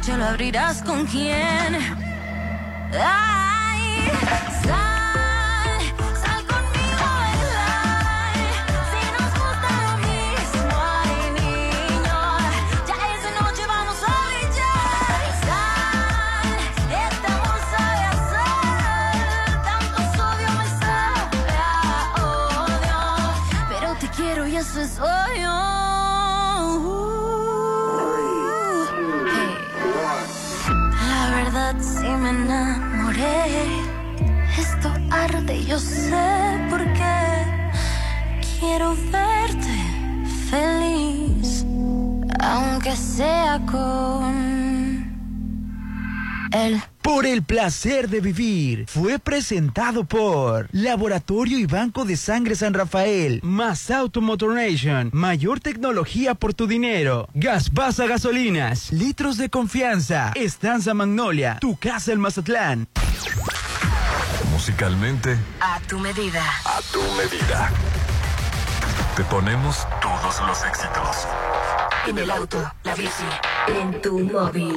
noche lo abrirás con quién. Ay, sal, sal conmigo a bailar. Si nos gusta lo mismo, ay niño. Ya esa noche vamos a brillar. Sal, amor sabe a sal. Tanto sodio me sabe a odio. Pero te quiero y eso es obvio. Me enamoré. Esto arde, yo sé por qué. Quiero verte feliz, aunque sea con él. El placer de vivir fue presentado por Laboratorio y Banco de Sangre San Rafael, más Automotor Nation, mayor tecnología por tu dinero, Gaspasa Gasolinas, litros de confianza, Estanza Magnolia, tu casa en Mazatlán. Musicalmente, A tu medida. a tu medida. Te ponemos todos los éxitos. En el auto, la bici, en tu móvil.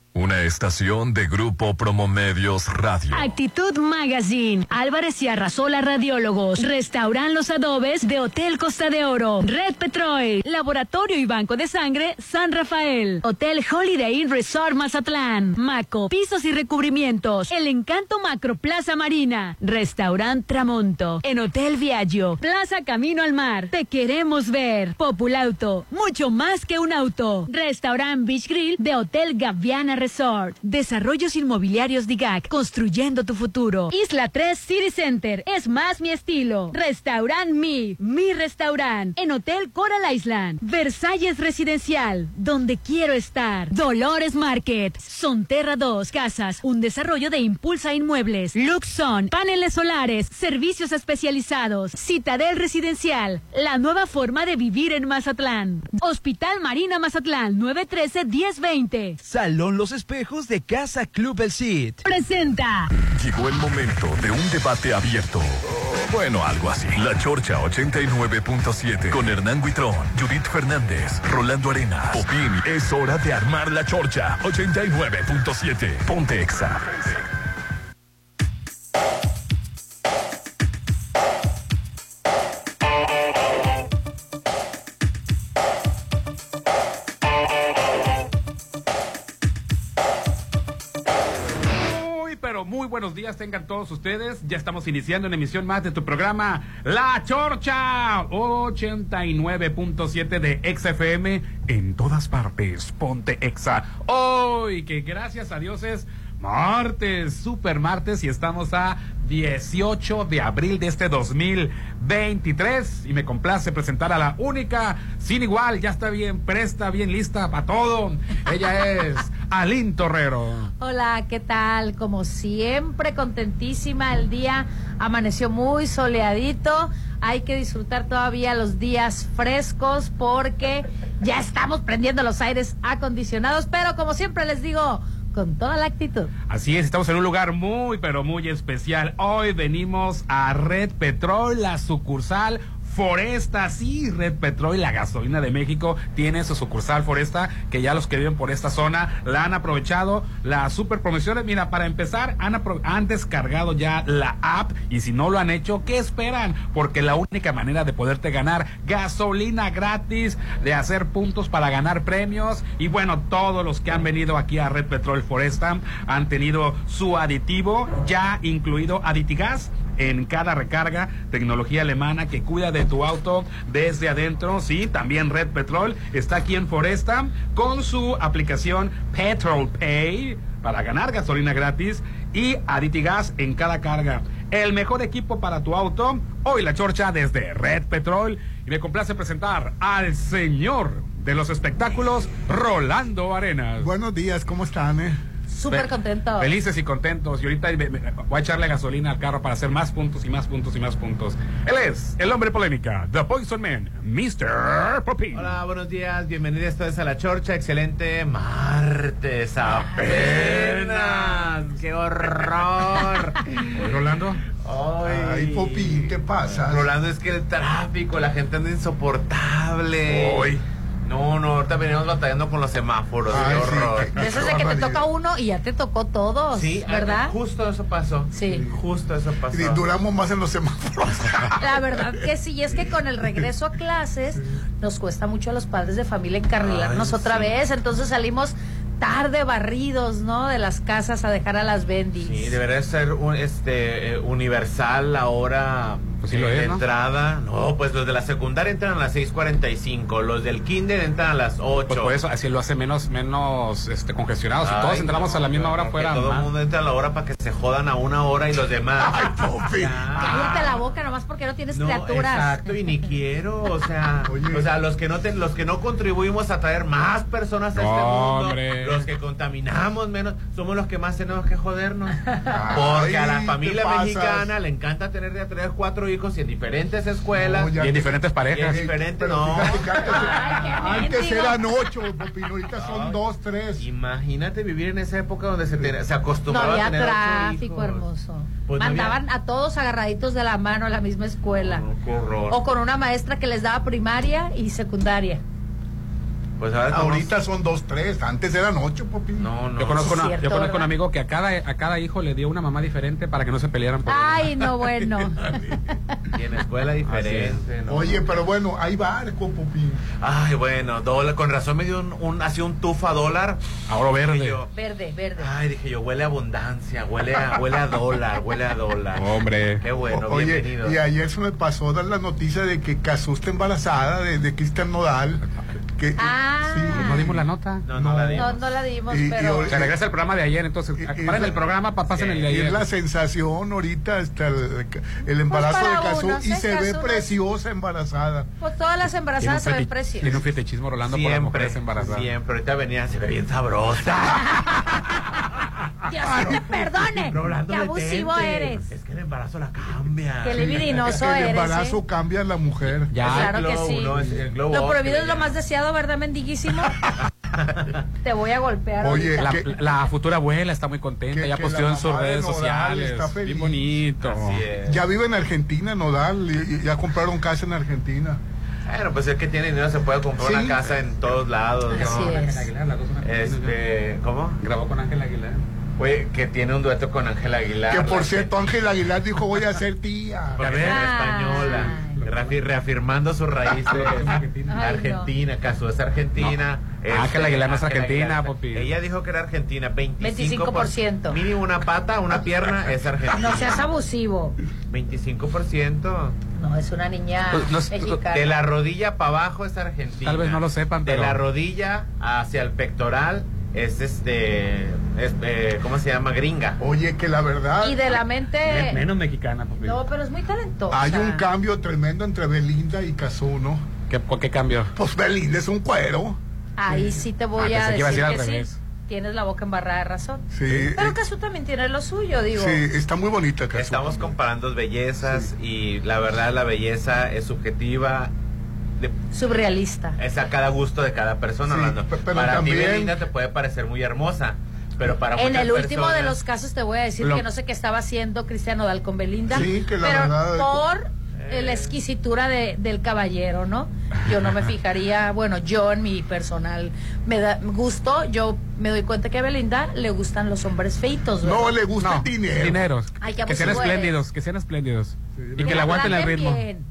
Una estación de Grupo Promomedios Radio. Actitud Magazine, Álvarez y Arrasola Radiólogos, Restauran Los Adobes de Hotel Costa de Oro, Red Petrol, Laboratorio y Banco de Sangre San Rafael, Hotel Holiday Inn Resort Mazatlán, Maco, Pisos y Recubrimientos, El Encanto Macro Plaza Marina, Restaurant Tramonto, en Hotel Viaggio, Plaza Camino al Mar, Te queremos ver, Populauto, mucho más que un auto, Restaurant Beach Grill de Hotel Gaviana Resort, Desarrollos Inmobiliarios DIGAC, construyendo tu futuro. Isla 3 City Center, es más mi estilo. Restaurant Mi, mi restaurant, en Hotel Coral Island. Versalles Residencial, donde quiero estar. Dolores Market, Sonterra 2 Casas, un desarrollo de Impulsa Inmuebles. Luxon, paneles solares, servicios especializados. Citadel Residencial, la nueva forma de vivir en Mazatlán. Hospital Marina Mazatlán, 913-1020. Salón Los Espejos de Casa Club El Cid. Presenta. Llegó el momento de un debate abierto. Bueno, algo así. La Chorcha 89.7 con Hernán Guitrón, Judith Fernández, Rolando Arenas, Popín. Es hora de armar la Chorcha 89.7. Ponte Exa. Buenos días tengan todos ustedes. Ya estamos iniciando una emisión más de tu programa La Chorcha 89.7 de XFM en todas partes. Ponte Exa. Hoy que gracias a Dios es martes, super martes y estamos a 18 de abril de este 2023 y me complace presentar a la única sin igual, ya está bien presta, bien lista para todo. Ella es Alin Torrero. Hola, ¿qué tal? Como siempre, contentísima. El día amaneció muy soleadito. Hay que disfrutar todavía los días frescos porque ya estamos prendiendo los aires acondicionados, pero como siempre les digo, con toda la actitud. Así es, estamos en un lugar muy, pero muy especial. Hoy venimos a Red Petrol, la sucursal Foresta, sí, Red Petrol, la gasolina de México, tiene su sucursal Foresta, que ya los que viven por esta zona la han aprovechado. Las super promociones, mira, para empezar, han, han descargado ya la app y si no lo han hecho, ¿qué esperan? Porque la única manera de poderte ganar gasolina gratis, de hacer puntos para ganar premios y bueno, todos los que han venido aquí a Red Petrol Foresta han tenido su aditivo ya incluido Aditigas en cada recarga, tecnología alemana que cuida de tu auto desde adentro. Sí, también Red Petrol está aquí en Foresta con su aplicación Petrol Pay para ganar gasolina gratis y Aditigas en cada carga. El mejor equipo para tu auto. Hoy la chorcha desde Red Petrol. Y me complace presentar al señor de los espectáculos, Rolando Arenas. Buenos días, ¿cómo están? Eh? Súper Fe- contento. Felices y contentos. Y ahorita me- me- voy a echarle gasolina al carro para hacer más puntos y más puntos y más puntos. Él es el hombre polémica, The Poison Man, Mr. Popin. Hola, buenos días, bienvenidos todos a la Chorcha, excelente martes apenas, qué horror. Rolando. Ay, Popín, ¿qué pasa? Rolando, es que el tráfico, la gente anda insoportable. Hoy. No, no, ahorita venimos batallando con los semáforos, Ay, qué sí, horror. qué- eso es de que te toca uno y ya te tocó todos, Sí, ¿verdad? Justo eso pasó. Sí. Justo eso pasó. Y duramos más en los semáforos. La verdad que sí, y es que con el regreso a clases nos cuesta mucho a los padres de familia encarrilarnos Ay, otra sí. vez, entonces salimos tarde barridos, ¿no? De las casas a dejar a las bendis. Sí, debería ser un, este, eh, universal la hora Pues sí lo eh, es, de ¿no? entrada. No, pues los de la secundaria entran a las 6.45, los del kinder entran a las 8. Pues por eso así lo hace menos, menos este, congestionado. Si todos Ay, entramos no, a la misma hora que fuera. Todo el mundo entra a la hora para que se jodan a una hora y los demás. Ay, Popín. Cállate la boca nomás porque no tienes No, criaturas. exacto, y ni quiero, o sea, Oye. o sea, los que no ten- los que no contribuimos a traer más personas a No, este mundo, hombre. los que contaminamos menos, somos los que más tenemos que jodernos. Porque a la Ay, familia te mexicana le encanta tener de a tres, cuatro hijos y en diferentes escuelas. No, Y en que- diferentes y en parejas. diferentes, no. fíjate antes, Ay, eran ocho, Popín, ahorita son dos, tres. Imagínate vivir en esa época donde se, te- se No acostumbraba había a tener ocho tráfico, hijos. hermoso. Pues no había- Mandaban a todos agarraditos de la mano a la misma escuela. Qué horror. O con una maestra que les daba primaria y secundaria. Pues ahora estamos- Ahorita son dos, tres. Antes eran ocho, Popín. No, no. Yo conozco, Sí, una- cierto, yo conozco un amigo que a cada, a cada hijo le dio una mamá diferente para que no se pelearan por Ay, no, bueno. Y en escuela diferente. ¿no? Oye, pero bueno, hay barco, Popín. Ay, bueno, dólar, con razón me dio un, un así un tufa dólar. Ahora verde. yo, Verde, verde. ay, dije yo, huele a abundancia, huele a, huele a dólar, huele a dólar. Hombre. Qué bueno, O- Oye, bienvenido. y ayer se me pasó dar la noticia de que Cazú está embarazada de, de Cristian Nodal. Que, Ah. ¿No dimos la nota? No, no, la No, dimos. no la dimos, Y- y pero. hoy- Se regresa el programa de ayer, entonces Y- y paren la- el programa, pa- pasen el de Y ayer. es la sensación ahorita hasta el, el embarazo Pues para de Cazú uno, y si se ve preciosa embarazada. Pues todas las embarazadas se ven preciosas. tiene un fetichismo Rolando por las Siempre, mujeres embarazadas. siempre. Ahorita venía, se ve bien sabrosa. Dios te perdone. Pero hablando Qué abusivo eres. Es que el embarazo la cambia. Qué libidinoso el eres. embarazo ¿eh? cambia a la mujer. Ya. Claro el que glow, sí. ¿no? Es el glow Lo prohibido que es lo más deseado, ¿verdad, mendiguísimo? Te voy a golpear. Oye. La, que- la futura abuela está muy contenta, que- ya que posteó en sus redes sociales. está feliz. Bien bonito. Así es. Ya vive en Argentina, Nodal, y, y ya compraron casa en Argentina. Bueno, pues el que tiene dinero se puede comprar Sí. una casa en todos lados. ¿no? Así es. Aguilar, Este, ¿cómo? Grabó con Ángel Aguilar. Oye, que tiene un dueto con Ángel Aguilar. Que por cierto, Ángel Aguilar dijo voy a ser tía. Porque es Ay. española. Reafi- reafirmando sus raíces. Argentina. Ay, Argentina, Caso es Argentina. Este, Ángela Aguilar no es argentina, Aguilar. papi. Ella dijo que era argentina. 25%. 25%. Mínimo una pata, una pierna es argentina. No seas abusivo. 25%. No, es una niña Pues, no es- mexicana. De la rodilla para abajo es argentina. Tal vez no lo sepan, De pero- la rodilla hacia el pectoral es este. Es, eh, ¿Cómo se llama? Gringa. Oye, que la verdad Y de la Men- mente... Menos mexicana, papi. No, pero es muy talentosa. hay un cambio tremendo entre Belinda y Cazú, ¿no? ¿Qué, ¿Por qué cambio? Pues Belinda es un cuero. Ahí sí te voy Ah, a pensé que iba a decir decir que al sí. Tienes la boca embarrada de razón. Sí. Pero eh, Casu también tiene lo suyo, digo. sí, está muy bonita Cazú. Estamos comparando bellezas y la verdad la belleza es subjetiva. de- Surrealista. es a cada gusto de cada persona. Sí, Orlando. pero para también- ti Belinda te puede parecer muy hermosa, pero para En el último de los casos te voy a decir Lo- que no sé qué estaba haciendo Cristiano Dal con Belinda. Sí, que la pero verdad- por eh, la exquisitura de- del caballero, ¿no? Yo no me fijaría, bueno, yo en mi personal me da gusto, yo me doy cuenta que a Belinda le gustan los hombres feitos, ¿verdad? No le gusta No, el dinero. dineros. Ay, que sean eres. espléndidos, que sean espléndidos. y Que le aguanten el ritmo. bien.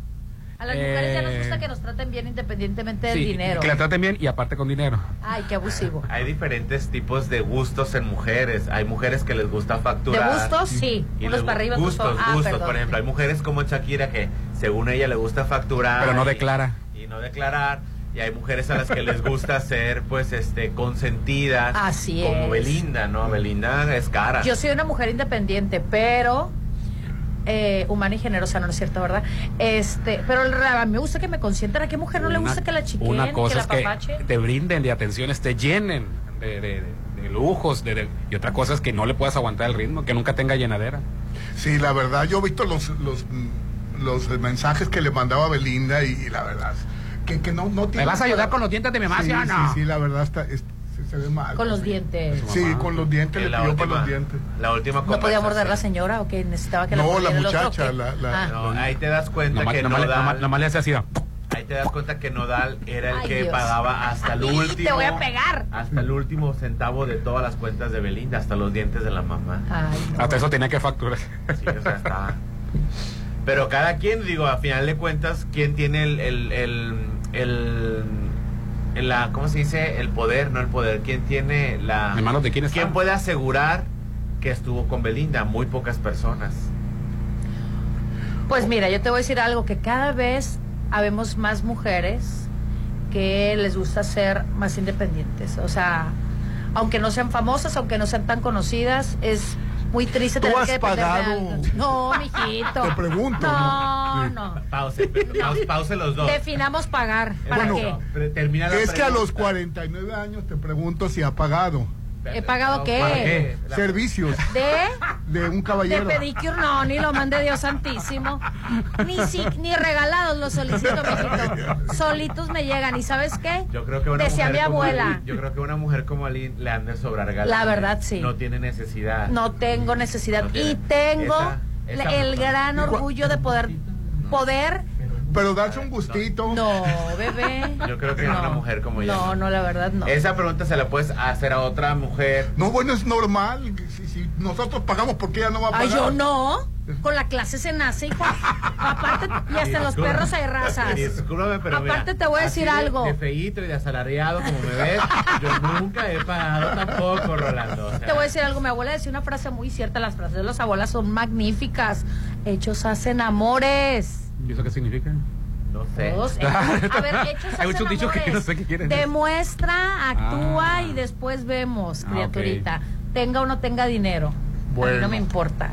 A las mujeres ya nos Eh, gusta que nos traten bien independientemente del Sí, dinero. Que la traten bien y aparte con dinero. Ay, qué abusivo. Hay diferentes tipos de gustos en mujeres. Hay mujeres que les gusta De facturar. gustos, sí. Y Unos para arriba, otros gustos, para Ah, gustos. perdón. Por ejemplo, hay mujeres como Shakira que según ella le gusta facturar. Pero no y- declara. Y no declarar. Y hay mujeres a las que les gusta ser, pues, este, consentidas. Así como es. Belinda, ¿no? Belinda es cara. Yo soy una mujer independiente, pero eh, humana y generosa, no es cierto, ¿verdad? Este, pero a mí me gusta que me consientan. ¿A qué mujer no le gusta que la chiquen, Una que cosa es que te brinden de atenciones, te llenen de, de- de lujos. de- de- y otra cosa es que no le puedas aguantar el ritmo, que nunca tenga llenadera. Sí, la verdad, yo he visto los, los, los mensajes que le mandaba Belinda y, y la verdad, que, que no, no tiene... ¿Me vas a ayudar con los dientes de mi mamá, sí, sí no? sí, sí, la verdad está, es- se, se ve mal. Con los dientes. Sí, con los dientes, le la para última- los dientes. La última ¿No podía morder la señora o que necesitaba que la No, la el otro, muchacha, la- la- Ah. No, ahí te das cuenta Nomás, que nomás le- Nodal, nomás- le hace así. ¿no? ahí te das cuenta que Nodal era el Ay, que Dios. pagaba hasta el último. te voy a pegar. Hasta el último centavo de todas las cuentas de Belinda, hasta los dientes de la mamá. Ay, no. Hasta eso tenía que facturar. Sí, o sea, está. Pero cada quien, digo, a final de cuentas, ¿quién tiene el, el, el, el- el- la, ¿cómo se dice? El poder, no el poder. ¿Quién tiene la... ¿En manos de quién está? ¿Quién puede asegurar que estuvo con Belinda? Muy pocas personas. Pues mira, yo te voy a decir algo, que cada vez habemos más mujeres que les gusta ser más independientes. O sea, aunque no sean famosas, aunque no sean tan conocidas, es muy triste ¿Tú tener has que de pagado? No, mijito. Te pregunto, No, ¿no? no. Pause, pause, pause los dos. Definamos pagar. ¿Para Bueno, qué? Termina la Es que a los pregunta. 49 años te pregunto si ha pagado ¿He pagado qué? ¿Para qué? Servicios ¿De? de un De caballero. pedicure no, ni lo mande Dios santísimo. Ni si, ni regalados los solicito, mijito. Solitos me llegan. ¿Y sabes qué? Yo creo que una Decía mujer mi abuela. Yo creo que una mujer como Ali le han de sobrar galanes. La verdad, sí. No tiene necesidad. No tengo necesidad. No y tengo Esa- la- esa- el gran orgullo de poder poder Pero darse un gustito. no bebé Yo creo que una mujer como ella, no no. no la verdad no Esa pregunta se la puedes hacer a otra mujer. No, bueno, es normal. Si, si nosotros pagamos, ¿por qué ella no va a pagar? ay yo no con la clase se nace hijo aparte y hasta en los perros hay razas Discúlpame, pero mira, Aparte te voy a así decir de- algo. De feíto y de asalariado como me ves, yo nunca he pagado tampoco, Rolando. o sea, te voy a decir algo mi abuela decía una frase muy cierta las frases de las abuelas son magníficas hechos hacen amores ¿Y eso qué significa? No sé. Todos hechos- a ver, hechos Hay muchos dichos que no sé qué quieren decir. Demuestra, actúa Ah. y después vemos, Ah, criaturita. Tenga o no tenga dinero. A mí Bueno. no me importa.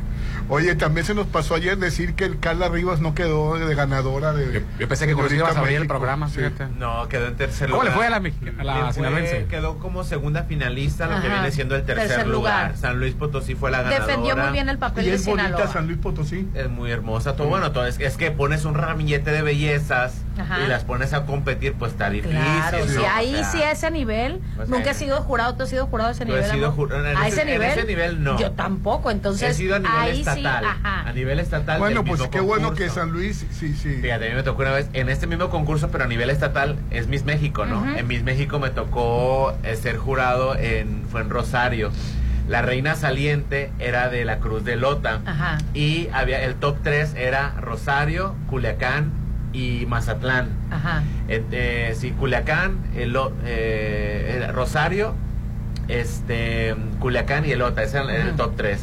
Oye, también se nos pasó ayer decir que el Carla Rivas no quedó de ganadora de. Yo, yo pensé que con eso ibas a abrir el programa, Sí. fíjate. No, quedó en tercer ¿Cómo lugar. le fue a la, a la fue-? Quedó como segunda finalista, lo que Ajá. viene siendo el tercer, Tercer lugar. lugar. San Luis Potosí fue la ganadora. Defendió muy bien el papel Y de es bonita Sinaloa. San Luis Potosí. Es muy hermosa, todo bueno, todo es, es que pones un ramillete de bellezas Ajá. y las pones a competir, pues está difícil. Claro, ¿no? sí, O ahí sea, sí a ese nivel. pues, Nunca eh. he sido jurado, ¿tú has sido jurado a ese Yo he nivel? sido jurado- en a ese- ese en nivel. ese nivel, no. Yo tampoco, entonces. He sido a nivel ahí estatal. Sí, ajá. A nivel estatal. Bueno, pues qué bueno que. San Luis, sí, sí. Fíjate, a mí me tocó una vez en este mismo concurso, pero a nivel estatal, es Miss México, ¿no? En Miss México me tocó eh, ser jurado en, fue en Rosario. La reina saliente era de la Cruz de Lota. Ajá. Y había el top 3 era Rosario, Culiacán y Mazatlán. Ajá. Eh, eh, sí, Culiacán, el, eh, el Rosario, este, Culiacán y Elota, ese era el Ujú. top 3.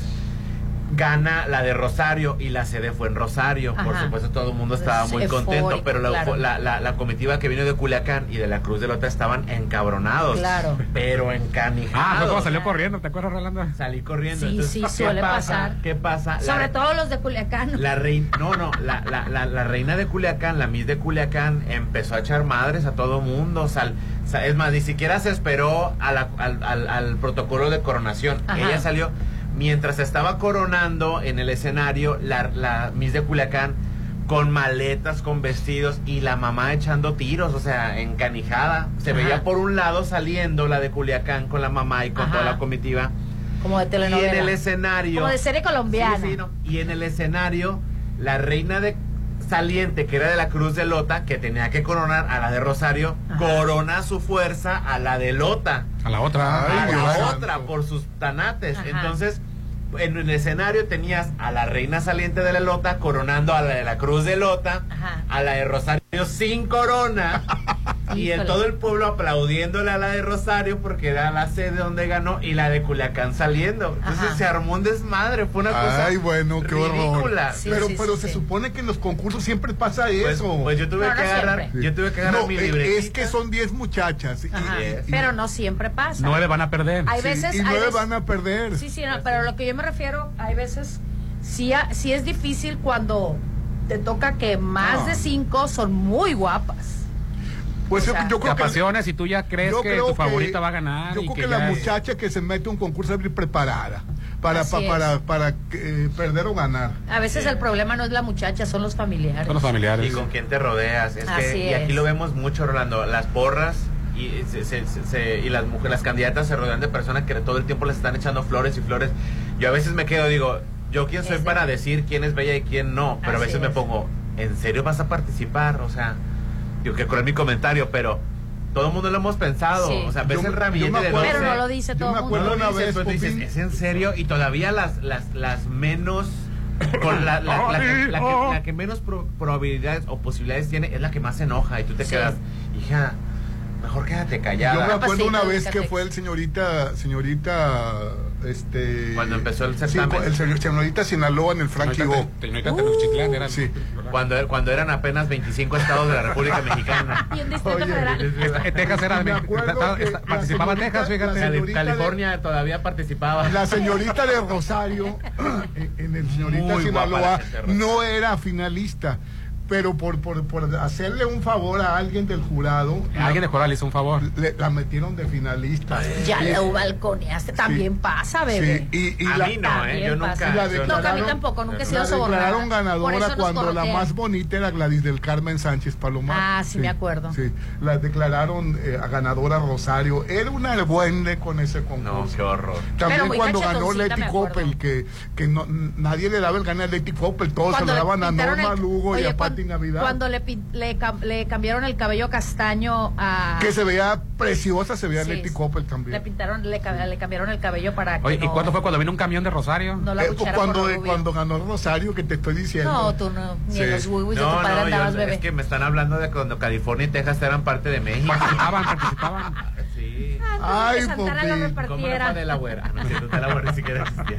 Gana la de Rosario y la sede fue en Rosario. Por supuesto, todo el mundo estaba muy contento, pero la, claro. la, la- la comitiva que vino de Culiacán y de la Cruz de Lota estaban encabronados. Claro. Pero encanijados. Ah, fue como salió corriendo, ¿te acuerdas, Rolando? Salí corriendo. Sí, Entonces, sí, ¿qué suele pasa? pasar. ¿Qué pasa? La- Sobre todo los de Culiacán. la reina, no, no, la, la, la, la reina de Culiacán, la Miss de Culiacán, empezó a echar madres a todo mundo. Sea, es más, ni siquiera se esperó a la- al, al- al protocolo de coronación. Ajá. Ella salió mientras estaba coronando en el escenario, la, la Miss de Culiacán con maletas, con vestidos y la mamá echando tiros, o sea, encanijada. Se Ajá. veía por un lado saliendo la de Culiacán con la mamá y con Ajá. toda la comitiva. Como de Y telenovela. en el escenario. Como de serie colombiana. Sí, sí, no. Y en el escenario, la reina de saliente, que era de la Cruz de Lota, que tenía que coronar a la de Rosario, Ajá. corona su fuerza a la de Lota. A la otra. Ay, a la otra, por sus tanates. Ajá. Entonces, en el escenario tenías a la reina saliente de la Lota coronando a la de la Cruz de Lota, Ajá. a la de Rosario sin corona. Y en todo el pueblo aplaudiéndole a la de Rosario porque era la sede donde ganó y la de Culiacán saliendo. Entonces Ajá. se armó un desmadre, fue una cosa Ay, bueno, qué ridícula. Sí, pero sí, pero sí, se sí. supone que en los concursos siempre pasa Pues, eso. pues yo tuve No, que no agarrar, siempre. yo tuve que agarrar no, mi eh, libretita. es que son 10 muchachas. y- Pero no siempre pasa. Nueve van a perder. Hay sí, veces. y hay nueve veces- van a perder. Sí, sí, no, pero lo que yo me refiero, hay veces sí, a- sí es difícil cuando te toca que más No. de cinco son muy guapas. Pues o yo, sea, yo Te creo que y tú ya crees yo que creo tu favorita va a ganar. Yo y creo que, que la ya- muchacha que se mete a un concurso debe ir preparada para, pa- es. para, para, eh, perder o ganar. A veces el problema no es la muchacha, son los familiares. Son los familiares. Y con quién te rodeas. Es Así que, y aquí es. lo vemos mucho, Rolando. Las porras y, se- se- se- se- y las mujeres, las candidatas se rodean de personas que todo el tiempo les están echando flores y flores. Yo a veces me quedo, digo, yo quién soy para decir quién es bella y quién no. Pero a veces me pongo, ¿en serio vas a participar? O sea, digo que con mi comentario, pero todo el mundo lo hemos pensado. Sí. O sea, ves Yo- el ramillete me de acuerdo- Pero 12, no lo dice todo me el acuerdo mundo. lo una dices, vez, pues dices. ¿es en serio? Y todavía las, las, las menos. Con la, la- la que, la que- la que menos pro- probabilidades o posibilidades tiene es la que más se enoja. Y tú te Sí. quedas, hija, mejor quédate Yo me callada. Una acuerdo una pasita, vez que fue el señorita, señorita, este... Cuando empezó el Sí, certamen. el señor- señorita Sinaloa en el Frankie Tenochtitlán era- Sí. Cuando, cuando eran apenas 25 estados de la República Mexicana. Y un distrito Oye, federal. Eh, Texas era Me que Participaba señorita- Texas, fíjate. California todavía participaba. La señorita de Rosario, en, el señorita Sinaloa, no era finalista, pero por, por, por hacerle un favor a alguien del jurado, Alguien de Coral hizo un favor. le- la metieron de finalista. Ya Y- lo balconeaste. También pasa, bebé. Sí, y, y a la, mí no, ¿eh? Yo nunca. La declararon- No, que a mí tampoco, nunca he sido la sobornada. declararon Por eso ganadora cuando la más bonita era Gladys del Carmen Sánchez Palomar. Ah, sí, me acuerdo. Sí, la declararon eh, a ganadora Rosario. Era una buende con ese No, concurso. qué horror. También cuando ganó Leti. Coppel, que, que no, nadie le daba el gana a Leti Coppel, todos Cuando se le lo daban a Norma el- Lugo y a Navidad. Cuando le, pin- le, le cambiaron el cabello castaño a. que se veía preciosa, se veía Sí, Leti sí. Coppel Le también. pintaron, le, le cambiaron el cabello para que Oye, ¿y no- cuándo fue cuando vino un camión de Rosario? No la Eh, buchara cuando, eh, cuando ganó Rosario, que te estoy diciendo. No, tú no. Ni en Sí. los wiwis de No, tu padre no, andabas, yo- bebé. es que me están hablando de cuando California y Texas eran parte de México. Participaban, participaban. Sí. Antes de Ay, que Santana lo Popín. ¿Cómo no repartiera. fue de la güera? No, cierto, de la güera ni siquiera existía.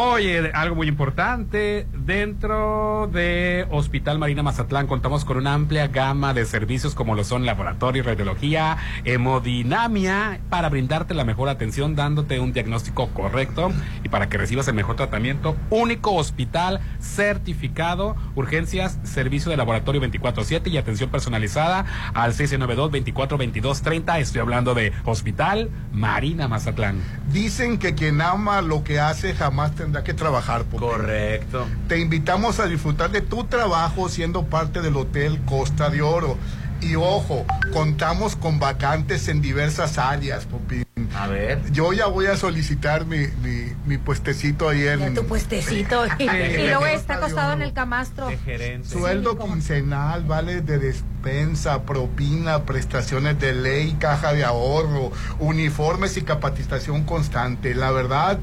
Oye, algo muy importante. Dentro de Hospital Marina Mazatlán contamos con una amplia gama de servicios como lo son laboratorio, radiología, hemodinamia, para brindarte la mejor atención, dándote un diagnóstico correcto y para que recibas el mejor tratamiento. Único hospital certificado, urgencias, servicio de laboratorio 24-7 y atención personalizada al 692-2422-30. Estoy hablando de Hospital Marina Mazatlán. Dicen que quien ama lo que hace jamás tendrá que trabajar. Correcto. Te invitamos a disfrutar de tu trabajo siendo parte del Hotel Costa de Oro. Y ojo, contamos con vacantes en diversas áreas, Popín. A ver. Yo ya voy a solicitar mi, mi, mi puestecito ahí en... Ya tu puestecito. Y, y luego está acostado en el camastro. De gerente. Sueldo Sí, quincenal, vale de despensa, propina, prestaciones de ley, caja de ahorro, uniformes y capacitación constante. La verdad,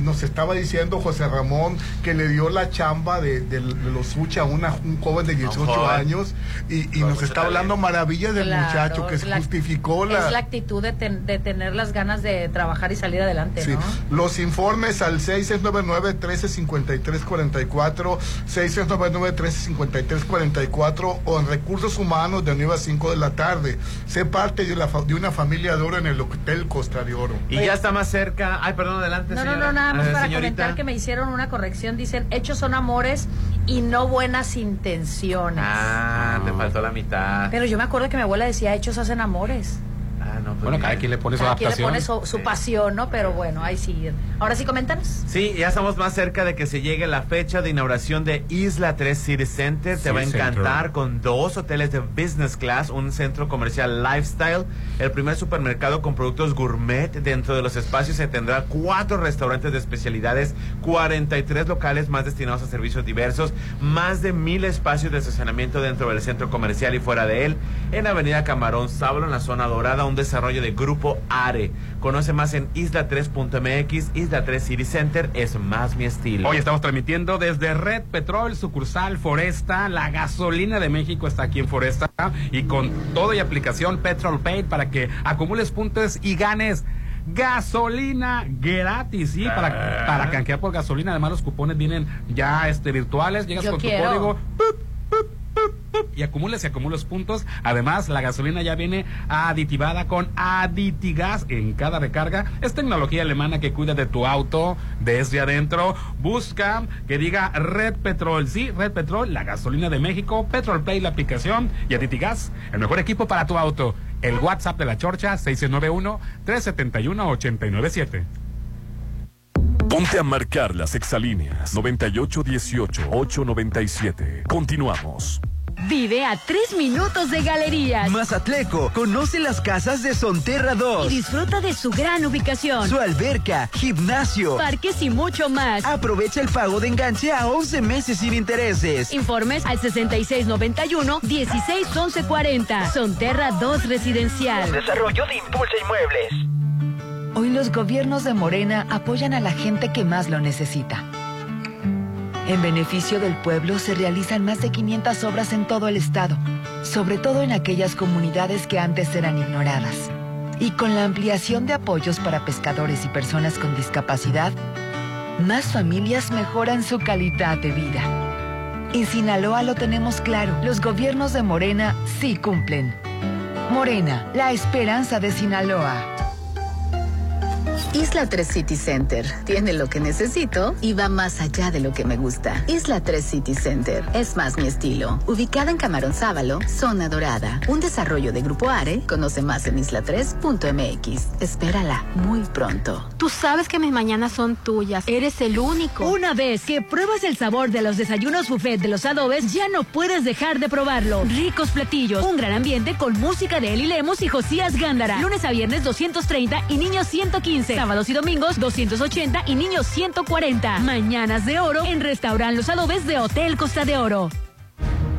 nos estaba diciendo José Ramón que le dio la chamba de, de- de los Ucha a una- un joven de 18 joven. años y, nos mucho está hablando maravillas del Claro, muchacho que es la- justificó Es la actitud de, ten- de tener las ganas de trabajar y salir adelante, Sí, ¿no? los informes al 699-1353-44, 699-1353-44 o en recursos humanos de 9 a 5 de la tarde. Sé parte de, la fa- de una familia de oro en el Hotel Costa de Oro. Y ya está más cerca. Ay, perdón, adelante, No, no, señora. no, nada más para señorita. comentar que me hicieron una corrección. Dicen, hechos son amores y no buenas intenciones. Ah, te faltó la mitad. Pero yo me acuerdo que mi abuela decía, hechos hacen amores. No, pues Bueno, mira. cada quien le pone su Cada quien le adaptación. pone su, su pasión, ¿no? Pero bueno, ahí sí. Ahora sí, coméntanos. Sí, ya estamos más cerca de que se llegue la fecha de inauguración de Isla 3 City Center. Te Sí, va a encantar Centro. con dos hoteles de business class, un centro comercial lifestyle, el primer supermercado con productos gourmet. Dentro de los espacios se tendrá cuatro restaurantes de especialidades, 43 locales más destinados a servicios diversos, más de mil espacios de estacionamiento dentro del centro comercial y fuera de él. En Avenida Camarón Sábalo, en la zona dorada, un desarrollo de Grupo ARE. Conoce más en isla3.mx. Isla 3 City Center es más mi estilo. Hoy estamos transmitiendo desde Red Petrol, sucursal Foresta. La gasolina de México está aquí en Foresta. Y con todo y aplicación Petrol Pay para que acumules puntos y ganes gasolina gratis. Sí, Ah. para, para canjear por gasolina. Además, los cupones vienen ya este, virtuales. Llegas Yo con quiero. tu código. ¡pup! ¡pup! Y acumulas y acumulas puntos. Además, la gasolina ya viene aditivada con Aditigas en cada recarga. Es tecnología alemana que cuida de tu auto desde adentro. Busca que diga Red Petrol. Sí, Red Petrol, la gasolina de México. Petrol Play, la aplicación. Y Aditigas, el mejor equipo para tu auto. El WhatsApp de la Chorcha, 691-371-897. Ponte a marcar las exalíneas 9818-897. Continuamos. Vive a tres minutos de galerías. Mazatleco, conoce las casas de Sonterra Y 2, disfruta de su gran ubicación. su alberca, gimnasio. Parques y mucho más. Aprovecha el pago de enganche a 11 meses sin intereses. Informes al 6691-161140. Sonterra 2 Residencial. Desarrollo de Impulsa Inmuebles. Hoy los gobiernos de Morena apoyan a la gente que más lo necesita. En beneficio del pueblo se realizan más de 500 obras en todo el estado, sobre todo en aquellas comunidades que antes eran ignoradas. Y con la ampliación de apoyos para pescadores y personas con discapacidad, más familias mejoran su calidad de vida. En Sinaloa lo tenemos claro, los gobiernos de Morena sí cumplen. Morena, la esperanza de Sinaloa. Isla 3 City Center tiene lo que necesito y va más allá de lo que me gusta. Isla 3 City Center es más mi estilo. Ubicada en Camarón Sábalo, zona dorada. Un desarrollo de Grupo Are. Conoce más en isla3.mx. Espérala muy pronto. Tú sabes que mis mañanas son tuyas. Eres el único. Una vez que pruebas el sabor de los desayunos buffet de los adobes, ya no puedes dejar de probarlo. Ricos platillos, un gran ambiente con música de Eli Lemos y Josías Gándara. Lunes a viernes 230 y niños 115. Sábados y domingos 280 y niños 140. Mañanas de oro en Restaurant Los Adobes de Hotel Costa de Oro.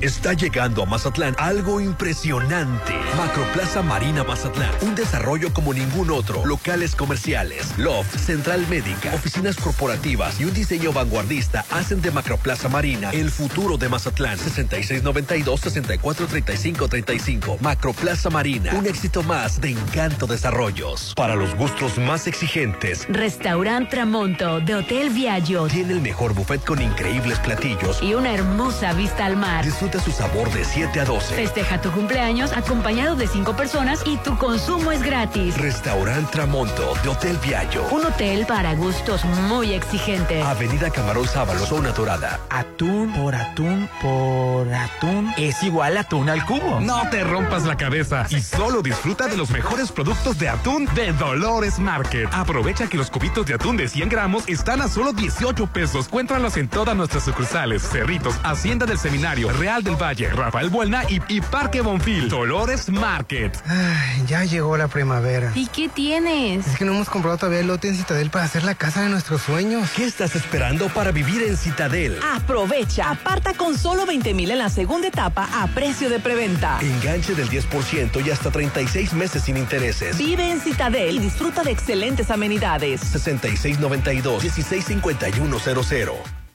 Está llegando a Mazatlán algo impresionante. Macroplaza Marina Mazatlán. Un desarrollo como ningún otro. Locales comerciales, loft, central médica, oficinas corporativas y un diseño vanguardista hacen de Macroplaza Marina el futuro de Mazatlán. 6692-643535. Macroplaza Marina. Un éxito más de Encanto Desarrollos. Para los gustos más exigentes. Restaurant Tramonto de Hotel Viaggio. Tiene el mejor buffet con increíbles platillos. Y una hermosa vista al mar. Disfruta su sabor de 7 a 12. Festeja tu cumpleaños acompañado de 5 personas y tu consumo es gratis. Restaurant Tramonto de Hotel Viaggio. Un hotel para gustos muy exigentes. Avenida Camarón Sábalo, zona dorada. Atún por atún por atún es igual a atún al cubo. No te rompas la cabeza y solo disfruta de los mejores productos de atún de Dolores Market. Aprovecha que los cubitos de atún de 100 gramos están a solo 18 pesos. Cuéntralos en todas nuestras sucursales, Cerritos, Hacienda del Seminario, Real del Valle, Rafael Buelna y, y Parque Bonfil. Dolores Market. Ay, ya llegó la primavera. ¿Y qué tienes? Es que no hemos comprado todavía el lote en Citadel para hacer la casa de nuestros sueños. ¿Qué estás esperando para vivir en Citadel? Aprovecha, aparta con solo 20 mil en la segunda etapa a precio de preventa. Enganche del 10% y hasta 36 meses sin intereses. Vive en Citadel y disfruta de excelentes amenidades. 6692-165100.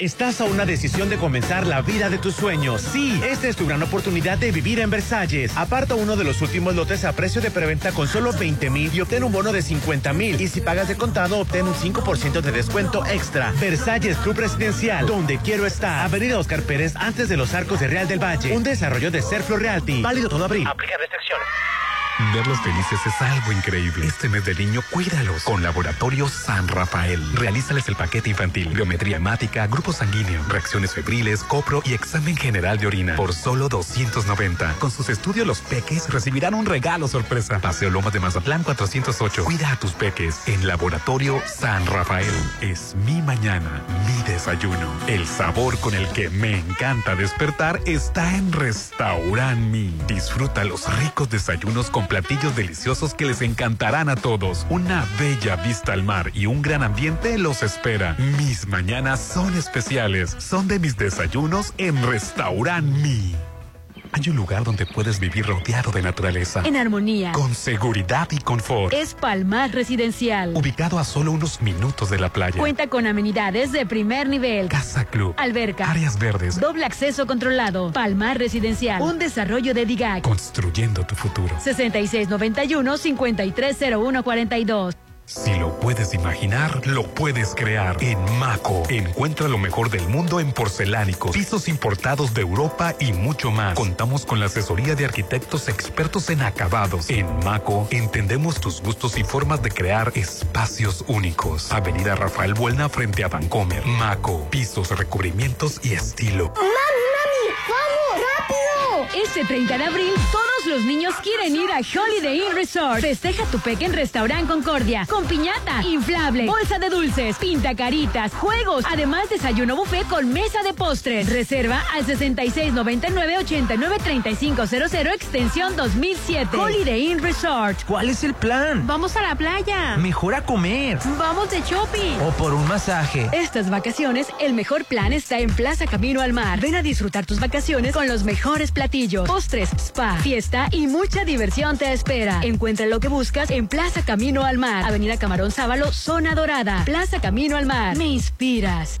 Estás a una decisión de comenzar la vida de tus sueños. Sí, esta es tu gran oportunidad de vivir en Versalles. Aparta uno de los últimos lotes a precio de preventa con solo 20 mil y obtén un bono de 50 mil. Y si pagas de contado, obtén un 5% de descuento extra. Versalles Club Residencial, donde quiero estar. Avenida Oscar Pérez, antes de los arcos de Real del Valle. Un desarrollo de Serflo Realty. Válido todo abril. Aplica restricciones. Verlos felices es algo increíble. Este mes de niño, cuídalos con Laboratorio San Rafael. Realízales el paquete infantil, biometría hemática, grupo sanguíneo, reacciones febriles, copro y examen general de orina por solo 290. Con sus estudios, los peques recibirán un regalo sorpresa. Paseo Lomas de Mazatlán 408. Cuida a tus peques en Laboratorio San Rafael. Es mi mañana, mi desayuno. El sabor con el que me encanta despertar está en Restaurant. Disfruta los ricos desayunos con platillos deliciosos que les encantarán a todos. Una bella vista al mar y un gran ambiente los espera. Mis mañanas son especiales. Son de mis desayunos en Restaurant Mi. Hay un lugar donde puedes vivir rodeado de naturaleza. En armonía. Con seguridad y confort. Es Palmar Residencial. Ubicado a solo unos minutos de la playa. Cuenta con amenidades de primer nivel. Casa Club. Alberca. Áreas verdes. Doble acceso controlado. Palmar Residencial. Un desarrollo de DIGAC. Construyendo tu futuro. 6691-530142. Si lo puedes imaginar, lo puedes crear. En Maco, encuentra lo mejor del mundo en porcelánicos, pisos importados de Europa y mucho más. Contamos con la asesoría de arquitectos expertos en acabados. En Maco, entendemos tus gustos y formas de crear espacios únicos. Avenida Rafael Buelna frente a Vancomer. Maco, pisos, recubrimientos y estilo. ¡Mami, mami! ¡Vamos! ¡Rápido! Este 30 de abril, todos los niños quieren ir a Holiday Inn Resort. Festeja tu peque en Restaurant Concordia. Con piñata, inflable, bolsa de dulces, pinta caritas, juegos. Además, desayuno buffet con mesa de postres. Reserva al 6699-893500 extensión 2007. Holiday Inn Resort. ¿Cuál es el plan? Vamos a la playa. Mejor a comer. Vamos de shopping. O por un masaje. Estas vacaciones, el mejor plan está en Plaza Camino al Mar. Ven a disfrutar tus vacaciones con los mejores platillos, postres, spa, fiesta y mucha diversión te espera. Encuentra lo que buscas en Plaza Camino al Mar, Avenida Camarón Sábalo, Zona Dorada. Plaza Camino al Mar. Me inspiras.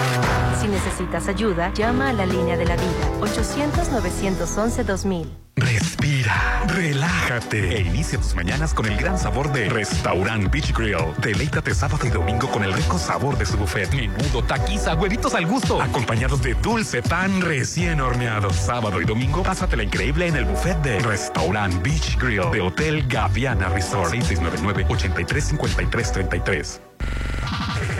Si necesitas ayuda, llama a la línea de la vida 800-911-2000. Respira, relájate e inicia tus mañanas con el gran sabor de Restaurant Beach Grill. Deleítate sábado y domingo con el rico sabor de su buffet. Menudo, taquiza, huevitos al gusto, acompañados de dulce pan recién horneado. Sábado y domingo, pásatela increíble en el buffet de Restaurant Beach Grill de Hotel Gaviana Resort 6699-835333.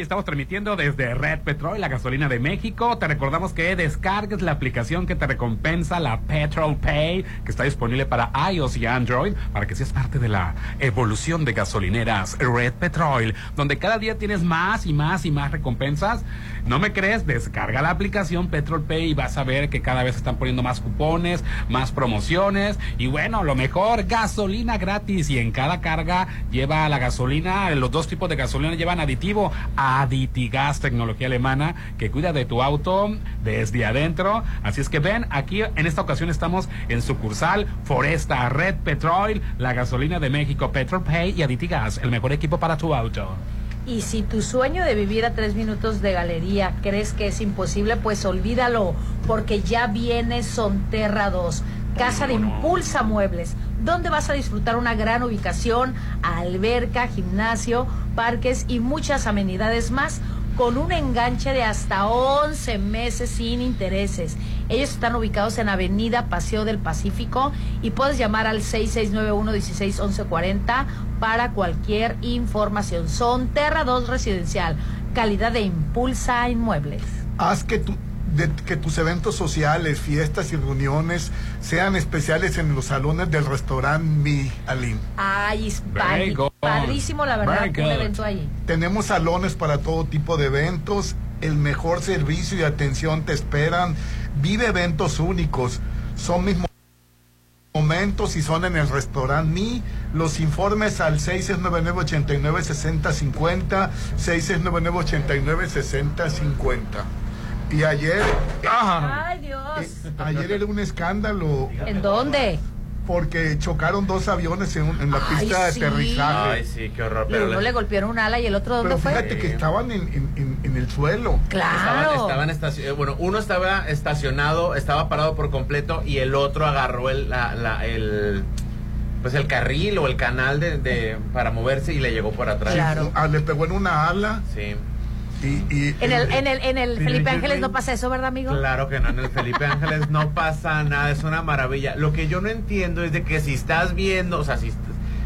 Estamos transmitiendo desde Red Petrol, la gasolina de México. Te recordamos que descargues la aplicación que te recompensa, la Petrol Pay, que está disponible para iOS y Android, para que seas parte de la evolución de gasolineras Red Petrol, donde cada día tienes más y más y más recompensas. ¿No me crees? Descarga la aplicación Petrol Pay y vas a ver que cada vez están poniendo más cupones, más promociones y bueno, lo mejor, gasolina gratis y en cada carga lleva la gasolina, los dos tipos de gasolina llevan aditivo, Aditigas, tecnología alemana que cuida de tu auto desde adentro. Así es que ven, aquí en esta ocasión estamos en sucursal Foresta Red Petrol, la gasolina de México, Petrol Pay y Aditigas, el mejor equipo para tu auto. Y si tu sueño de vivir a tres minutos de galería crees que es imposible, pues olvídalo, porque ya viene Sonterra 2, casa de Impulsa Muebles, donde vas a disfrutar una gran ubicación, alberca, gimnasio, parques y muchas amenidades más con un enganche de hasta 11 meses sin intereses. Ellos están ubicados en Avenida Paseo del Pacífico y puedes llamar al 6691-161140 para cualquier información. Son Terra 2 Residencial, calidad de Impulsa Inmuebles. Haz que tu- de- que tus eventos sociales, fiestas y reuniones sean especiales en los salones del restaurante Mi Aline. Ay, good. padrísimo, la verdad, un evento ahí. Tenemos salones para todo tipo de eventos, el mejor servicio y atención te esperan. Vive eventos únicos. Son mis mo- momentos y son en el restaurante Mi. Los informes al 6699-896050, 6699-896050. Y ayer, Ay, Dios. ayer era un escándalo. ¿En dónde? Porque chocaron dos aviones en, un- en la Ay, pista sí. de aterrizaje. Ay, sí, qué horror. Y Pero uno le- le golpearon un ala y el otro dónde Pero fue? fíjate que estaban en, en- en- en el suelo. Claro. Estaban, estaban eh, bueno, uno estaba estacionado, estaba parado por completo y el otro agarró el, la- la- el pues el carril o el canal de, de- para moverse y le llegó por atrás. Claro. Ah, le pegó en una ala. Sí. Y, y- En el, en el, en el Felipe Ángeles no pasa eso, ¿verdad, amigo? Claro que no, en el Felipe Ángeles no pasa nada, es una maravilla. Lo que yo no entiendo es de que si estás viendo, o sea, si,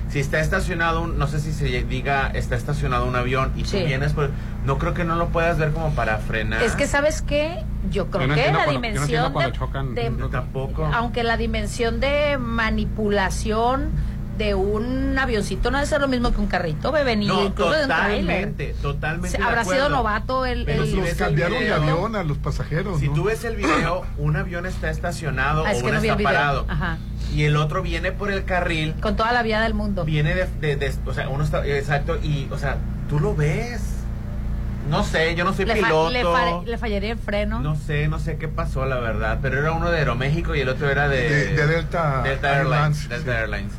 si está estacionado, un- no sé si se diga, está estacionado un avión y Sí. tú vienes, por, no creo que no lo puedas ver como para frenar. Es que, ¿sabes qué? Yo creo Yo no que la cuando- yo no entiendo dimensión cuando de, chocan, de- yo tampoco. aunque la dimensión de manipulación de un avioncito no debe ser lo mismo que un carrito, bebé, ni No, incluso de un trailer. totalmente, totalmente. De Habrá sido novato el... Pero el- si los cambiaron de avión a los pasajeros. Si ¿no? tú ves el video, un avión está estacionado Ah, es o que uno no está parado. Ajá. Y el otro viene por el carril. Con toda la vía del mundo. Viene de, de- de- o sea, uno está, exacto, y, o sea, tú lo ves. No sé, yo no soy le, fa- piloto. le fa- le fallaría el freno. No sé, no sé qué pasó, la verdad. Pero era uno de Aeroméxico y el otro era de, De- de Delta Delta Airlines. Airlines, Delta Airlines.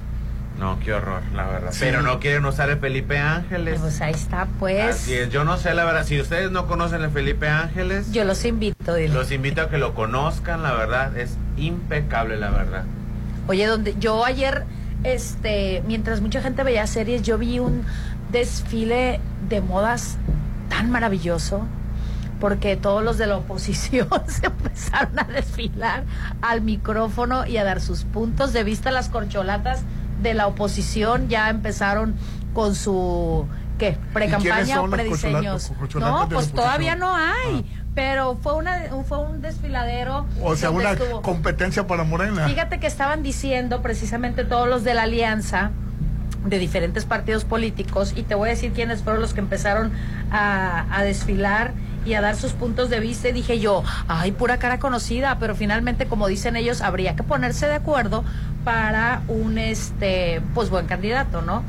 No, qué horror, la verdad. Sí. Pero no quieren usar el Felipe Ángeles. Pues ahí está, pues. Así es, yo no sé, la verdad. Si ustedes no conocen el Felipe Ángeles, Yo los invito, dile. los invito a que lo conozcan, la verdad. Es impecable, la verdad. Oye, donde yo ayer, este, mientras mucha gente veía series, yo vi un desfile de modas tan maravilloso, porque todos los de la oposición se empezaron a desfilar al micrófono y a dar sus puntos de vista. Las corcholatas de la oposición ya empezaron con su ¿qué? pre-campaña o prediseños. No, pues todavía no hay. Pero fue una fue un desfiladero. O sea, una estuvo- competencia para Morena. Fíjate que estaban diciendo precisamente todos los de la alianza de diferentes partidos políticos y te voy a decir quiénes fueron los que empezaron a, a desfilar y a dar sus puntos de vista y dije yo, ay, pura cara conocida, pero finalmente como dicen ellos, habría que ponerse de acuerdo para un este pues buen candidato, ¿no?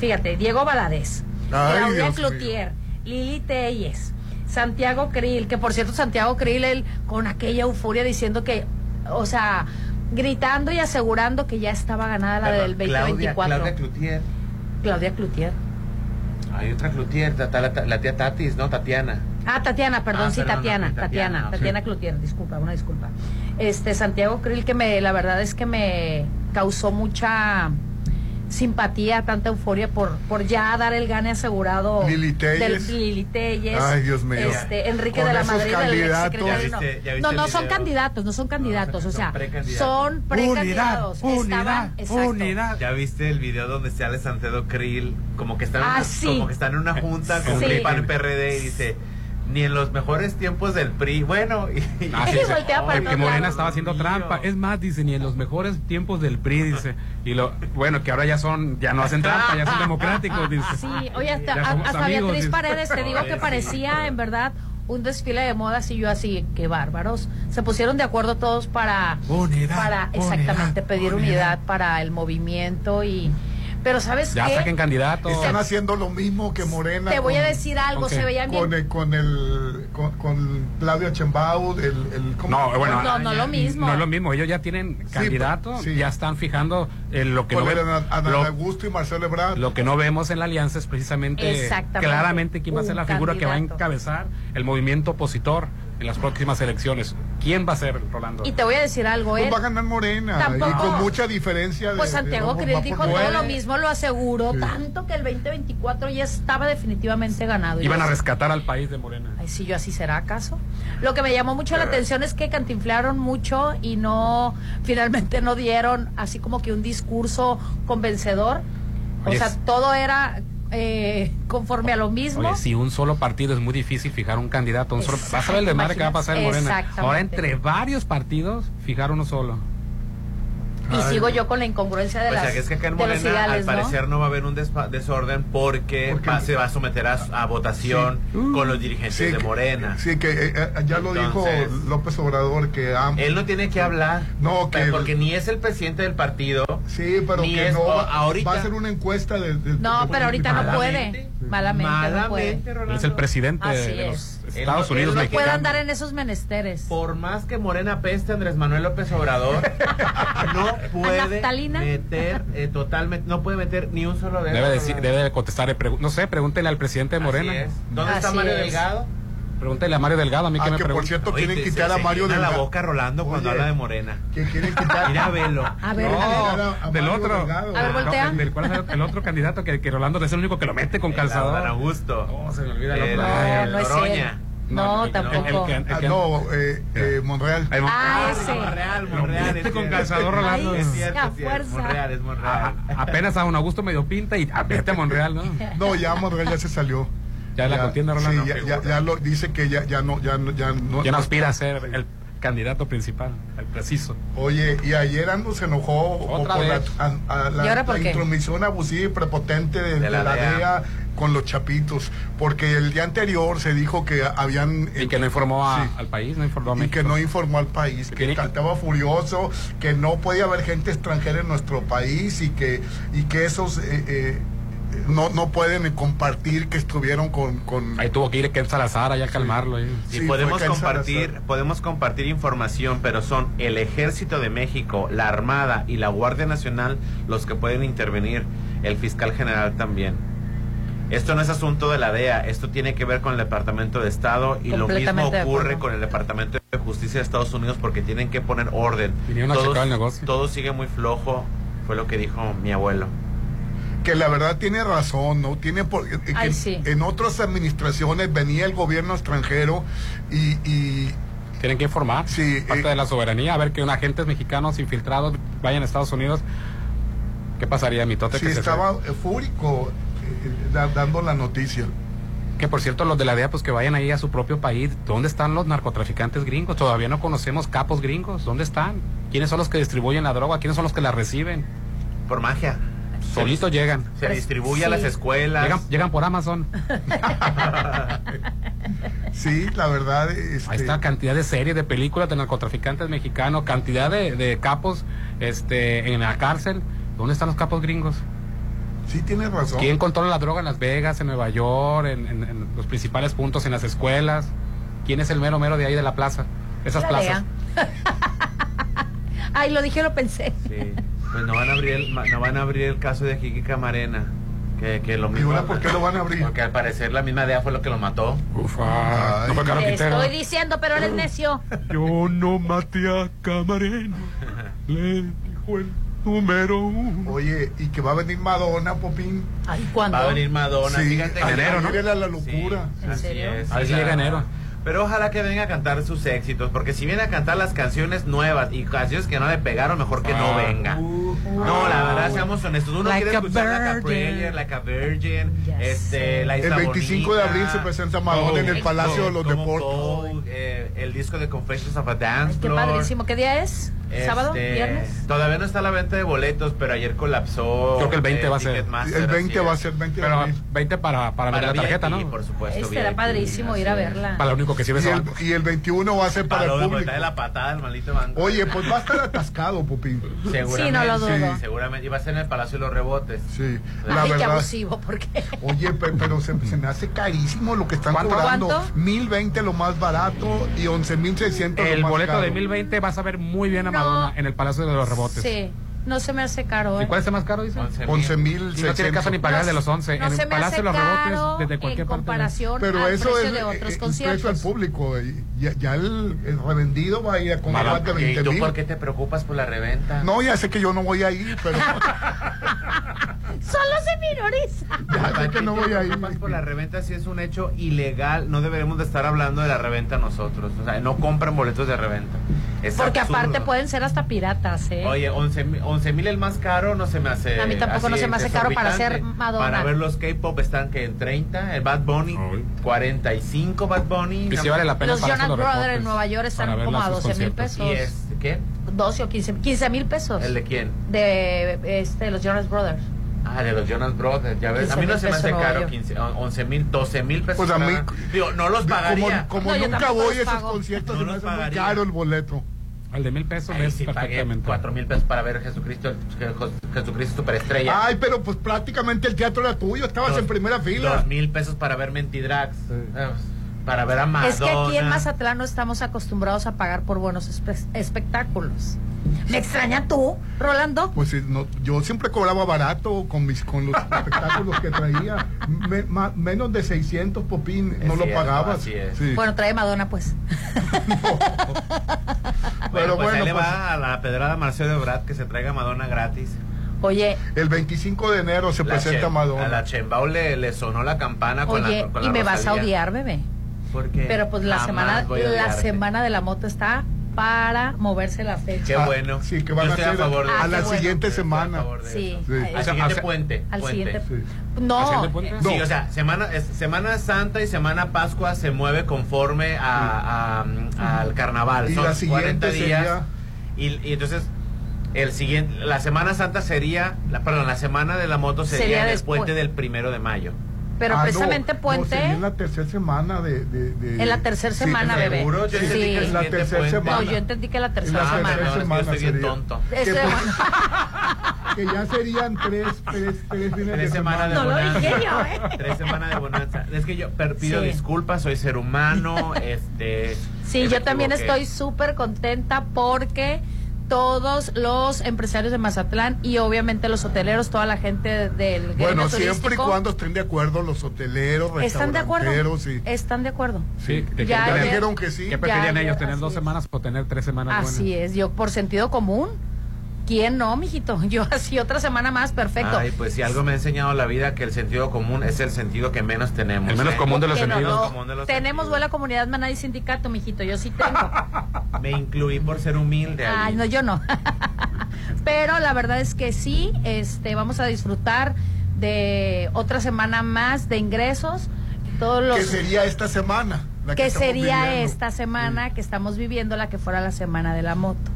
Fíjate, Diego Valadez, Claudia Dios Cloutier, Lili Telles, Santiago Krill, que por cierto Santiago Krill él con aquella euforia diciendo que, o sea, gritando y asegurando que ya estaba ganada la del Claudia, 2024. Claudia Cloutier. Claudia Cloutier. Hay otra Cloutier, ta- la, la tía Tatis, ¿no? Tatiana. Ah, Tatiana, perdón, Ah, sí, perdón, Tatiana, Tatiana, Tatiana, Tatiana, ok. Cloutier, disculpa, una disculpa. Este, Santiago Krill, que me, la verdad es que me causó mucha simpatía, tanta euforia por, por ya dar el gane asegurado Lili Telles. del Lili Telles, Ay, Dios mío. este, Enrique Con de la Madrid, candidatos. ¿Ya no. viste- ya viste no, no son candidatos, no son candidatos, o sea, precandidatos. son precandidatos, estaban, exacto. ¿Ya viste el video donde sale Santedo Krill? Como que están, en Ah, una- sí. como que están en una junta con Sí. el PAN PRD y dice, ni en los mejores tiempos del PRI, bueno, y, Ah, sí, Y sí. voltea para que, Morena lados. estaba haciendo trampa. Es más, dice, ni en los mejores tiempos del PRI, dice. Y lo, bueno, que ahora ya son, ya no hacen trampa, ya son democráticos, dice. Sí, oye, hasta, Ya somos hasta amigos, Beatriz dice. Paredes, te digo que parecía en verdad un desfile de modas y yo así, qué bárbaros. Se pusieron de acuerdo todos para, Unidad, para exactamente pedir unidad. para el movimiento y... Pero ¿sabes Ya qué? saquen candidatos. Están haciendo lo mismo que Morena. Te voy a con- decir algo, ¿Con qué? se veían bien... Con el, con el con, con Claudia Chembaud, el, el ¿cómo? No, bueno, No, no lo mismo. No es lo mismo, ellos ya tienen candidato, sí. ya están fijando en lo que no Ana, Ana lo- Augusto y Marcelo Ebrard. Lo que no vemos en la alianza es precisamente claramente quién va a ser la figura que va a encabezar el movimiento opositor en las próximas elecciones. ¿Quién va a ser, Rolando? Y te voy a decir algo, Pues ¿eh? va a ganar Morena Tampoco- y con mucha diferencia. de- Pues Santiago va dijo todo lo mismo, lo aseguró, Sí. tanto que el 2024 ya estaba definitivamente ganado. Iban a rescatar al país de Morena. Ay, sí, yo así será acaso. Lo que me llamó mucho la atención es que cantinflaron mucho y no, finalmente no dieron así como que un discurso convencedor. O sea, todo era eh, conforme a lo mismo. Oye, si un solo partido es muy difícil fijar un candidato, un solo, vas a ver el de madre que va a pasar en Morena. Ahora entre varios partidos fijar uno solo. Y sigo yo con la incongruencia de, o las, sea, que es que acá en Morena al parecer ¿no? va a haber un despa- desorden porque, va- se va a someter a, a votación con los dirigentes Sí, de que- Morena. Sí, que eh, eh, ya lo dijo López Obrador que am- Él no tiene que hablar. No, que porque ni es el presidente del partido. Sí, pero ni que es- no o- va, ahorita va a hacer una encuesta de, de- No, de- pero ahorita no Malamente. puede. Malamente, no puede. Malamente. Es el presidente Así de es. Estados Él Unidos él no No puede andar en esos menesteres. Por más que Morena peste Andrés Manuel López Obrador, no puede meter eh, totalmente, no puede meter ni un solo dedo. Debe, decir, debe de contestar, no sé, pregúntele al presidente de Morena. Así es. ¿Dónde está Así Mario es. Delgado? Pregúntele a Mario Delgado, a mí Ah, que me que por pregunta. cierto Oye, quieren te- quitar se- a Mario llena la Delgado. boca Rolando cuando Oye. habla de Morena. Que quieren quitar Mira, velo. A ver, No, a ver. a del otro. Delgado. A ver, voltea. No, del cual es el otro candidato que, que Rolando es el único que lo mete con calzador. Dan Augusto. Oh, se me olvida el El- otro. el no es Oroña. No, el- tampoco. el- el el Ah, no, eh, eh, Monreal. el- Ah, ese. Monreal, Monreal. mete es con calzador Rolando. Es cierto, a fuerza. Monreal, es a- Monreal. apenas a un Augusto medio pinta y vete a Monreal, ¿no? No, ya Monreal ya se salió. Ya la contienda, Rolando. Sí, ya, ya, ya lo dice que ya, ya no, ya no, ya no. Ya no aspira a ser el candidato principal, el preciso. Oye, y ayer Ando se enojó Otra por la, vez. a- a la- ¿Y ahora por la qué? intromisión abusiva y prepotente de, De la de la DEA. DEA con los chapitos, porque el día anterior se dijo que habían Y que no informó a- Sí. al país, no informó a y México. que no informó al país, que que- estaba furioso, que no podía haber gente extranjera en nuestro país y que y que esos eh, eh, no, no pueden compartir que estuvieron con, con Ahí tuvo que ir Ken Salazar allá a calmarlo. Y Sí, podemos compartir, Salazar. podemos compartir información, pero son el Ejército de México, la Armada y la Guardia Nacional los que pueden intervenir, el fiscal general también. Esto no es asunto de la DEA, esto tiene que ver con el Departamento de Estado y lo mismo ocurre con el Departamento de Justicia de Estados Unidos porque tienen que poner orden. Vinieron a checar el negocio. todo sigue muy flojo, fue lo que dijo mi abuelo. Que la verdad tiene razón, ¿no? Tiene por, eh, que Ay, sí. en otras administraciones venía el gobierno extranjero y, y Tienen que informar. Sí, Parte eh, de la soberanía. A ver que un agentes mexicanos infiltrados vayan a Estados Unidos. ¿Qué pasaría, mi tote? sí que se estaba eufórico eh, da- dando la noticia. Que por cierto, los de la DEA, pues que vayan ahí a su propio país. ¿Dónde están los narcotraficantes gringos? Todavía no conocemos capos gringos. ¿Dónde están? ¿Quiénes son los que distribuyen la droga? ¿Quiénes son los que la reciben? Por magia. Solitos llegan. Se distribuye a las escuelas. Llegan, llegan por Amazon. Sí, la verdad. Este, Ahí está cantidad de series, de películas de narcotraficantes mexicanos, cantidad de, de capos este, en la cárcel. ¿Dónde están los capos gringos? Sí, tienes razón. ¿Quién controla la droga en Las Vegas, en Nueva York, en, en- en los principales puntos, en las escuelas? ¿Quién es el mero mero de ahí de la plaza? Esas La plazas. Ay, lo dije, lo pensé. Sí. Pues no van a abrir el, no van a abrir el caso de Kiki Camarena. Que, que lo mismo. ahora por qué lo van a abrir? Porque al parecer la misma DEA fue lo que lo mató. Ufa. No fue Caro Te Quintero. estoy diciendo, pero eres necio. Yo no maté a Camarena. Le dijo el número uno. Oye, y que va a venir Madonna, Popín. Ay, ¿cuándo? Va a venir Madonna, Sí, fíjate. en enero, ¿no? Mírala la locura. Sí, ¿En así serio? es, A ver sí, si la- llega enero. Pero ojalá que venga a cantar sus éxitos, porque si viene a cantar las canciones nuevas y canciones que no le pegaron, mejor que no Ah. venga. No, la verdad, seamos honestos. Uno Like quiere escuchar like a virgin. prayer, like a virgin, Ya este, la El Isla 25 de Bonita, abril se presenta Madonna en el Palacio de los Deportes. Eh, el disco de Confessions of a Dance Ay, qué Floor. padrísimo. ¿Qué día es? ¿Sábado? Este, ¿Viernes? Todavía no está la venta de boletos, pero ayer colapsó. Creo que el 20 eh, va a ser. El 20 así va a ser 20 de Pero abril. 20 para, para, Para la tarjeta, VIP, ¿no? por supuesto. Este era VIP, padrísimo ir a verla. Para lo único Y el, y el 21 va a ser para Para el la público. de la patada del maldito banco. Oye, pues va a estar atascado, Popín. seguramente. Sí, no lo dudo. sí, seguramente. Y va a ser en el Palacio de los Rebotes. Sí, la Ay, qué verdad. abusivo, ¿por qué? Oye, pe- pero se, se me hace carísimo lo que están ¿Cuánto? cobrando. ¿Cuánto? 1020 lo más barato y 11600 El lo más boleto caro. de 1020 vas a ver muy bien a No. Madonna en el Palacio de los Rebotes. Sí, no se me hace caro. ¿Y ¿eh? cuál es el más caro, dice? 11,600. Y no tiene caso ni pagar el de los 11. No en se el me Palacio hace de los caro Rebotes, desde en cualquier parte. comparación Pero al eso precio es de eh, otros eh, precio al conciertos. público. y Ya, ya el, el revendido va a ir a Mala- más de ¿Y 20 tú mil. por qué te preocupas por la reventa? No, ya sé que yo no voy a ir, pero Solo se minoriza. ya sé que no voy a ir. Más por la reventa si es un hecho ilegal, no deberemos de estar hablando de la reventa nosotros. O sea, no compren boletos de reventa. Es Porque absurdo. aparte pueden ser hasta piratas, ¿eh? Oye, 11 mil el más caro no se me hace. A mí tampoco no se me hace caro para ser Madonna. Para ver los K-pop están que en 30, el Bad Bunny, 45 Bad Bunny. Y si vale la pena Los Jonas de los Brothers Rebotes en Nueva York están como a sus 12 mil pesos. ¿Y es qué? 12 o 15, 15 mil pesos. ¿El de quién? De este, los Jonas Brothers. Ah, de los Jonas Brothers, ya ves. A 15 mí no se me hace caro, Nueva 15, 11 mil, 12 mil pesos. Pues a mí- Digo, no los Como, pagaría. como No, yo nunca voy a esos conciertos, No se me los hace muy caro el boleto. El de mil pesos Ahí sí pagué perfectamente. 4 mil pesos para ver Jesucristo, Jesucristo Superestrella. Ay, pero pues prácticamente el teatro era tuyo, estabas Dos- en primera fila. Dos mil pesos para ver Mentidrags. Eh, Para ver a Madonna. Es que aquí en Mazatlán no estamos acostumbrados a pagar por buenos espe- espectáculos. ¿Me extraña tú, Rolando? Pues sí, no, yo siempre cobraba barato con mis con los espectáculos que traía. Me- ma- menos de 600 popín, Es no lo cierto, pagabas. así es. Sí. Bueno, trae Madonna, pues. Bueno, Pero pues ahí bueno, le pues- va a la pedrada Marcelo Brad que se traiga a Madonna gratis. Oye, El 25 de enero se presenta Chen- Madonna. A la Chembao le, le sonó la campana con oye, la con y la me vas a Rosalía. odiar, bebé. ¿Por qué? Pero pues la semana la semana de la moto está para moverse la fecha. Qué Ah, bueno. Sí, que van a a de Ah, a la bueno. siguiente semana. Sí. Sí. Al O sea, siguiente puente. Al puente. siguiente. Sí. No, ¿Haciendo puente? eh, Sí, o sea, semana, es- semana Santa y Semana Pascua se mueve conforme a, a- al carnaval. Y Son la siguiente 40 días. sería- Y, y entonces, el siguiente, la Semana Santa sería, la, perdón, la Semana de la moto sería, Sería en el después. puente del primero de mayo. Pero Ah, precisamente no, puente en la tercera semana de. de- de- en la tercera Sí, semana, bebé. ¿Seguro? Yo Sí. entendí que el la tercera puente- semana. No, yo entendí que la En tercera Ah, semana. tercera perdón, es que yo semana estoy bien sería. tonto. Que, Este- pues, que ya serían tres, tres, tres fines de Tres semanas de No lo bonanza. dije yo, ¿eh? Tres semanas de bonanza. Es que yo pido Sí. disculpas, soy ser humano, este... Sí, yo también estoy súper contenta porque todos los empresarios de Mazatlán y obviamente los hoteleros, toda la gente del Bueno, siempre y cuando estén de acuerdo los hoteleros, están de acuerdo. y Están de acuerdo. Sí, ¿de Ya dijeron que sí. ¿Qué preferían Ya, ellos, tener dos es. semanas o tener tres semanas buenas? Así es, yo por sentido común. ¿Quién no, mijito? Yo así otra semana más, perfecto. Ay, pues si algo me ha enseñado la vida, que el sentido común es el sentido que menos tenemos. El menos ¿eh? común de los no, sentidos. no. Común de los Tenemos buena comunidad maná y sindicato, mijito. Yo sí tengo. Me incluí por ser humilde. Ay, no, yo no. Pero la verdad es que sí, este, vamos a disfrutar de otra semana más de ingresos. Todos los Que sería esta semana. la que sería viviendo. esta semana que estamos viviendo, la que fuera la semana de la moto.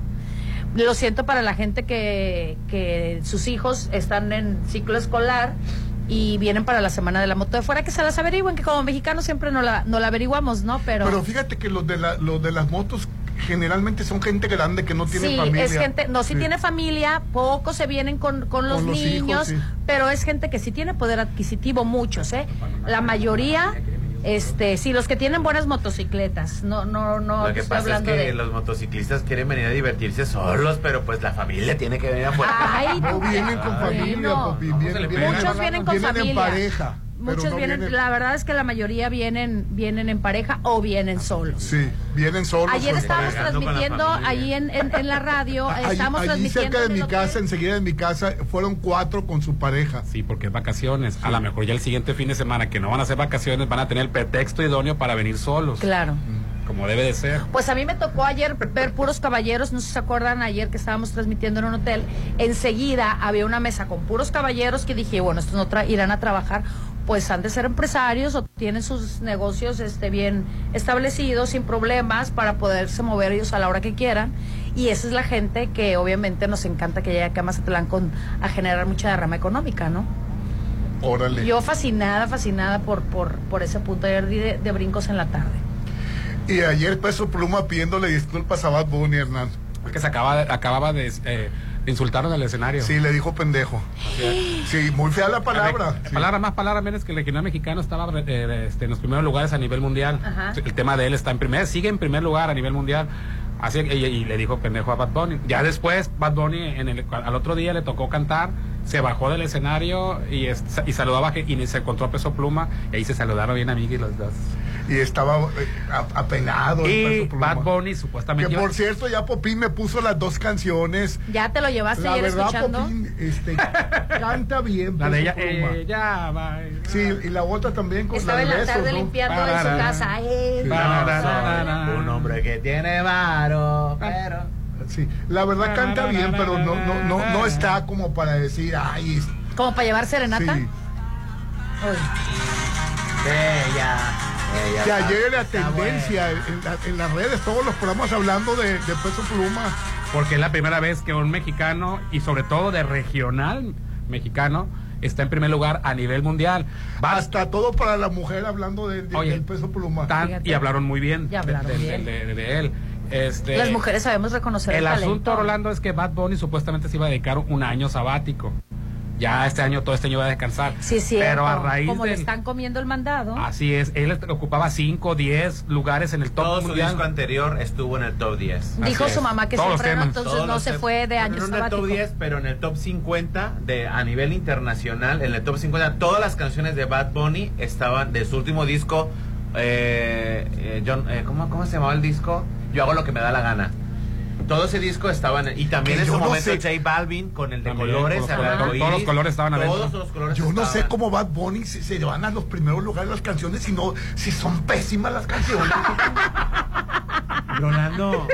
Lo siento para la gente que, que sus hijos están en ciclo escolar y vienen para la semana de la moto de fuera, que se las averigüen, que como mexicanos siempre no la, no la averiguamos, ¿no? Pero, Pero fíjate que los de, la, los de las motos generalmente son gente grande que no tiene sí, familia. es gente, no, si Sí. tiene familia, pocos se vienen con, con los Con los hijos, niños, sí. pero es gente que sí tiene poder adquisitivo, muchos, ¿eh? La mayoría, este, sí, los que tienen buenas motocicletas, no, no, no, Lo que pasa es que de... los motociclistas quieren venir a divertirse solos, pero pues la familia tiene que venir afuera. Ay, No vienen con familia, bueno. papi, vienen, vienen- Muchos vienen con vienen familia. en pareja. Muchos no vienen, la verdad es que la mayoría vienen, vienen en pareja o vienen solos. Sí, vienen solos. Ayer estábamos transmitiendo ahí en, en, en la radio, Allí- estábamos allí transmitiendo cerca de mi casa, enseguida de mi casa, fueron cuatro con su pareja. Sí, porque es vacaciones. A lo mejor ya el siguiente fin de semana, que no van a ser vacaciones, van a tener el pretexto idóneo para venir solos. Claro. Como debe de ser. Pues a mí me tocó ayer ver puros caballeros, no sé si se acuerdan ayer que estábamos transmitiendo en un hotel, enseguida había una mesa con puros caballeros que dije, bueno, estos no tra- irán a trabajar, pues han de ser empresarios o tienen sus negocios este, bien establecidos, sin problemas, para poderse mover ellos a la hora que quieran. Y esa es la gente que obviamente nos encanta que llegue acá a Mazatlán con, a generar mucha derrama económica, ¿no? Órale. Yo fascinada, fascinada por, por, por ese punto ayer de, de brincos en la tarde. Y ayer Peso Pluma pidiéndole disculpas a Bad Bunny, Hernán. Que se acaba, acababa de eh, insultarnos en el escenario. Sí, le dijo pendejo. Sí, muy fea la palabra. La palabra más, palabra menos que el regional mexicano estaba eh, este, en los primeros lugares a nivel mundial. Ajá. El tema de él está en primer, sigue en primer lugar a nivel mundial. Así y, y le dijo pendejo a Bad Bunny. Ya después Bad Bunny en el, al otro día le tocó cantar, se bajó del escenario y, es- y saludaba y se encontró a Peso Pluma y ahí se saludaron bien amigos los dos. Y estaba eh, a- apenado. Y. Bad Bunny supuestamente Que por cierto, ya Popín me puso las dos canciones. ¿Ya te lo llevaste La ayer verdad, escuchando? Popín este, canta bien. La de ella, eh, ya va. Sí, y la otra también con Estaba la en la besos, tarde ¿no? limpiando en su casa. Eh, Sí. No un hombre que tiene varo, pero... Sí, la verdad canta bien, pero no, no, no, no está como para decir, ay, ¿Como para llevar serenata? Sí. Ella, ella que ayer era tendencia en, la- en las redes, todos los programas hablando de, de Peso Pluma. Porque es la primera vez que un mexicano, y sobre todo de regional mexicano, está en primer lugar a nivel mundial. Hasta todo para la mujer hablando de- de- Oye, del Peso Pluma. Tan- y hablaron muy bien, de- hablaron de, bien. de- de- de él. Este, Las mujeres sabemos reconocer el, el asunto. Rolando, es que Bad Bunny supuestamente se iba a dedicar un año sabático. Ya este año, todo este año va a descansar. Sí, cierto. Pero a raíz Como le del- están comiendo el mandado. Así es, él ocupaba 5, 10 lugares en el top Todo su mundial. disco anterior estuvo en el top 10. Dijo Así su es. mamá que Todos no, temas. entonces Todos no se tem- fue de Bueno, año no en el top 10, pero en el top 50 de a nivel internacional, en el top 50 todas las canciones de Bad Bunny estaban de su último disco eh, eh, John, eh, ¿cómo, ¿cómo se llamaba el disco? Yo hago lo que me da la gana. Todo ese disco estaba en, y también Que en yo su no momento sé- J Balvin con el de También, colores, con los colores, arcoíris, todos los colores estaban adentro. Todos los colores Yo no sé estaban. cómo Bad Bunny se, se van a los primeros lugares las canciones si no, si son pésimas las canciones. Rolando, o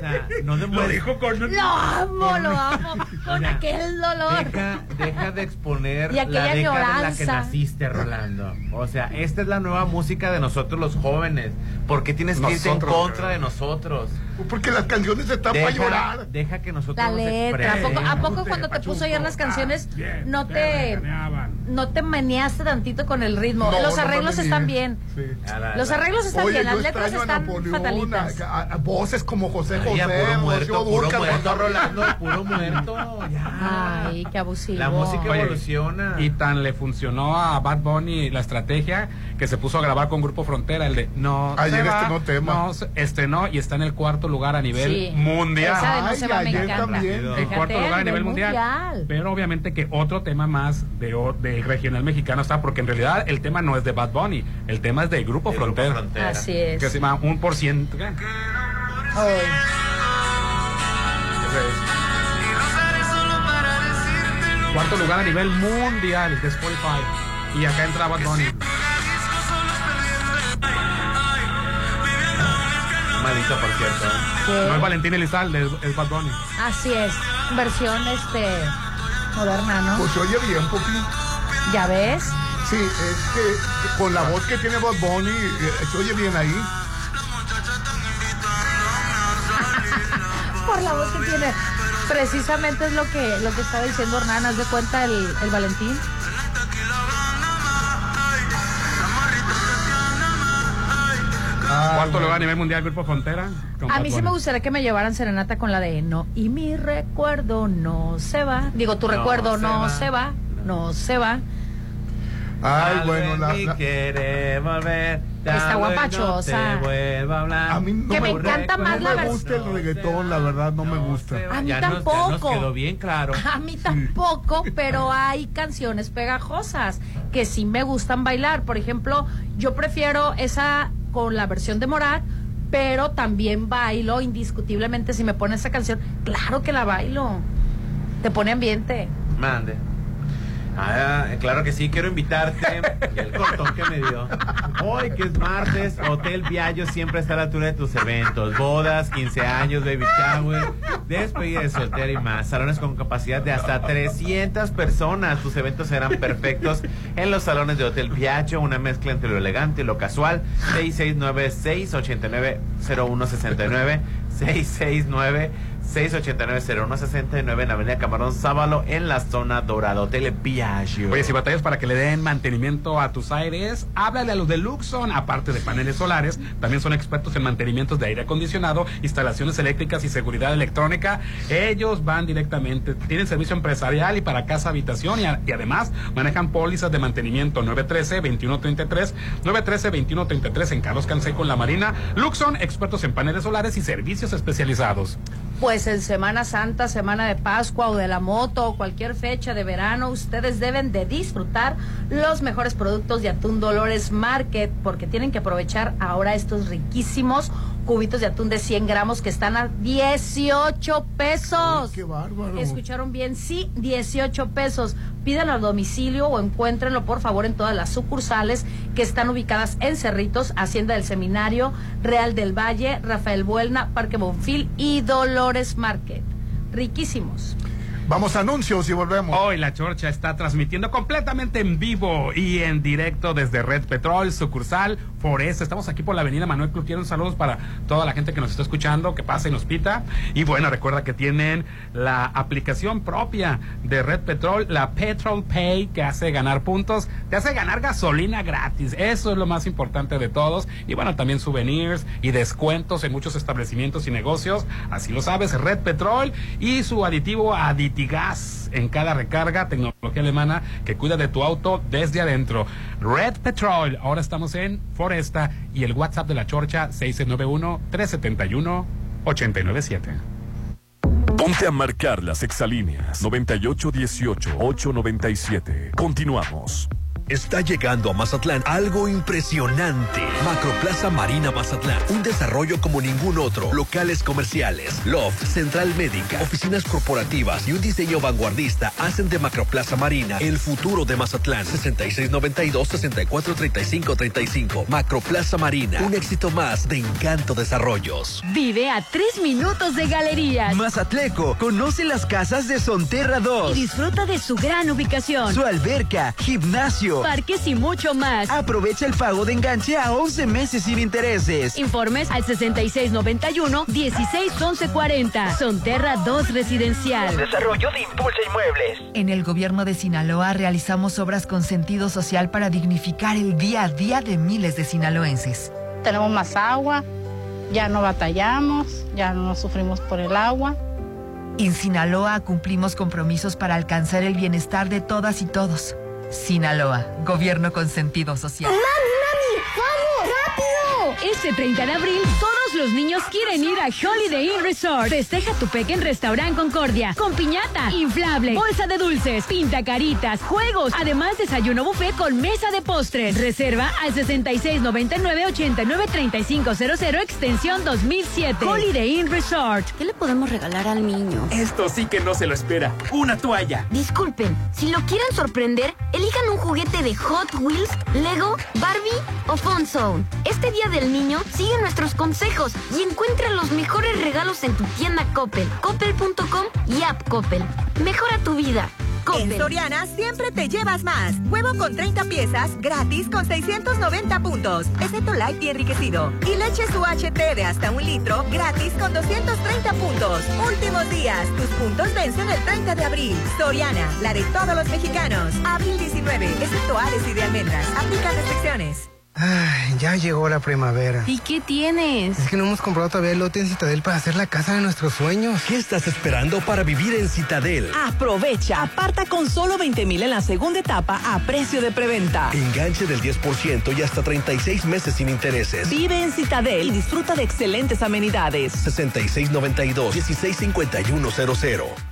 sea, no Lo dijo con Lo amo, lo amo. Con aquel dolor. Deja, deja de exponer Y aquella la década en la que naciste, Rolando. O sea, esta es la nueva música de nosotros los jóvenes. ¿Por qué tienes que irte en contra de nosotros? Porque las canciones están para llorar. deja que nosotros La nos letra. ¿A poco, expresemos. ¿A poco cuando te puso ayer las canciones Bien, no te regañaban. no te meneaste tantito con el ritmo? No, Los arreglos están bien. Sí. Los arreglos están Oye, bien, las letras están Napoleón, fatalitas. a, a- a voces como José Ay, José, puro muerto, puro muerto, Rolando, puro muerto. Ya. Ay, qué abusivo. La música Oye, evoluciona. Y tan le funcionó a Bad Bunny la estrategia que se puso a grabar con Grupo Frontera, el de No Ayer se va, estrenó tema. no se- estrenó y está en el cuarto lugar a nivel Sí. mundial. Esa de no Ay, se va, me ayer encanta. también. En Fíjate, cuarto lugar a nivel mundial. mundial. Pero obviamente que otro tema más de, regional mexicano está, porque en realidad el tema no es de Bad Bunny, el tema es de Grupo El Grupo Frontera. Frontera. Así es. Que se llama un por ciento. Cuarto lugar a nivel mundial de Spotify. Y acá entra Bad Bunny. Por cierto. ¿eh? ¿Qué? No es Valentín Elizalde, es, es Bad Bunny. Así es. Versión este moderna, ¿no? Pues se oye bien, Popi. Ya ves. Sí, es que con la voz que tiene Bad Bunny, eh, se oye bien ahí. Por la voz que tiene. Precisamente es lo que, lo que estaba diciendo Hernán, haz de cuenta el, el Valentín. Cuarto lugar a nivel mundial, Grupo Frontera. A mí sí me gustaría que me llevaran serenata con la de no. Y mi recuerdo no se va. Digo, tu No recuerdo se no va. se va. No se va. Ay, Tal bueno, la- la- quiere volver. Está vez guapachosa. No te vuelva a hablar. A mí no Que me me, encanta más no la me gusta el reggaetón, la verdad, no me gusta. A mí Ya nos- ya nos tampoco. quedó bien claro. A mí tampoco, pero hay canciones pegajosas que sí me gustan bailar. Por ejemplo, yo prefiero esa con la versión de Morat, pero también bailo indiscutiblemente si me pone esa canción. Claro que la bailo. Te pone ambiente. Mande. Ah, claro que sí, quiero invitarte. Y el cortón que me dio. Hoy que es martes, Hotel Viallo siempre está a la altura de tus eventos. Bodas, 15 años, baby shower, despedida de soltera y más. Salones con capacidad de hasta 300 personas. Tus eventos serán perfectos en los salones de Hotel Viallo. Una mezcla entre lo elegante y lo casual. 6696-890169. 669 689-0169 en Avenida Camarón Sábalo en la zona dorada. Hotel. Oye, si batallas para que le den mantenimiento a tus aires, háblale a los de Luxon, aparte de paneles solares, también son expertos en mantenimientos de aire acondicionado, instalaciones eléctricas y seguridad electrónica. Ellos van directamente, tienen servicio empresarial y para casa, habitación y, y además manejan pólizas de mantenimiento 913-2133, 913-2133 en Carlos Canseco en La Marina. Luxon, expertos en paneles solares y servicios especializados. Pues en Semana Santa, Semana de Pascua o de la moto o cualquier fecha de verano, ustedes deben de disfrutar los mejores productos de Atún Dolores Market porque tienen que aprovechar ahora estos riquísimos cubitos de atún de 100 gramos que están a 18 pesos. qué bárbaro. ¿Escucharon bien? Sí, 18 pesos. Pídanlo a domicilio o encuéntrenlo por favor en todas las sucursales que están ubicadas en Cerritos, Hacienda del Seminario, Real del Valle, Rafael Buelna, Parque Bonfil y Dolores Market. Riquísimos. Vamos a anuncios y volvemos. Hoy la Chorcha está transmitiendo completamente en vivo y en directo desde Red Petrol, sucursal Foresta. Estamos aquí por la avenida Manuel Club. Quiero un saludo para toda la gente que nos está escuchando, que pasa y nos pita. Y bueno, recuerda que tienen la aplicación propia de Red Petrol, la Petrol Pay, que hace ganar puntos, te hace ganar gasolina gratis. Eso es lo más importante de todos. Y bueno, también souvenirs y descuentos en muchos establecimientos y negocios. Así lo sabes, Red Petrol y su aditivo Aditigas en cada recarga, tecnología alemana que cuida de tu auto desde adentro. Red Petrol, ahora estamos en Foresta y el WhatsApp de la Chorcha 691-371-897. Ponte a marcar las exalíneas 9818-897. Continuamos. Está llegando a Mazatlán algo impresionante. Macroplaza Marina Mazatlán. Un desarrollo como ningún otro. Locales comerciales, loft, central médica, oficinas corporativas y un diseño vanguardista hacen de Macroplaza Marina el futuro de Mazatlán. 6692-643535. Macroplaza Marina. Un éxito más de Encanto Desarrollos. Vive a tres minutos de galerías. Mazatleco, conoce las casas de Sonterra Y 2, disfruta de su gran ubicación. su alberca, gimnasio. Parques y mucho más. Aprovecha el pago de enganche a 11 meses sin intereses. Informes al 6691-161140. Sonterra 2 Residencial. Desarrollo de Impulsa Inmuebles. En el gobierno de Sinaloa realizamos obras con sentido social para dignificar el día a día de miles de sinaloenses. tenemos más agua, ya no batallamos, ya no sufrimos por el agua. En Sinaloa cumplimos compromisos para alcanzar el bienestar de todas y todos. Sinaloa, gobierno con sentido social. ¡Vamos, rápido! Este 30 de abril, todos los niños quieren ir a Holiday Inn Resort. Festeja tu peque en Restaurant Concordia. Con piñata, inflable, bolsa de dulces, pinta caritas, juegos. Además, desayuno buffet con mesa de postres. Reserva al 6699-893500, extensión 2007. Holiday Inn Resort. ¿Qué le podemos regalar al niño? Esto sí que no se lo espera. Una toalla. Disculpen, si lo quieren sorprender, elijan un juguete de Hot Wheels, Lego, Barbie o Fun. Este día del niño, sigue nuestros consejos y encuentra los mejores regalos en tu tienda Coppel, coppel.com y app Coppel. Mejora tu vida. En Soriana siempre te llevas más. Huevo con 30 piezas gratis con 690 puntos, excepto light y enriquecido. Y leche UHT de hasta un litro gratis con 230 puntos. Últimos días, tus puntos vencen el 30 de abril. Soriana, la de todos los mexicanos. Abril 19, excepto Ares y de almendras. Aplica restricciones. Ay, ya llegó la primavera. ¿Y qué tienes? Es que no hemos comprado todavía el lote en Citadel para hacer la casa de nuestros sueños. ¿Qué estás esperando para vivir en Citadel? Aprovecha. Aparta con solo 20 mil en la segunda etapa a precio de preventa. Enganche del 10% y hasta 36 meses sin intereses. Vive en Citadel y disfruta de excelentes amenidades. 6692-165100.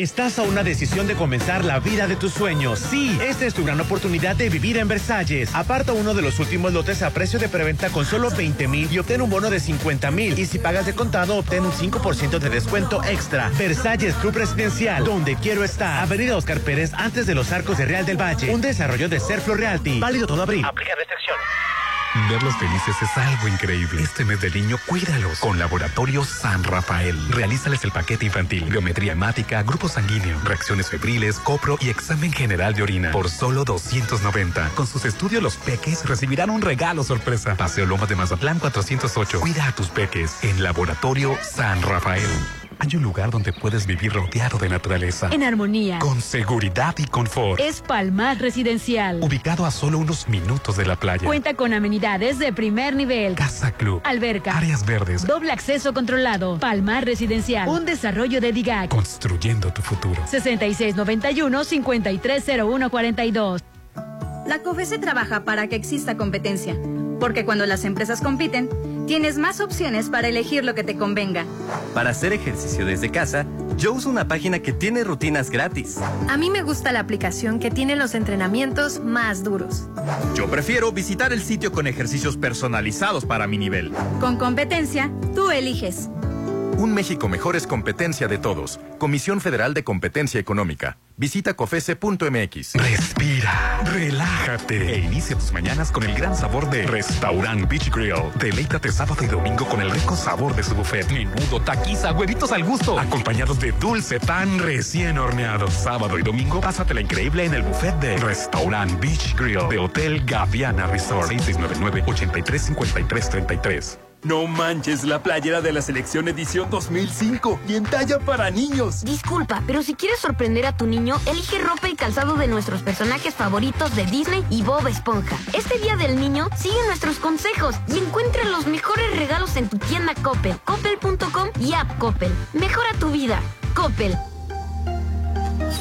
Estás a una decisión de comenzar la vida de tus sueños. Sí, esta es tu gran oportunidad de vivir en Versalles. Aparta uno de los últimos lotes a precio de preventa con solo 20 mil y obtén un bono de 50 mil. Y si pagas de contado, obtén un 5% de descuento extra. Versalles Club Residencial, donde quiero estar. Avenida Oscar Pérez, antes de los arcos de Real del Valle. Un desarrollo de Serflo Realty. Válido todo abril. Aplica restricciones. Verlos felices es algo increíble. Este mes del niño, cuídalos con Laboratorio San Rafael. Realízales el paquete infantil, biometría hemática, grupo sanguíneo, reacciones febriles, copro y examen general de orina por solo 290. Con sus estudios, los peques recibirán un regalo sorpresa. Paseo Lomas de Mazatlán 408. Cuida a tus peques en Laboratorio San Rafael. Hay un lugar donde puedes vivir rodeado de naturaleza. En armonía. Con seguridad y confort. Es Palmar Residencial. Ubicado a solo unos minutos de la playa. Cuenta con amenidades de primer nivel. Casa Club. Alberca. Áreas verdes. Doble acceso controlado. Palmar Residencial. Un desarrollo de DIGAC. Construyendo tu futuro. 6691-530142. La COFESE trabaja para que exista competencia, porque cuando las empresas compiten, tienes más opciones para elegir lo que te convenga. Para hacer ejercicio desde casa, yo uso una página que tiene rutinas gratis. A mí me gusta la aplicación que tiene los entrenamientos más duros. Yo prefiero visitar el sitio con ejercicios personalizados para mi nivel. Con competencia, tú eliges. Un México mejor es competencia de todos. Comisión Federal de Competencia Económica. Visita cofese.mx. Respira, relájate e inicia tus mañanas con el gran sabor de Restaurant Beach Grill. Deleítate sábado y domingo con el rico sabor de su buffet. Menudo, taquiza, huevitos al gusto, acompañados de dulce pan recién horneado. Sábado y domingo, pásatela increíble en el buffet de Restaurant Beach Grill de Hotel Gaviana Resort. 6699-835333. No manches la playera de la selección edición 2005 y en talla para niños. Disculpa, pero si quieres sorprender a tu niño, elige ropa y calzado de nuestros personajes favoritos de Disney y Bob Esponja. Este día del niño, sigue nuestros consejos y encuentra los mejores regalos en tu tienda Coppel, coppel.com y app Coppel. Mejora tu vida. Coppel.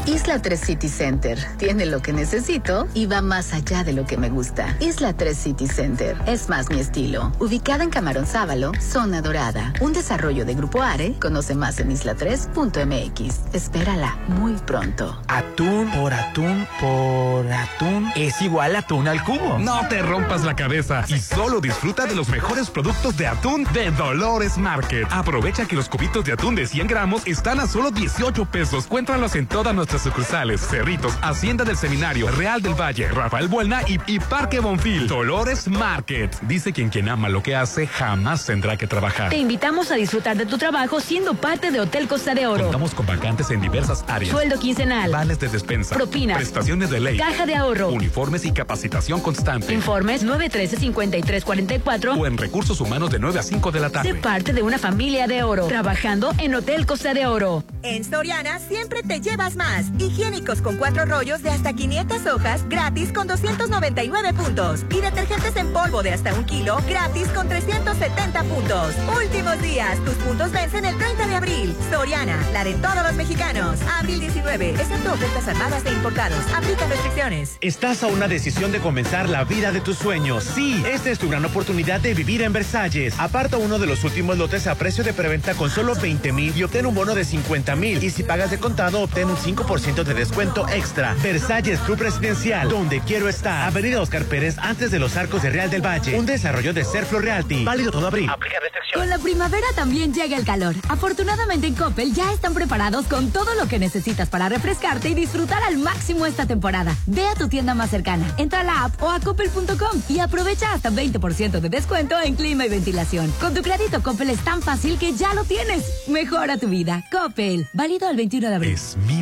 Isla 3 City Center tiene lo que necesito y va más allá de lo que me gusta. Isla 3 City Center es más mi estilo. Ubicada en Camarón Sábalo, zona dorada. Un desarrollo de Grupo Are. Conoce más en isla3.mx. Espérala muy pronto. Atún por atún por atún es igual a atún al cubo. No te rompas la cabeza y solo disfruta de los mejores productos de atún de Dolores Market. Aprovecha que los cubitos de atún de 100 gramos están a solo 18 pesos. Cuéntralos en todas nuestras sucursales, Cerritos, Hacienda del Seminario, Real del Valle, Rafael Buelna y, y Parque Bonfil. Dolores Market. Dice quien quien ama lo que hace jamás tendrá que trabajar. Te invitamos a disfrutar de tu trabajo siendo parte de Hotel Costa de Oro. Contamos con vacantes en diversas áreas. Sueldo quincenal. Vales de despensa. Propinas. Prestaciones de ley. Caja de ahorro. Uniformes y capacitación constante. Informes 913-5344 o en recursos humanos de 9 a 5 de la tarde. Sé parte de una familia de oro. Trabajando en Hotel Costa de Oro. En Soriana siempre te llevas más. Higiénicos con cuatro rollos de hasta 500 hojas gratis con 299 puntos. Y detergentes en polvo de hasta un kilo gratis con 370 puntos. Últimos días, tus puntos vencen el 30 de abril. Soriana, la de todos los mexicanos. Abril 19, excepto ofertas armadas e importados. Aplica restricciones. Estás a una decisión de comenzar la vida de tus sueños. Sí, esta es tu gran oportunidad de vivir en Versalles. Aparta uno de los últimos lotes a precio de preventa con solo 20 mil y obtén un bono de 50 mil. Y si pagas de contado, obtén un 5% 25% de descuento extra. Versalles Club Residencial, donde quiero estar. Avenida Oscar Pérez, antes de los arcos de Real del Valle. Un desarrollo de Serflo Realty. Válido todo abril. Aplica restricción. Con la primavera también llega el calor. Afortunadamente en Coppel ya están preparados con todo lo que necesitas para refrescarte y disfrutar al máximo esta temporada. Ve a tu tienda más cercana, entra a la app o a coppel.com y aprovecha hasta 20% de descuento en clima y ventilación. Con tu crédito Coppel es tan fácil que ya lo tienes. Mejora tu vida. Coppel. Válido al 21 de abril. Es mi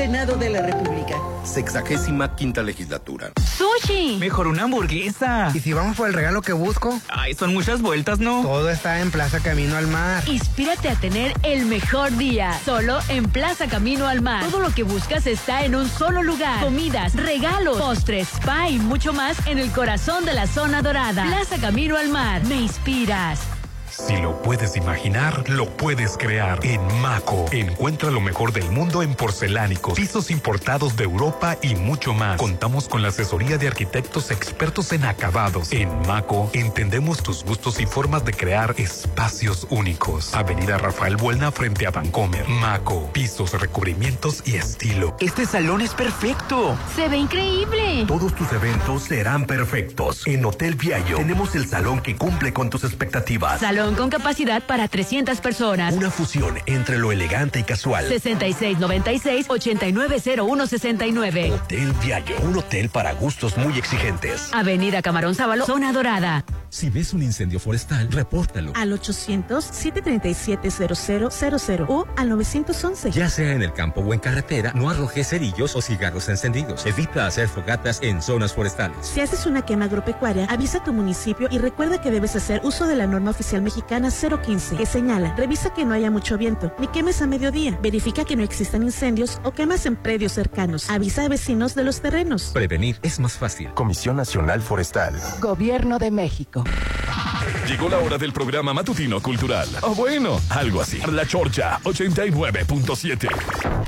Senado de la República. Sexagésima quinta legislatura. ¡Sushi! Mejor una hamburguesa. ¿Y si vamos por el regalo que busco? Ay, son muchas vueltas, ¿no? Todo está en Plaza Camino al Mar. Inspírate a tener el mejor día. Solo en Plaza Camino al Mar. Todo lo que buscas está en un solo lugar. Comidas, regalos, postres, spa y mucho más en el corazón de la zona dorada. Plaza Camino al Mar. Me inspiras. Si lo puedes imaginar, lo puedes crear. En Maco, encuentra lo mejor del mundo en porcelánicos, pisos importados de Europa y mucho más. Contamos con la asesoría de arquitectos expertos en acabados. En Maco, entendemos tus gustos y formas de crear espacios únicos. Avenida Rafael Buelna frente a Vancomer. Maco, pisos, recubrimientos y estilo. Este salón es perfecto. Se ve increíble. Todos tus eventos serán perfectos. En Hotel Viallo tenemos el salón que cumple con tus expectativas. Salón con capacidad para 300 personas. Una fusión entre lo elegante y casual. 6696-890169. Hotel Viallo, un hotel para gustos muy exigentes. Avenida Camarón Sábalo, zona dorada. Si ves un incendio forestal, repórtalo. Al 800-737-0000 o al 911. Ya sea en el campo o en carretera, no arrojes cerillos o cigarros encendidos. Evita hacer fogatas en zonas forestales. Si haces una quema agropecuaria, avisa a tu municipio y recuerda que debes hacer uso de la norma oficial mexicana 015, que señala, revisa que no haya mucho viento, ni quemes a mediodía, verifica que no existan incendios o quemas en predios cercanos, avisa a vecinos de los terrenos. Prevenir es más fácil. Comisión Nacional Forestal. Gobierno de México. Llegó la hora del programa matutino cultural. O bueno, algo así. La Chorcha 89.7.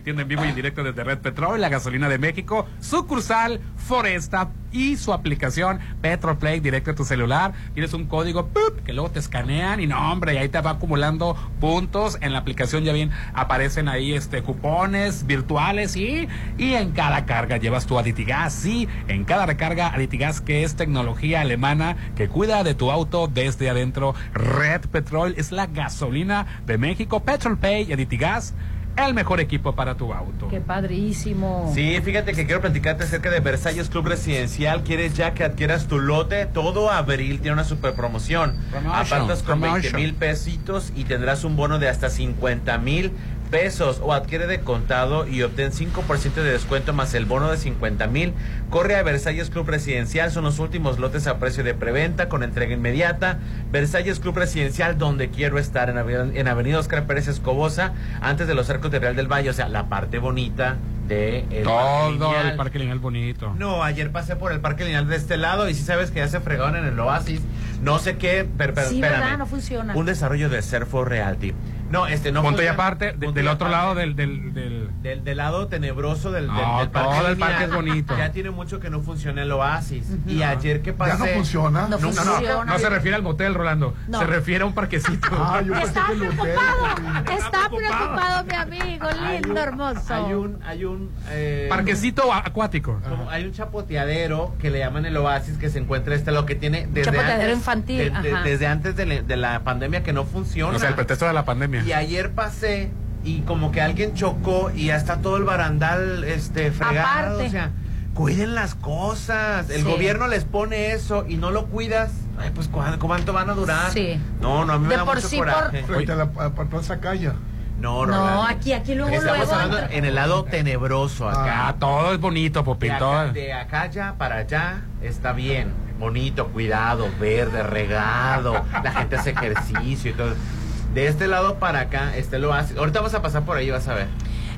transmitiendo en vivo y en directo desde Red Petrol, la gasolina de México, sucursal Foresta y su aplicación Petroplay directo a tu celular. Tienes un código que luego te escanean y no, hombre, y ahí te va acumulando puntos. En la aplicación ya bien aparecen ahí este cupones virtuales y, y en cada carga llevas tu Aditigas. Sí, en cada recarga Aditigas, que es tecnología alemana que cuida de tu auto desde adentro. Red Petrol es la gasolina de México. Petrol Pay y Aditigas, el mejor equipo para tu auto. Qué padrísimo. Sí, fíjate que quiero platicarte acerca de Versalles Club Residencial. ¿Quieres ya que adquieras tu lote? Todo abril tiene una super promoción. Apartas con 20 promotion. mil pesitos y tendrás un bono de hasta 50 mil pesos o adquiere de contado y obtén 5% de descuento más el bono de 50 mil. Corre a Versalles Club Residencial, son los últimos lotes a precio de preventa con entrega inmediata. Versalles Club Residencial, donde quiero estar, en, Avenida- en Avenida Oscar Pérez Escobosa, antes de los arcos de Real del Valle, o sea, la parte bonita de el Parque Todo Lineal. el parque lineal bonito. No, ayer pasé por el Parque Lineal de este lado y sí sabes que ya se fregaron en el Oasis. No sé qué, pero, pero sí, espérame. ¿verdad? No funciona. Un desarrollo de Serfo Realty. No, este no Punto y funciona. aparte, de- del otro lado del, del, del- Del, del lado tenebroso del, del- No, del parque. todo el parque es bonito. Ya tiene mucho que no funciona el oasis. Y ayer que pasé. no funciona? No, No, no, no, no se refiere al motel, Rolando. No. Se refiere a un parquecito. Ah, yo pensé Está que preocupado. Está preocupado mi amigo, lindo, hermoso. Hay un, hay un eh, Parquecito acuático. como hay un chapoteadero que le llaman el oasis que se encuentra este lo que tiene desde Chapoteadero antes, infantil, de- desde antes de la pandemia que no funciona. O sea, el pretexto de la pandemia. Y ayer pasé y como que alguien chocó y ya está todo el barandal este fregado, Aparte. o sea, cuiden las cosas. El Sí. gobierno les pone eso y no lo cuidas. Ay, pues ¿cuánto, van a durar? Sí. No, no, a mí me da por mucho sí, por- coraje. Frente a la a- Plaza Calla. No, No, Rolando. aquí, aquí luego, Estamos luego. hablando entra- en el lado tenebroso acá. Ah, todo es bonito, De Popín. acá, todo. de acá ya para allá está bien, bonito, cuidado, verde, regado, la gente hace ejercicio y todo. De este lado para acá, este lo hace. Ahorita vamos a pasar por ahí, vas a ver.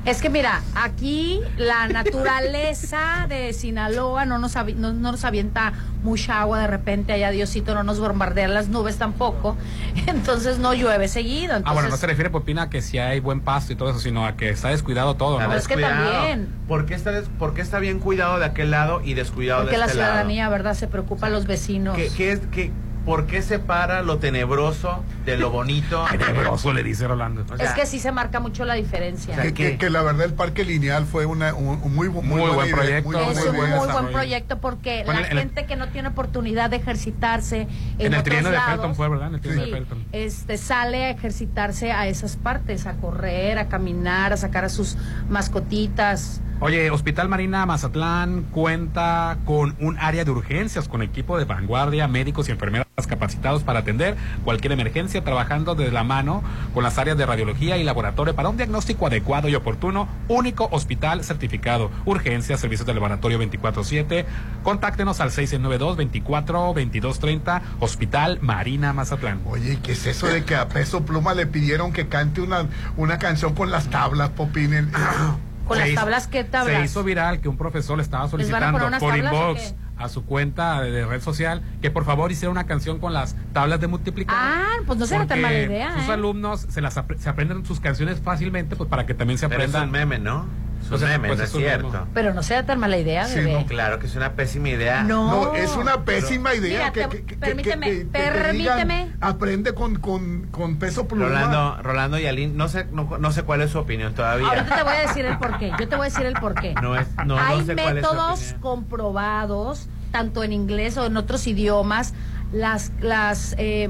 Es que mira, aquí la naturaleza de Sinaloa no nos, no, no nos avienta mucha agua de repente, allá Diosito no nos bombardea las nubes tampoco, entonces no llueve seguido. Ah, bueno, no se refiere, Popín, a que si hay buen pasto y todo eso, sino a que está descuidado todo, ¿no? es que también. ¿Por qué, está des- por qué está bien cuidado de aquel lado y descuidado Porque de la este lado? ciudadanía, ¿verdad? Se preocupa a los vecinos. ¿Qué, qué es, qué, ¿Por qué separa lo tenebroso de lo bonito? Tenebroso, le dice Rolando. O sea, es que sí se marca mucho la diferencia. Que, que- que la verdad el parque lineal fue una, un, un muy, Muy buena buen idea, proyecto, muy es un muy buen proyecto porque Bueno, la en el- gente que no tiene oportunidad de ejercitarse en, En el trienio de Felton fue, ¿verdad? En el trienio sí, de Felton. este, sale a ejercitarse a esas partes, a correr, a caminar, a sacar a sus mascotitas. Oye, Hospital Marina Mazatlán cuenta con un área de urgencias con equipo de vanguardia, médicos y enfermeras capacitados para atender cualquier emergencia, trabajando de la mano con las áreas de radiología y laboratorio para un diagnóstico adecuado y oportuno. Único hospital certificado. Urgencias, servicios de laboratorio 24-7. Contáctenos al 692-24-2230, Hospital Marina Mazatlán. Oye, ¿y ¿qué es eso de que a Peso Pluma le pidieron que cante una, una canción con las tablas, Popín? Con Se las hizo- tablas, ¿qué Se tablas? hizo viral que un profesor le estaba ¿Les van a solicitando por inbox a su cuenta de, de red social que por favor hiciera una canción con las tablas de multiplicar. Ah, pues no será tan Porque mala idea, Sus ¿eh? alumnos se las apre- se aprenden sus canciones fácilmente pues para que también se Pero es aprendan. un meme, ¿no? Un Pues meme, pues no es cierto. Pero no será tan mala idea, Sí, bebé. no, Claro que es una pésima idea. No. No, es una pésima idea. Mira, que, te- que- que- permíteme, que- que- que te permíteme. digan, aprende con, con, con Peso Pluma. Rolando, Rolando y Aline, no sé, no, no sé cuál es su opinión todavía. Ahorita te voy a decir el porqué. Yo te voy a decir el porqué. No es, no, no Hay sé cuál es métodos comprobados, tanto en inglés o en otros idiomas. Las, las, eh,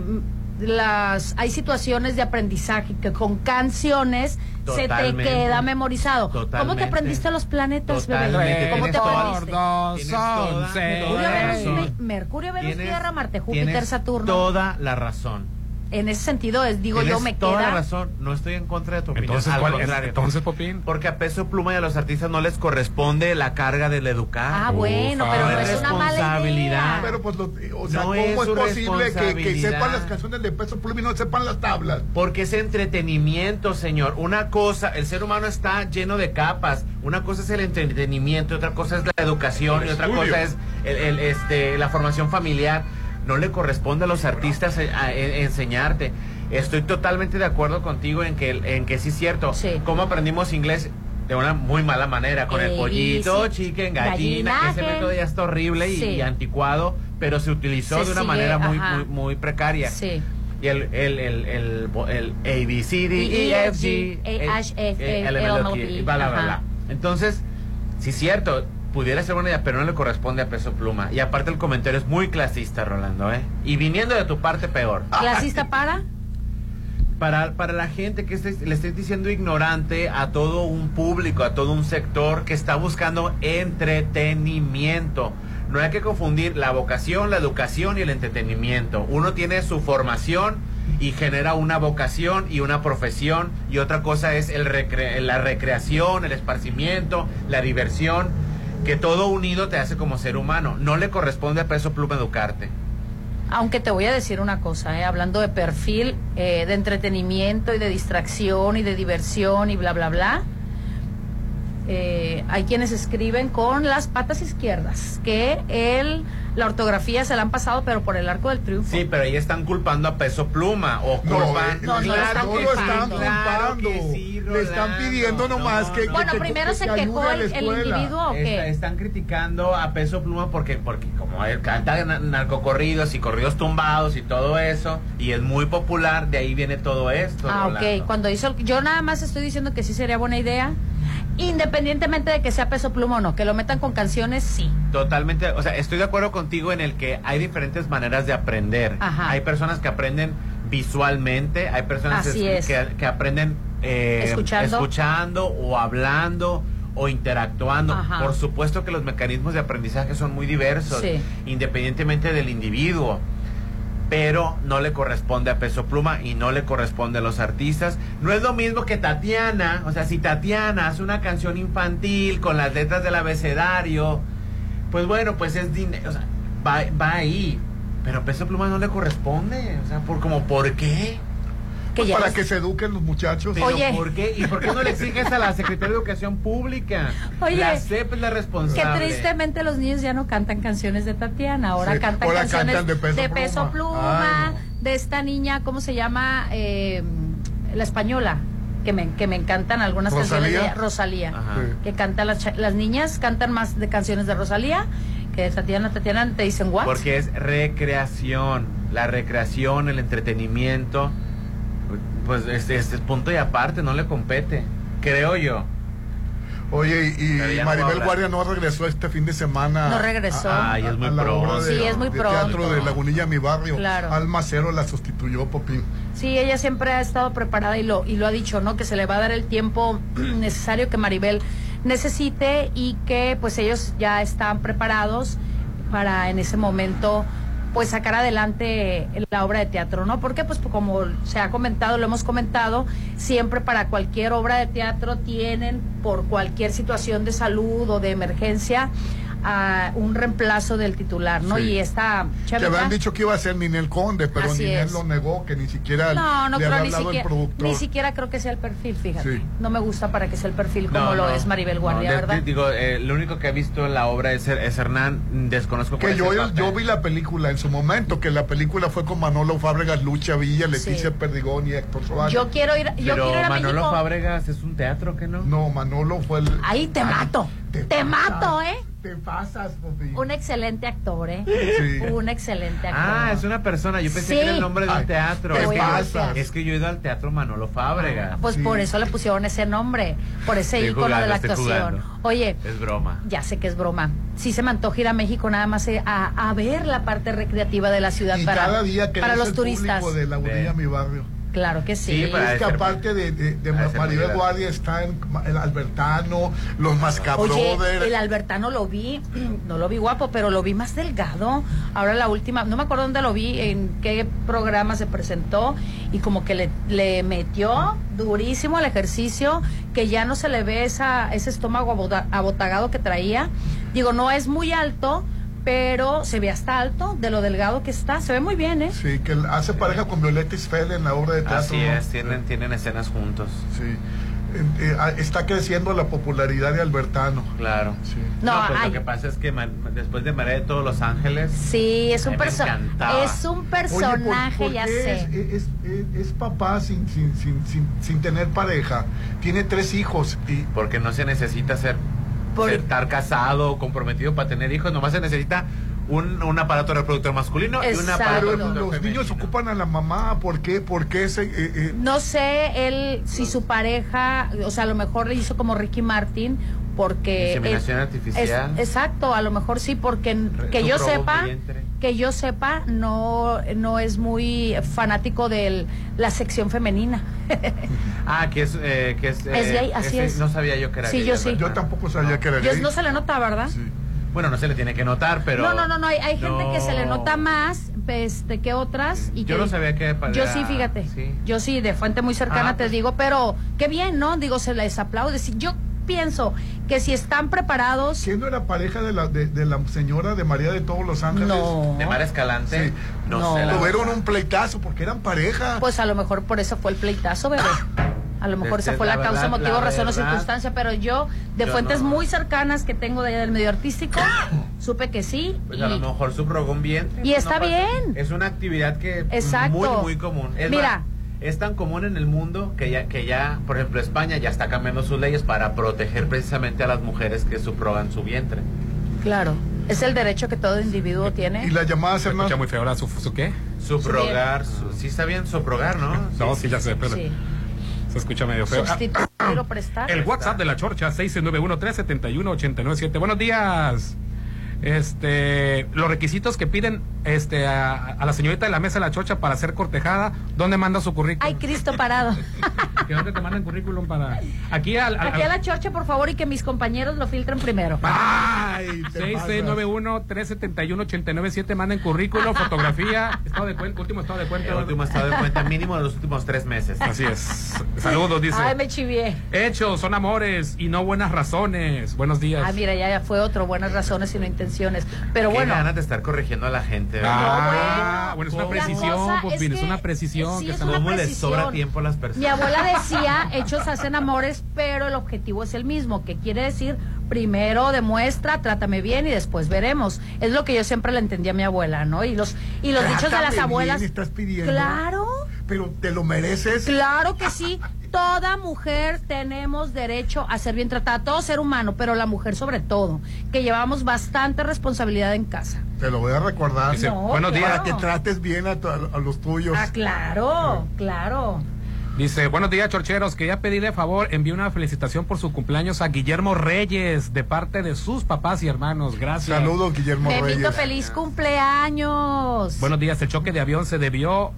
las, hay situaciones de aprendizaje que con canciones se te queda memorizado. ¿Cómo te aprendiste los planetas, Totalmente. bebé? ¿Cómo te aprendiste? Mercurio, Venus. Mercurio, Tierra, Marte, Júpiter, Saturno. Toda la razón. En ese sentido, es, digo Tienes yo, me toda queda. la razón. No estoy en contra de tu opinión. Entonces, al ¿cuál es? contrario. Entonces, Popín. Porque a Peso Pluma y a los artistas no les corresponde la carga del educar. Ah, bueno, pero no es una mala responsabilidad. idea. Pero pues, lo- o sea, No ¿cómo es posible que, sepan las canciones de Peso Pluma y no sepan las tablas? Porque es entretenimiento, señor. Una cosa, el ser humano está lleno de capas. Una cosa es el entretenimiento, otra cosa es la educación El y otra estudio. cosa es el, el, este, la formación familiar. No le corresponde a los artistas eh, a- enseñarte. Estoy totalmente de acuerdo contigo en que, en que sí es cierto. Sí. ¿Cómo aprendimos inglés? De una muy mala manera, con el Eh, pollito, sí. chicken, gallina, que ese Gallinaje. método ya está horrible y, Sí. y anticuado, pero se utilizó Se de una sigue, manera muy, muy, muy precaria. Sí. Y el, el, el, el, el A, B, C, D, E, F, G, H, F, L, M. Entonces, sí es cierto, pudiera ser buena idea, pero no le corresponde a Peso Pluma. Y aparte el comentario es muy clasista, Rolando, ¿eh? Y viniendo de tu parte, peor. ¿Clasista para? Para, para la gente que estés- le estés diciendo ignorante a todo un público, a todo un sector que está buscando entretenimiento. No hay que confundir la vocación, la educación y el entretenimiento. Uno tiene su formación y genera una vocación y una profesión y otra cosa es el recre- la recreación, el esparcimiento, la diversión, que todo unido te hace como ser humano. No le corresponde a peso pluma educarte. Aunque te voy a decir una cosa, ¿eh? hablando de perfil, eh, de entretenimiento y de distracción y de diversión y bla, bla, bla. Eh, hay quienes escriben con las patas izquierdas, que él, la ortografía se la han pasado, pero por el arco del triunfo. Sí, pero ahí están culpando a Peso Pluma o No, culpan. eh, no, no, Claro no que lo sí, están claro culpando. que sí, Le están pidiendo nomás que, que- Bueno, que- primero que se ayude quejó el- el individuo. ¿o qué? Está- están criticando a Peso Pluma porque, porque como él canta na- narcocorridos y corridos tumbados y todo eso, y es muy popular, de ahí viene todo esto. Ah, Rolando. ok. Cuando hizo, el- yo nada más estoy diciendo que sí sería buena idea, independientemente de que sea peso pluma o no, que lo metan con canciones, sí. Totalmente, o sea, estoy de acuerdo contigo en el que hay diferentes maneras de aprender. Ajá. Hay personas que aprenden visualmente, hay personas Así es- es. que, que aprenden eh, Escuchando. escuchando o hablando o interactuando. Ajá. Por supuesto que los mecanismos de aprendizaje son muy diversos, Sí. independientemente del individuo. Pero no le corresponde a Peso Pluma y no le corresponde a los artistas. No es lo mismo que Tatiana. O sea, si Tatiana hace una canción infantil con las letras del abecedario, pues bueno, pues es dinero. O sea, va, va ahí. Pero Peso Pluma no le corresponde. O sea, por como, ¿por qué? Pues para que se eduquen los muchachos. Pero ¿por qué? ¿Y por qué no le exiges a la Secretaría de Educación Pública? Oye, la CEP es la Que responsable. tristemente los niños ya no cantan canciones de Tatiana, ahora Sí, cantan ahora canciones cantan de Peso Pluma. Pluma, Ay, de esta niña, ¿cómo se llama? Eh, la española. Que me, que me encantan algunas canciones ¿Rosalía? de. Rosalía. Ajá. Que cantan las, cha- las niñas, cantan más de canciones de Rosalía que de Tatiana. Tatiana te dicen, ¿what? Porque es recreación. La recreación, el entretenimiento, pues es, es, es punto y aparte, no le compete. Creo yo. Oye, y, y no Maribel. Guardia no regresó este fin de semana. No regresó. a- a- Ay, es muy pronto. Sí, es muy de pronto. Teatro de Lagunilla, mi barrio. Claro. Alma Cero la sustituyó, Popín. Sí, ella siempre ha estado preparada y lo, y lo ha dicho, ¿no? Que se le va a dar el tiempo necesario que Maribel necesite y que pues ellos ya están preparados para en ese momento pues sacar adelante la obra de teatro, ¿no? Porque pues como se ha comentado, lo hemos comentado, siempre para cualquier obra de teatro tienen por cualquier situación de salud o de emergencia a un reemplazo del titular, ¿no? Sí. Y esta Que chavita habían dicho que iba a ser Ninel Conde, pero Así Ninel es. lo negó, que ni siquiera No, no le creo había el productor. ni siquiera creo que sea el perfil, fíjate. Sí. No me gusta para que sea el perfil como No, lo no. es Maribel Guardia, No, de- ¿verdad? digo, eh, lo único que he visto en la obra es, es Hernán. Desconozco Que yo, yo vi la película en su momento, que la película fue con Manolo Fábregas, Lucha Villa, Leticia Sí. Perdigón y Héctor Suárez. Yo quiero ir, yo Pero quiero ir a Manolo México. Fábregas es un teatro, ¿que no? No, Manolo fue el... Ahí te mato, te, mato, ¿eh? Te pasas, Popín. Un excelente actor, ¿eh? Sí. Un excelente actor. Ah, es una persona. Yo pensé Sí. que era el nombre de un Ay, teatro. te Es que, yo, decir. es que yo he ido al teatro Manolo Fábregas. Pues por eso le pusieron ese nombre, por ese Estoy ícono de la actuación. jugando. Oye, Es broma. ya sé que es broma. Sí se me antoja ir a México nada más eh, a, a ver la parte recreativa de la ciudad Y para, cada día que para los el turistas. de Lagunilla, mi barrio. Claro que sí. es que aparte de, de, de Maribel Guardia está en el Albertano, los Oye, Mascabrothers. el Albertano lo vi, no lo vi guapo, pero lo vi más delgado. Ahora la última, no me acuerdo dónde lo vi, en qué programa se presentó, y como que le, le metió durísimo al ejercicio, que ya no se le ve esa, ese estómago abota- abotagado que traía. Digo, no es muy alto, pero se ve hasta alto de lo delgado que está. Se ve muy bien, ¿eh? Sí, que hace pareja con Violeta Isfel en la obra de teatro. Así ¿no? es, tienen, tienen escenas juntos. Sí. Eh, eh, ah, está creciendo la popularidad de Albertano. Claro. No, No, pues ay. lo que pasa es que después de María de todos los ángeles. Sí, es un, A mí me perso- encantaba. es un Oye, ¿por- personaje, por ya qué sé. Es, es- es- es papá sin, sin, sin, sin, sin tener pareja. Tiene tres hijos. Y Porque no se necesita ser, Por- estar casado o comprometido para tener hijos, nomás se necesita un, un aparato reproductor masculino y un aparato Pero reproductor los femenino. niños ocupan a la mamá. ¿Por qué? ¿Por qué ese, eh, eh, No sé él si su pareja, o sea, a lo mejor le hizo como Ricky Martin, porque Inseminación artificial. es- exacto, a lo mejor sí, porque que yo sepa, vientre. que yo sepa, no no es muy fanático de la sección femenina. Ah, que es, eh, que es, Es eh, gay, así ese- es. No sabía yo que era Sí, gay, yo sí. tampoco sabía que era Yo- gay. no se le nota, ¿verdad? Bueno, no se le tiene que notar, pero. no, no, no, no, hay, hay gente que se le No. nota más este, que otras. Y Yo que- no sabía que para- Yo sí, fíjate. Yo sí, de fuente muy cercana Ah, te pues. digo, pero qué bien, ¿no? Digo, se les aplaude. Si yo pienso que si están preparados. ¿Quién no era pareja de la, de, de la señora de María de todos los Ángeles? No. De Mara Escalante. Sí. No, No. sé. la Tuvieron un pleitazo porque eran pareja. Pues a lo mejor por eso fue el pleitazo, bebé. A lo mejor Este, esa fue la, la causa, verdad, motivo, la razón o circunstancia, pero yo, de yo fuentes no. muy cercanas que tengo de allá del medio artístico, supe que sí. Pues y- a lo mejor subrogó un vientre. Y pues, está bien. Es una actividad que Exacto. muy, muy común. Es Mira. Es tan común en el mundo que ya, que ya, por ejemplo, España ya está cambiando sus leyes para proteger precisamente a las mujeres que subrogan su vientre. Claro, es el derecho que todo individuo tiene. Y la llamada se escucha muy feo ahora su, su qué? Subrogar, su- sí está bien subrogar, ¿no? No, sí, ya sé, pero Sí. se escucha medio feo. Ah, o prestar. El WhatsApp de la Chorcha, 691-371-897. Buenos días. Este, los requisitos que piden este, a, a la señorita de la mesa de la Chorcha para ser cortejada, ¿dónde manda su currículum? Ay, Cristo parado. ¿Que ¿Dónde te mandan currículum para...? Aquí al... al- Aquí a la chorcha, por favor, y que mis compañeros lo filtren primero. Ay, te pasas. 6691-379-7, manden currículum, fotografía, estado de cuenta, último estado de cuenta. El último estado de cuenta mínimo de los últimos tres meses. Así es. Saludos, dice. Ay, me chivié. Hechos son amores y no buenas razones. Buenos días. Ah, mira, ya, ya fue otro, buenas razones y no intenciones. Pero Qué bueno, ganas de estar corrigiendo a la gente. ¿verdad? Ah, bueno, es una precisión, pues, es es una precisión. sí, que es una ¿Cómo les sobra tiempo a las personas? mi abuela decía, hechos hacen amores, pero el objetivo es el mismo, que quiere decir, primero demuestra, trátame bien y después veremos. Es lo que yo siempre le entendí a mi abuela, ¿no? Y los, y los dichos de las bien, abuelas. estás pidiendo. Claro. Pero te lo mereces. Claro que sí. Toda mujer tenemos derecho a ser bien tratada, todo ser humano, pero la mujer sobre todo, que llevamos bastante responsabilidad en casa. Te lo voy a recordar. Dice, No, buenos días. Para que trates bien a, tu- a los tuyos. Ah, claro, claro. Dice, buenos días, chorcheros. Quería pedirle favor, envíe una felicitación por su cumpleaños a Guillermo Reyes, de parte de sus papás y hermanos. Gracias. Saludos, Guillermo Bebito, feliz cumpleaños. Buenos días, el choque de avión se debió,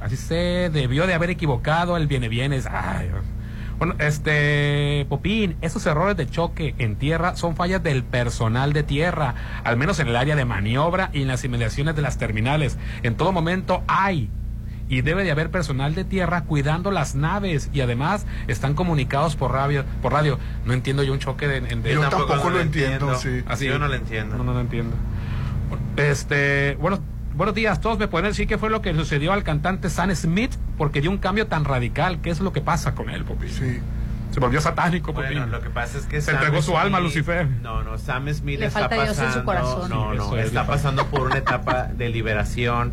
así se debió de haber equivocado el viene bienes. Ay, bueno, este, Popín, esos errores de choque en tierra son fallas del personal de tierra, al menos en el área de maniobra y en las inmediaciones de las terminales. En todo momento hay y debe de haber personal de tierra cuidando las naves y además están comunicados por radio. Por radio. No entiendo yo un choque de, de- Yo tampoco lo entiendo, sí. Así, Yo no lo entiendo. No, no lo entiendo. Este, bueno, buenos días. Todos me pueden decir qué fue lo que sucedió al cantante Sam Smith porque dio un cambio tan radical. ¿Qué es lo que pasa con él, Popín? Sí. Se volvió satánico, Popín. Bueno, lo que pasa es que Se Sam entregó su alma a Lucifer. No, no, Sam Smith Le está falta Dios en pasando. su corazón. No, Sí, no, es, está pasando por una etapa de liberación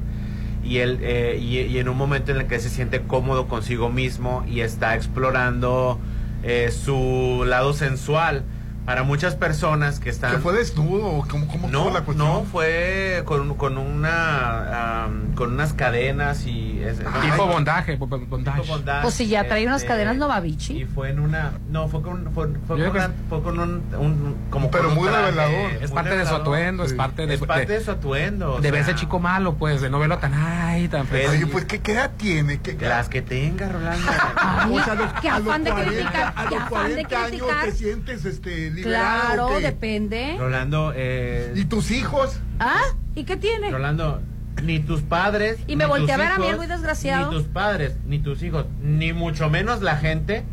y él eh, y, y en un momento en el que se siente cómodo consigo mismo y está explorando eh, su lado sensual. Para muchas personas que están ¿Que fue desnudo? o ¿Cómo, cómo no, fue la cuestión? no, fue con, con una am, con unas cadenas y es- Tipo bondaje, bo- bondage. tipo bondage, Pues si ya trae unas este, cadenas Novavici. y fue en una no fue con fue, fue con, una- fue con un, un- como Pero con un muy traje, revelador. Es muy parte de su revelador. atuendo, es Sí. parte de, es parte de su atuendo de verse chico malo, pues, de no verlo tan, ay, tan Pero- Oye, pues, ¿qué, qué edad tiene? ¿Qué, qué- las que tenga Rolando Ay, O sea, a los- qué a los afán de 40 criticar, A los afán de 40 años te sientes este, liberado. Claro, ¿qué? depende. Rolando eh, ¿Y tus hijos? ¿Ah? ¿Y qué tiene? Rolando ni tus padres Y me volteé a ver a mi hijos, algo y desgraciado. ni tus padres ni tus hijos ni mucho menos la gente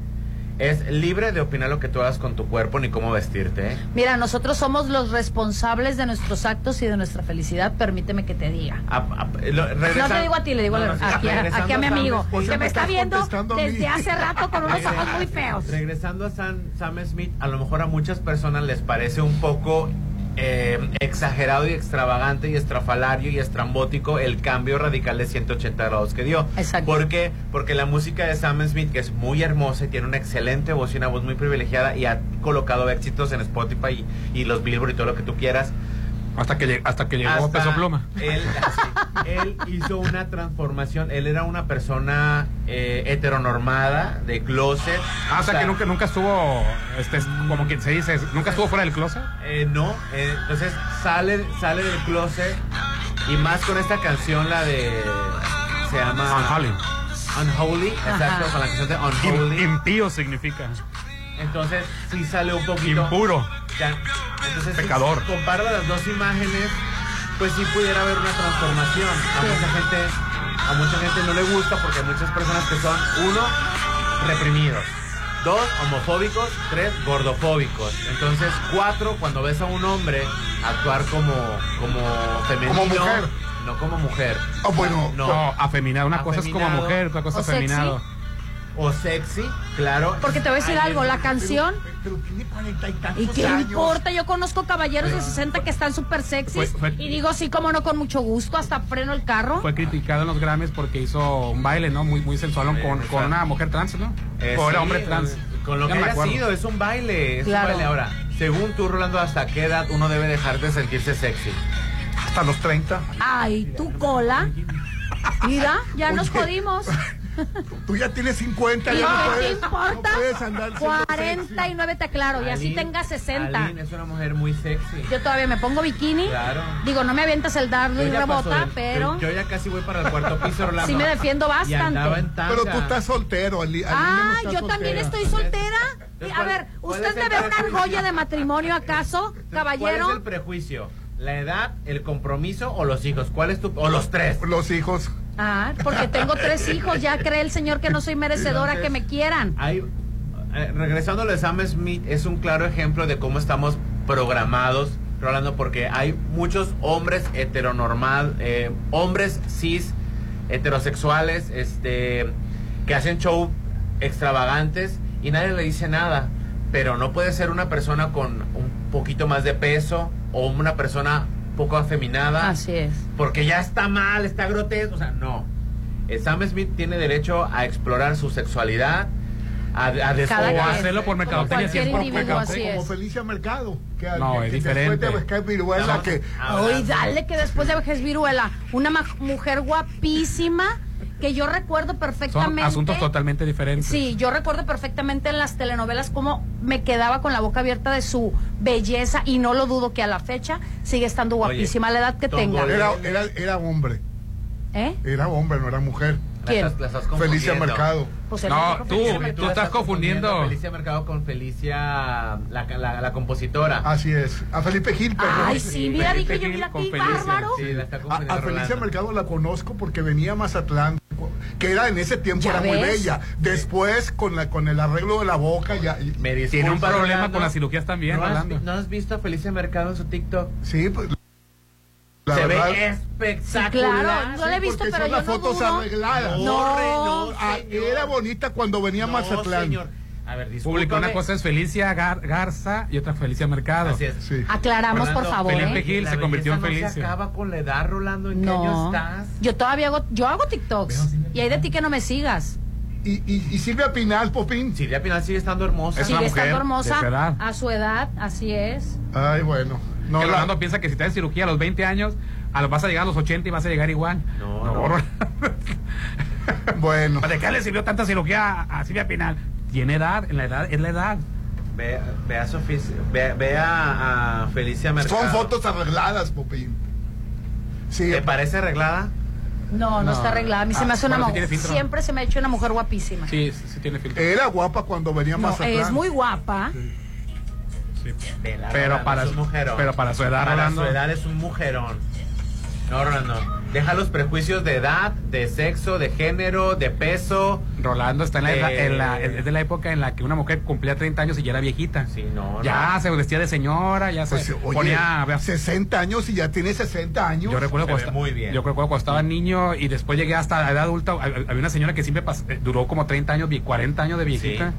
es libre de opinar lo que tú hagas con tu cuerpo ni cómo vestirte ¿eh? Mira, nosotros somos los responsables de nuestros actos y de nuestra felicidad, permite que te diga. A- a- lo- No te digo a ti, le digo No, a- no, sí, aquí, a, regresando aquí a mi amigo, que me está viendo desde hace rato con unos ojos muy feos. Regresando a Sam, Sam Smith, a lo mejor a muchas personas les parece un poco eh, exagerado y extravagante y estrafalario y estrambótico el cambio radical de 180 grados que dio. Exacto. ¿Por qué? Porque la música de Sam Smith, que es muy hermosa y tiene una excelente voz y una voz muy privilegiada y ha colocado éxitos en Spotify y, y los Billboard y todo lo que tú quieras, Hasta que, hasta que llegó hasta Peso Pluma. Él, así, él hizo una transformación. Él era una persona eh, heteronormada, de closet. Ah, o sea que nunca, nunca estuvo, este, como quien se dice, nunca estuvo fuera del closet. Eh, no, eh, entonces sale, sale del closet y más con esta canción, la de. Se llama. Unholy. Unholy, exacto, con la canción de Unholy. impío significa. Entonces sí sale un poquito. Impuro. Ya, Entonces, Pecador. Si comparo las dos imágenes, pues sí pudiera haber una transformación. A mucha gente, a mucha gente no le gusta porque hay muchas personas que son, uno, reprimidos. Dos, homofóbicos. Tres, gordofóbicos. Entonces, cuatro, cuando ves a un hombre actuar como, como femenino. Como mujer. No como mujer. Ah, bueno. No. No, afeminado. Una cosa es como mujer, otra cosa afeminado. O sexy, claro. Porque te voy a decir Ay, algo, la pero- canción... Pero tiene cuarenta y tantos ¿Y qué años. importa? Yo conozco caballeros de 60 que están súper sexys. Fue- fue- Y digo, sí, como no, con mucho gusto, hasta freno el carro. Fue criticado en los Grammys porque hizo un baile, ¿no? Muy, muy sensual con, con una mujer trans, ¿no? Eh, o era sí, hombre trans. Con lo Ya que acuerdo. sido, es un baile. Es Claro. un baile. Ahora, según tú, Rolando, ¿hasta qué edad uno debe dejar de sentirse sexy? Hasta los 30. Ay, tu cola. Mira, ya nos jodimos. Tú ya tienes 50. ¿Y ya no te puedes- importa? no puedes andar siendo 49 te aclaro, y así Aline- tenga 60. Aline es una mujer muy sexy. Yo todavía me pongo bikini. Claro. Digo, no me avientas el dardo y rebota, pero Yo, yo ya casi voy para el cuarto piso, Rolando. sí me defiendo bastante. Pero tú estás soltero, Ali. Aline no Ah, está yo también estoy soltera. A ¿cuál- ver, cuál ¿usted me ve una argolla de matrimonio acaso, ¿Cuál caballero? es el prejuicio? ¿La edad, el compromiso o los hijos? ¿Cuál es tu...? O los tres. Los hijos. Ah, porque tengo tres hijos, ya cree el señor que no soy merecedora que me quieran. Hay, eh, regresando al Sam Smith, es un claro ejemplo de cómo estamos programados, Rolando, porque hay muchos hombres heteronormal, eh, hombres cis, heterosexuales, este, que hacen show extravagantes y nadie le dice nada. Pero no puede ser una persona con un poquito más de peso o una persona poco afeminada. Así es. Porque ya está mal, está grotesco. O sea, no. Eh, Sam Smith tiene derecho a explorar su sexualidad, a, a Cada. O hacerlo por mercadotecnia, si es por individuo, mercadotecnia. así Como es. Felicia Mercado. Que, No, que- es que diferente. Después de Viruela, que Oye, dale que después de vejez viruela, una ma- mujer guapísima que yo recuerdo Son perfectamente. asuntos totalmente diferentes. Sí, yo recuerdo perfectamente en las telenovelas cómo me quedaba con la boca abierta de su belleza y no lo dudo que a la fecha sigue estando guapísima a la edad que tenga. era, era, era hombre. ¿Eh? Era hombre, no era mujer. ¿Quién? Felicia. Mercado. Pues No, tú, Felicia tú Mercado. estás confundiendo. Felicia Mercado con Felicia, la, la, la compositora. Así es. A Felipe Gil, perdón. Ay, sí, mira, Felipe dije yo, mira qué bárbaro. Sí, la está A, confundiendo a Felicia Rolando. Mercado la conozco porque venía a Mazatlán, que era en ese tiempo ¿Ya era muy ves? bella. Después, con la con el arreglo de la boca, ya. y- Me Tiene un problema Rolando. con las cirugías también, ¿No has, ¿No has visto a Felicia Mercado en su TikTok? Sí, pues. La Se verdad, ve espectacular. Claro, no la he visto, pero yo las no fotos dudo. arregladas. No, no, Ah, señor. era bonita cuando venía a No, Mazatlán. señor. A ver, Público, discúlpame. una cosa es Felicia Gar- Garza y otra Felicia Mercado. Así es. Sí. Aclaramos, por favor. Felipe ¿eh? Gil se convirtió en belleza No se Felicia. acaba con la edad, Rolando. ¿En qué año No, estás? yo todavía hago, yo hago TikToks y hay de ti que no me sigas. Y, y, y Silvia Pinal, Popín. Silvia Pinal sigue estando hermosa. Es una Sigue mujer estando hermosa a su edad, así es. Ay, bueno. No, que la- Rolando piensa que si te haces cirugía a los 20 años, a los, vas a llegar a los 80 y vas a llegar igual. No, no. bueno. ¿De qué le sirvió tanta cirugía a a Silvia Pinal? Tiene edad, en la edad, es la edad. Ve, ve a Sofía, ve, ve a, a Felicia Mercado. Son fotos arregladas, Popín. Sí, ¿Te parece arreglada? No, no, No. está arreglada. A mí se Ah, me hace una mujer. Siempre se me ha hecho una mujer guapísima. Sí, sí, sí tiene filtro. era guapa cuando venía a No, Mazatlán. es muy guapa. Pero para su- mujerón. pero para su edad, Para Rolando. su edad es un mujerón. No, Rolando. Deja los prejuicios de edad, de sexo, de género, de peso. Rolando está en la, en la- es de la época en la que una mujer cumplía 30 años y ya era viejita. Sí, no, Ya no. se vestía de señora, ya Pues, se oye, ponía... 60 años y ya tiene 60 años. Yo recuerdo cuando, muy bien. yo recuerdo cuando estaba niño y después llegué hasta la edad adulta. hab- Había una señora que siempre eh, duró como 30 años, vi- 40 años de viejita.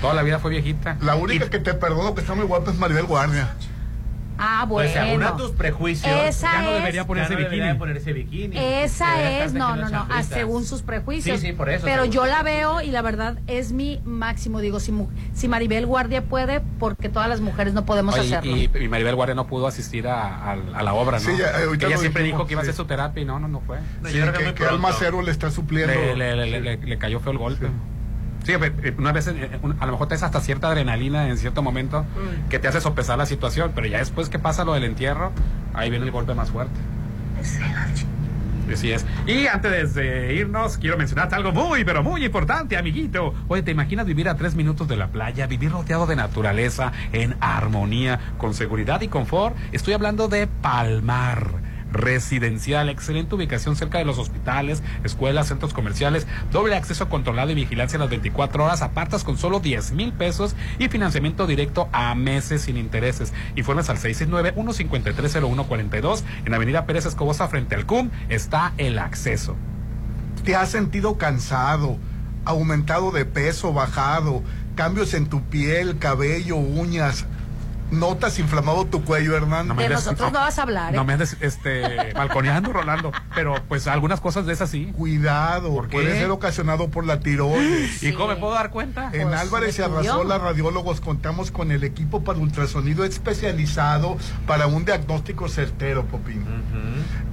Toda la vida fue viejita. La única Y- que te perdono que está muy guapa es Maribel Guardia. Ah, Pues bueno. según a tus prejuicios, Esa ya no es- debería ponerse no debería bikini. ponerse bikini. Esa es, no, no, no, chanclitas. según sus prejuicios. Sí, sí, por eso, Pero yo la veo y la verdad es mi máximo. Digo, si, si Maribel Guardia puede, porque todas las mujeres no podemos Oye, hacerlo. y, y Maribel Guardia no pudo asistir a, a- a la obra, ¿no? Sí, ya, eh, Que ella siempre dijimos, dijo que iba a sí. hacer su terapia y no, no, no fue. No, Sí, yo creo que que, que pronto. Alma Cero le está supliendo. Le, le- le- le- le cayó feo el golpe. Sí, pe- una vez, eh, a lo mejor te das hasta cierta adrenalina en cierto momento que te hace sopesar la situación, pero ya después que pasa lo del entierro, ahí viene el golpe más fuerte. Así es. Y antes de irnos, quiero mencionarte algo muy, pero muy importante, amiguito. Oye, ¿te imaginas vivir a tres minutos de la playa, vivir rodeado de naturaleza, en armonía, con seguridad y confort? Estoy hablando de Palmar. Residencial, excelente ubicación cerca de los hospitales, escuelas, centros comerciales, doble acceso controlado y vigilancia las 24 horas, apartas con solo 10 mil pesos y financiamiento directo a meses sin intereses. Informes al 669-153-0142 en Avenida Pérez Escobosa frente al CUM está el acceso. te has sentido cansado, aumentado de peso, bajado, cambios en tu piel, cabello, uñas, notas inflamado tu cuello, Hernán. de nosotros no vas a hablar. ¿eh? No me andes este, balconeando, Rolando. Pero pues algunas cosas de esas sí. Cuidado, puede ser ocasionado por la tiroides. ¿Y cómo me puedo dar cuenta? En Pues, Álvarez y me Arrasola Radiólogos contamos con el equipo para ultrasonido especializado para un diagnóstico certero, Popín.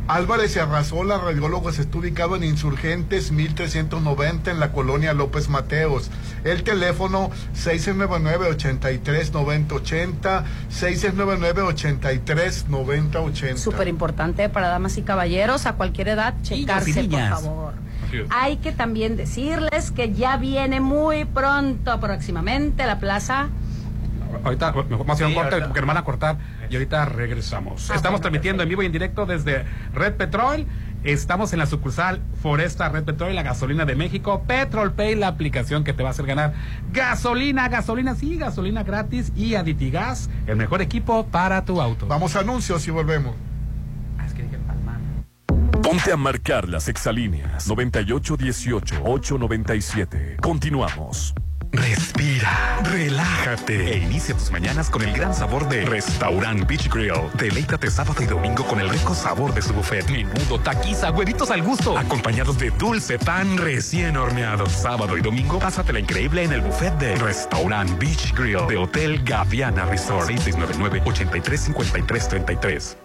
Álvarez y Arrasola Radiólogos está ubicado en Insurgentes 1390 en la colonia López Mateos. El teléfono 699-83-9080, 699-83-9080. Súper importante para damas y caballeros a cualquier edad checarse, por favor. Hay que también decirles que ya viene muy pronto, próximamente, la plaza. Ahorita mejor vamos a hacer un Sí, corte porque nos van a cortar y ahorita regresamos. Ah, Estamos bueno, transmitiendo en vivo y en directo desde Red Petrol. Estamos en la sucursal Foresta Red Petrol, la gasolina de México. Petrol Pay, la aplicación que te va a hacer ganar gasolina, gasolina, sí, gasolina gratis y Aditigas, el mejor equipo para tu auto. Vamos a anuncios y volvemos. Ponte a marcar las exalíneas 9818-897. Continuamos. Respira, relájate e inicia tus mañanas con el gran sabor de Restaurant Beach Grill. Deleítate sábado y domingo con el rico sabor de su buffet. Menudo, taquiza, huevitos al gusto, acompañados de dulce pan recién horneado. Sábado y domingo, pásatela increíble en el buffet de Restaurant Beach Grill de Hotel Gaviana Resort 6699-835333.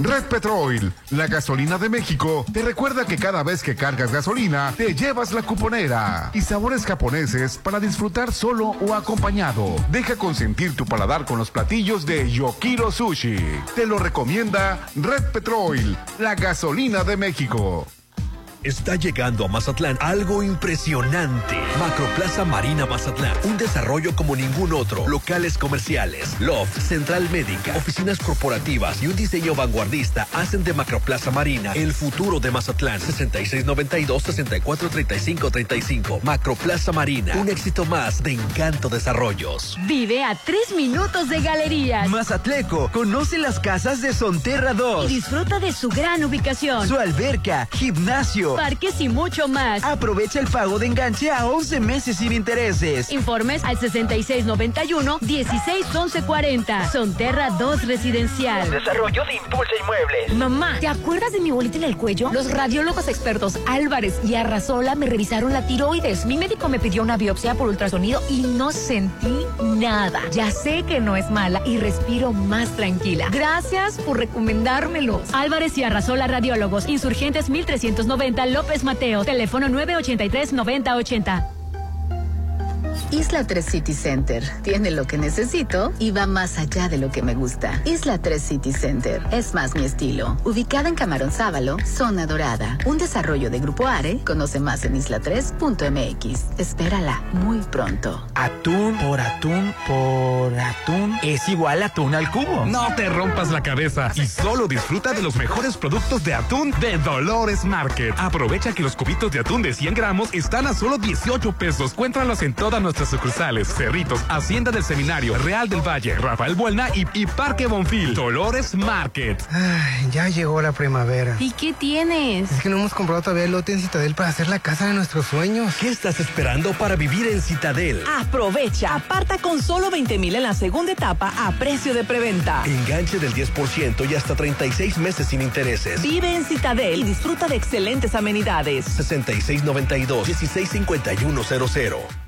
Red Petrol, la gasolina de México, te recuerda que cada vez que cargas gasolina, te llevas la cuponera y sabores japoneses para disfrutar solo o acompañado. Deja consentir tu paladar con los platillos de Yokiro Sushi. Te lo recomienda Red Petrol, la gasolina de México. Está llegando a Mazatlán algo impresionante. Macroplaza Marina Mazatlán. Un desarrollo como ningún otro. Locales comerciales, loft, central médica, oficinas corporativas y un diseño vanguardista hacen de Macroplaza Marina el futuro de Mazatlán. 6692-643535. Macroplaza Marina. Un éxito más de Encanto Desarrollos. Vive a tres minutos de galerías. Mazatleco, conoce las casas de Sonterra 2. Y disfruta de su gran ubicación. Su alberca, gimnasio, parques y mucho más. Aprovecha el pago de enganche a 11 meses sin intereses. Informes al 6691-161140. Sonterra 2 Residencial. Desarrollo de Impulsa Inmuebles. Mamá, ¿te acuerdas de mi bolita en el cuello? Los radiólogos expertos Álvarez y Arrasola me revisaron la tiroides. Mi médico me pidió una biopsia por ultrasonido y no sentí nada. Ya sé que no es mala y respiro más tranquila. Gracias por recomendármelos. Álvarez y Arrasola Radiólogos, Insurgentes 1390 López Mateo, teléfono 983-9080. Isla 3 City Center tiene lo que necesito y va más allá de lo que me gusta. Isla 3 City Center es más mi estilo. Ubicada en Camarón Sábalo, zona dorada. Un desarrollo de Grupo Are. Conoce más en isla3.mx. Espérala muy pronto. Atún por atún por atún es igual atún al cubo. No te rompas la cabeza y solo disfruta de los mejores productos de atún de Dolores Market. Aprovecha que los cubitos de atún de 100 gramos están a solo 18 pesos. Cuéntralos en todas nuestras sucursales. Cerritos, Hacienda del Seminario, Real del Valle, Rafael Buelna y, y Parque Bonfil. Dolores Market. Ay, ya llegó la primavera. ¿Y qué tienes? Es que no hemos comprado todavía el lote en Citadel para hacer la casa de nuestros sueños. ¿Qué estás esperando para vivir en Citadel? Aprovecha, aparta con solo 20 mil en la segunda etapa a precio de preventa. Enganche del 10% y hasta 36 meses sin intereses. Vive en Citadel y disfruta de excelentes amenidades. 6692-165100.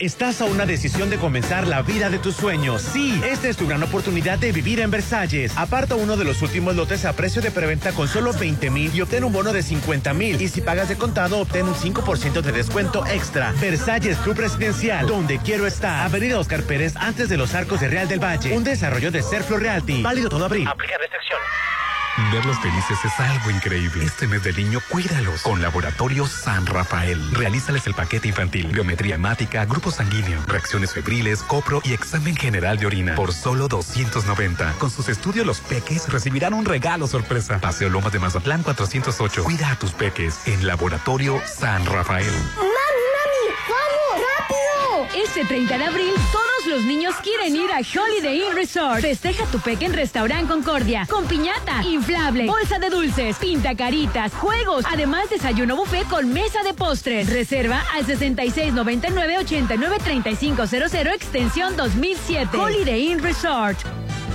Estás a una decisión de comenzar la vida de tus sueños. Sí, esta es tu gran oportunidad de vivir en Versalles. Aparta uno de los últimos lotes a precio de preventa con solo 20 mil y obtén un bono de 50 mil. Y si pagas de contado, obtén un 5% de descuento extra. Versalles Club Residencial, donde quiero estar. Avenida Oscar Pérez, antes de los arcos de Real del Valle. Un desarrollo de Serflo Realty. Válido todo abril. Aplica restricción. Verlos felices es algo increíble. Este mes del niño, cuídalos con Laboratorio San Rafael. Realízales el paquete infantil, biometría hemática, grupo sanguíneo, reacciones febriles, copro y examen general de orina por solo 290. Con sus estudios, los peques recibirán un regalo sorpresa. Paseo Lomas de Mazatlán 408. Cuida a tus peques en Laboratorio San Rafael. Este 30 de abril, todos los niños quieren ir a Holiday Inn Resort. Festeja tu peque en Restaurant Concordia. Con piñata, inflable, bolsa de dulces, pinta caritas, juegos. Además, desayuno buffet con mesa de postres. Reserva al 6699-893500, extensión 2007. Holiday Inn Resort.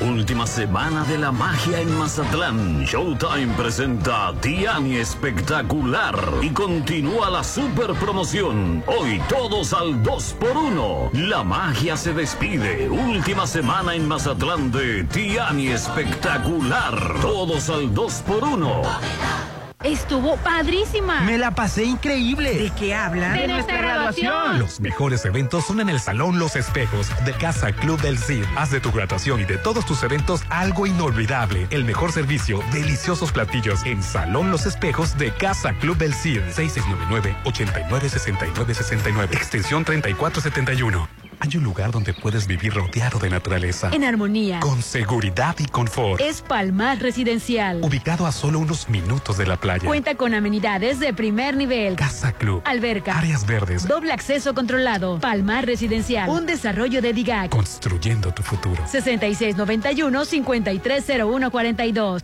Última semana de la magia en Mazatlán. Showtime presenta Tiani Espectacular y continúa la super promoción. Hoy todos al 2x1. La magia se despide. Última semana en Mazatlán de Tiani Espectacular. Todos al 2x1. Estuvo padrísima. Me la pasé increíble. ¿De qué hablan? De nuestra graduación. Los mejores eventos son en el Salón Los Espejos de Casa Club del Cid. Haz de tu graduación y de todos tus eventos algo inolvidable. El mejor servicio, deliciosos platillos en Salón Los Espejos de Casa Club del Cid. 6699-896969. Extensión 3471. Hay un lugar donde puedes vivir rodeado de naturaleza. En armonía. Con seguridad y confort. Es Palmar Residencial. Ubicado a solo unos minutos de la playa. Cuenta con amenidades de primer nivel. Casa Club. Alberca. Áreas verdes. Doble acceso controlado. Palmar Residencial. Un desarrollo de DIGAC. Construyendo tu futuro. 6691-530142.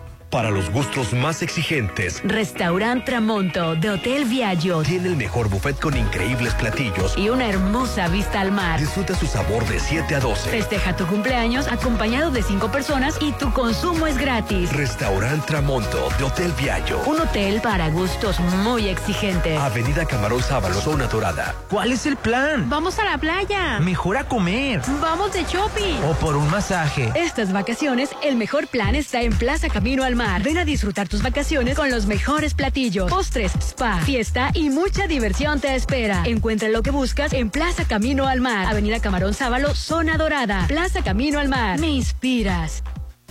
Para los gustos más exigentes, Restaurant Tramonto de Hotel Viaggio tiene el mejor buffet con increíbles platillos y una hermosa vista al mar. Disfruta su sabor de 7 a 12. Festeja tu cumpleaños acompañado de 5 personas y tu consumo es gratis. Restaurant Tramonto de Hotel Viaggio. Un hotel para gustos muy exigentes. Avenida Camarón Sábalo, zona dorada. ¿Cuál es el plan? Vamos a la playa. Mejor a comer. Vamos de shopping. O por un masaje. Estas vacaciones, el mejor plan está en Plaza Camino al Mar. Ven a disfrutar tus vacaciones con los mejores platillos, postres, spa, fiesta y mucha diversión te espera. Encuentra lo que buscas en Plaza Camino al Mar. Avenida Camarón Sábalo, zona dorada. Plaza Camino al Mar. Me inspiras.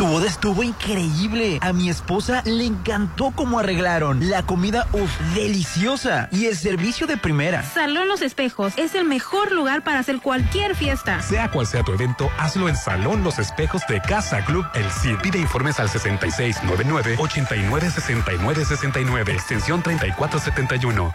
Tu boda estuvo increíble. A mi esposa le encantó cómo arreglaron. La comida, uff, deliciosa. Y el servicio de primera. Salón Los Espejos es el mejor lugar para hacer cualquier fiesta. Sea cual sea tu evento, hazlo en Salón Los Espejos de Casa Club El Cid. Pide informes al 6699-896969, extensión 3471.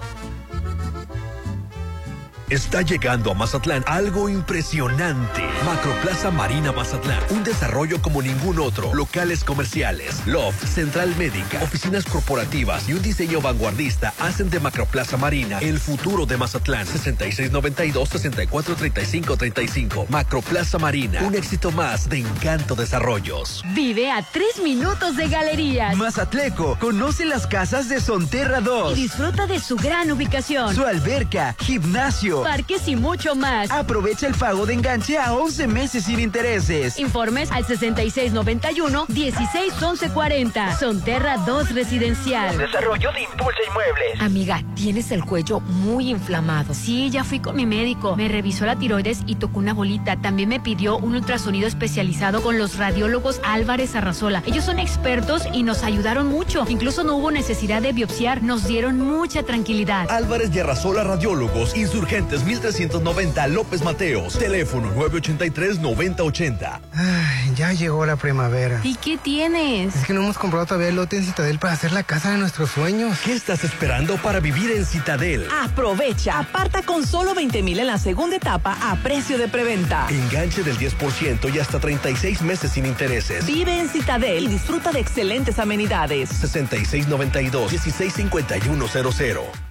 Está llegando a Mazatlán algo impresionante. Macroplaza Marina Mazatlán. Un desarrollo como ningún otro. Locales comerciales, loft, central médica, oficinas corporativas y un diseño vanguardista hacen de Macroplaza Marina el futuro de Mazatlán. 6692-643535. Macroplaza Marina. Un éxito más de Encanto Desarrollos. Vive a tres minutos de galerías. Mazatleco, conoce las casas de Sonterra 2. Y disfruta de su gran ubicación. Su alberca, gimnasio, parques y mucho más. Aprovecha el pago de enganche a 11 meses sin intereses. Informes al 6691-161140. Sonterra 2 Residencial. Desarrollo de Impulsa Inmuebles. Amiga, tienes el cuello muy inflamado. Sí, ya fui con mi médico. Me revisó la tiroides y tocó una bolita. También me pidió un ultrasonido especializado con los radiólogos Álvarez Arrazola. Ellos son expertos y nos ayudaron mucho. Incluso no hubo necesidad de biopsiar. Nos dieron mucha tranquilidad. Álvarez y Arrazola Radiólogos, Insurgentes 1390 López Mateos. Teléfono 983-9080. Ay, ya llegó la primavera. ¿Y qué tienes? Es que no hemos comprado todavía el lote en Citadel para hacer la casa de nuestros sueños. ¿Qué estás esperando para vivir en Citadel? Aprovecha, aparta con solo 20 mil en la segunda etapa a precio de preventa. Enganche del 10% y hasta 36 meses sin intereses. Vive en Citadel y disfruta de excelentes amenidades. 6692-165100.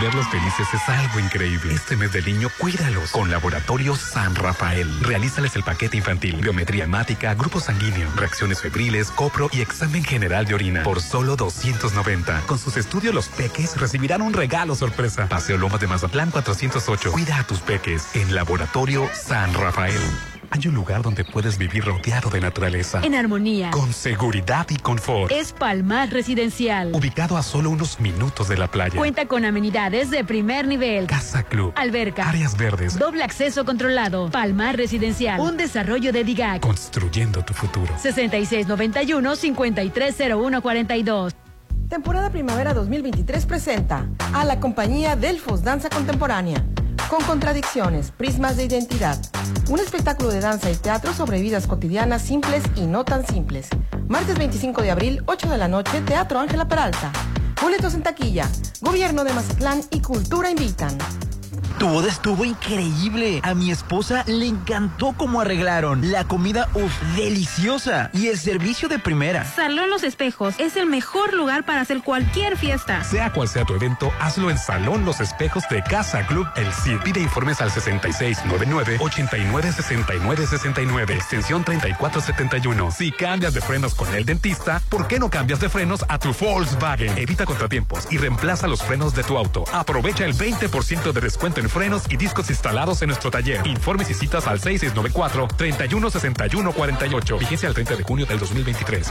Verlos felices es algo increíble. Este mes del niño, cuídalos con Laboratorio San Rafael. Realízales el paquete infantil, biometría hemática, grupo sanguíneo, reacciones febriles, copro y examen general de orina por solo 290. Con sus estudios, los peques recibirán un regalo sorpresa. Paseo Lomas de Mazatlán 408. Cuida a tus peques en Laboratorio San Rafael. Hay un lugar donde puedes vivir rodeado de naturaleza. En armonía. Con seguridad y confort. Es Palmar Residencial. Ubicado a solo unos minutos de la playa. Cuenta con amenidades de primer nivel. Casa Club. Alberca. Áreas verdes. Doble acceso controlado. Palmar Residencial. Un desarrollo de DIGAC. Construyendo tu futuro. 6691-530142. Temporada Primavera 2023 presenta a la compañía Delfos Danza Contemporánea, con contradicciones, prismas de identidad. Un espectáculo de danza y teatro sobre vidas cotidianas simples y no tan simples. Martes 25 de abril, 8 de la noche, Teatro Ángela Peralta. Boletos en taquilla. Gobierno de Mazatlán y Cultura invitan. Tu boda estuvo increíble. A mi esposa le encantó cómo arreglaron. La comida, uff, deliciosa. Y el servicio de primera. Salón Los Espejos es el mejor lugar para hacer cualquier fiesta. Sea cual sea tu evento, hazlo en Salón Los Espejos de Casa Club El Cid. Pide informes al 6699-896969, extensión 3471. Si cambias de frenos con el dentista, ¿por qué no cambias de frenos a tu Volkswagen? Evita contratiempos y reemplaza los frenos de tu auto. Aprovecha el 20% de descuento en frenos y discos instalados en nuestro taller. Informes y citas al 6694-316148. Vigencia al 30 de junio del 2023.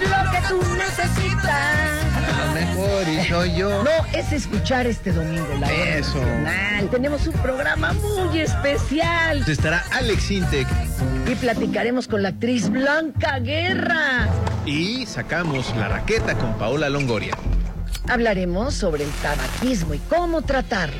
Lo que tú necesitas. Lo mejor y soy yo. No, es escuchar este domingo la hora Eso. nacional. Tenemos un programa muy especial. Estará Alex Intec Y platicaremos con la actriz Blanca Guerra. y sacamos la raqueta con Paola Longoria. Hablaremos sobre el tabaquismo y cómo tratarlo.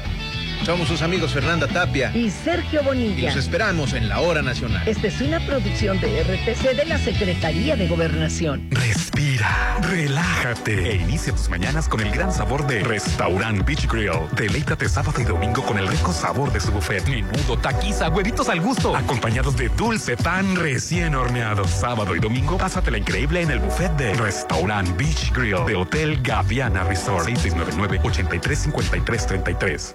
Somos sus amigos Fernanda Tapia Y Sergio y Bonilla. los esperamos en la hora nacional. Esta es una producción de RTC de la Secretaría de Gobernación. Respira, relájate e inicia tus mañanas con el gran sabor de Restaurant Beach Grill. Deleítate sábado y domingo con el rico sabor de su buffet. Menudo, taquiza, huevitos al gusto, acompañados de dulce pan recién horneado. Sábado y domingo, pásatela increíble en el buffet de Restaurant Beach Grill de Hotel Gaviana Resort. 6699-835333.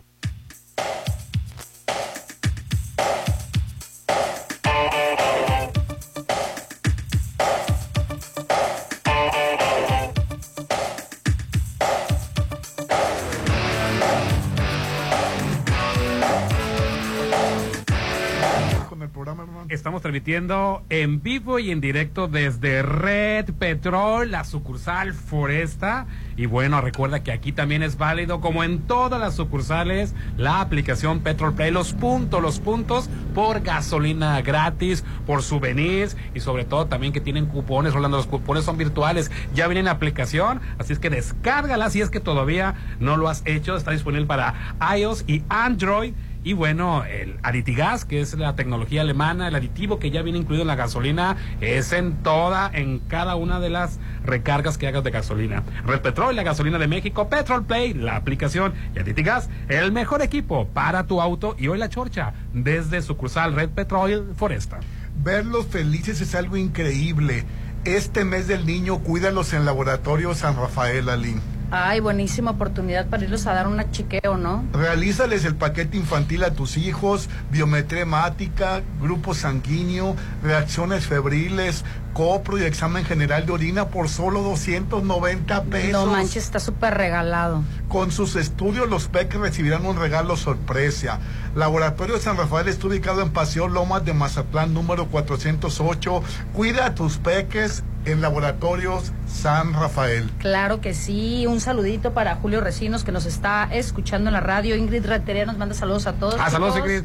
Estamos transmitiendo en vivo y en directo desde Red Petrol, la sucursal Foresta. Y bueno, recuerda que aquí también es válido, como en todas las sucursales, la aplicación Petrol Play, los puntos, los puntos por gasolina gratis, por souvenirs y sobre todo también que tienen cupones, Rolando, los cupones son virtuales, ya vienen en aplicación, así es que descárgala si es que todavía no lo has hecho, está disponible para iOS y Android. Y bueno, el Aditigas, que es la tecnología alemana, el aditivo que ya viene incluido en la gasolina, es en toda, en cada una de las recargas que hagas de gasolina. Red Petrol, la gasolina de México, Petrol Play, la aplicación y Aditigas, el mejor equipo para tu auto. Y hoy la chorcha, desde sucursal Red Petrol Foresta. Verlos felices es algo increíble. Este mes del niño, cuídalos en Laboratorio San Rafael, Alín. Ay, buenísima oportunidad para irlos a dar un chiqueo, ¿no? Realízales el paquete infantil a tus hijos, biometría hemática, grupo sanguíneo, reacciones febriles, copro y examen general de orina por solo 290 pesos. No manches, está súper regalado. Con sus estudios, los peques recibirán un regalo sorpresa. Laboratorio San Rafael está ubicado en Paseo Lomas de Mazatlán, número 408. Cuida a tus peques en Laboratorios San Rafael. Claro que sí. Un saludito para Julio Recinos que nos está escuchando en la radio. Ingrid Retería nos manda saludos a todos. Ah, saludos, Ingrid.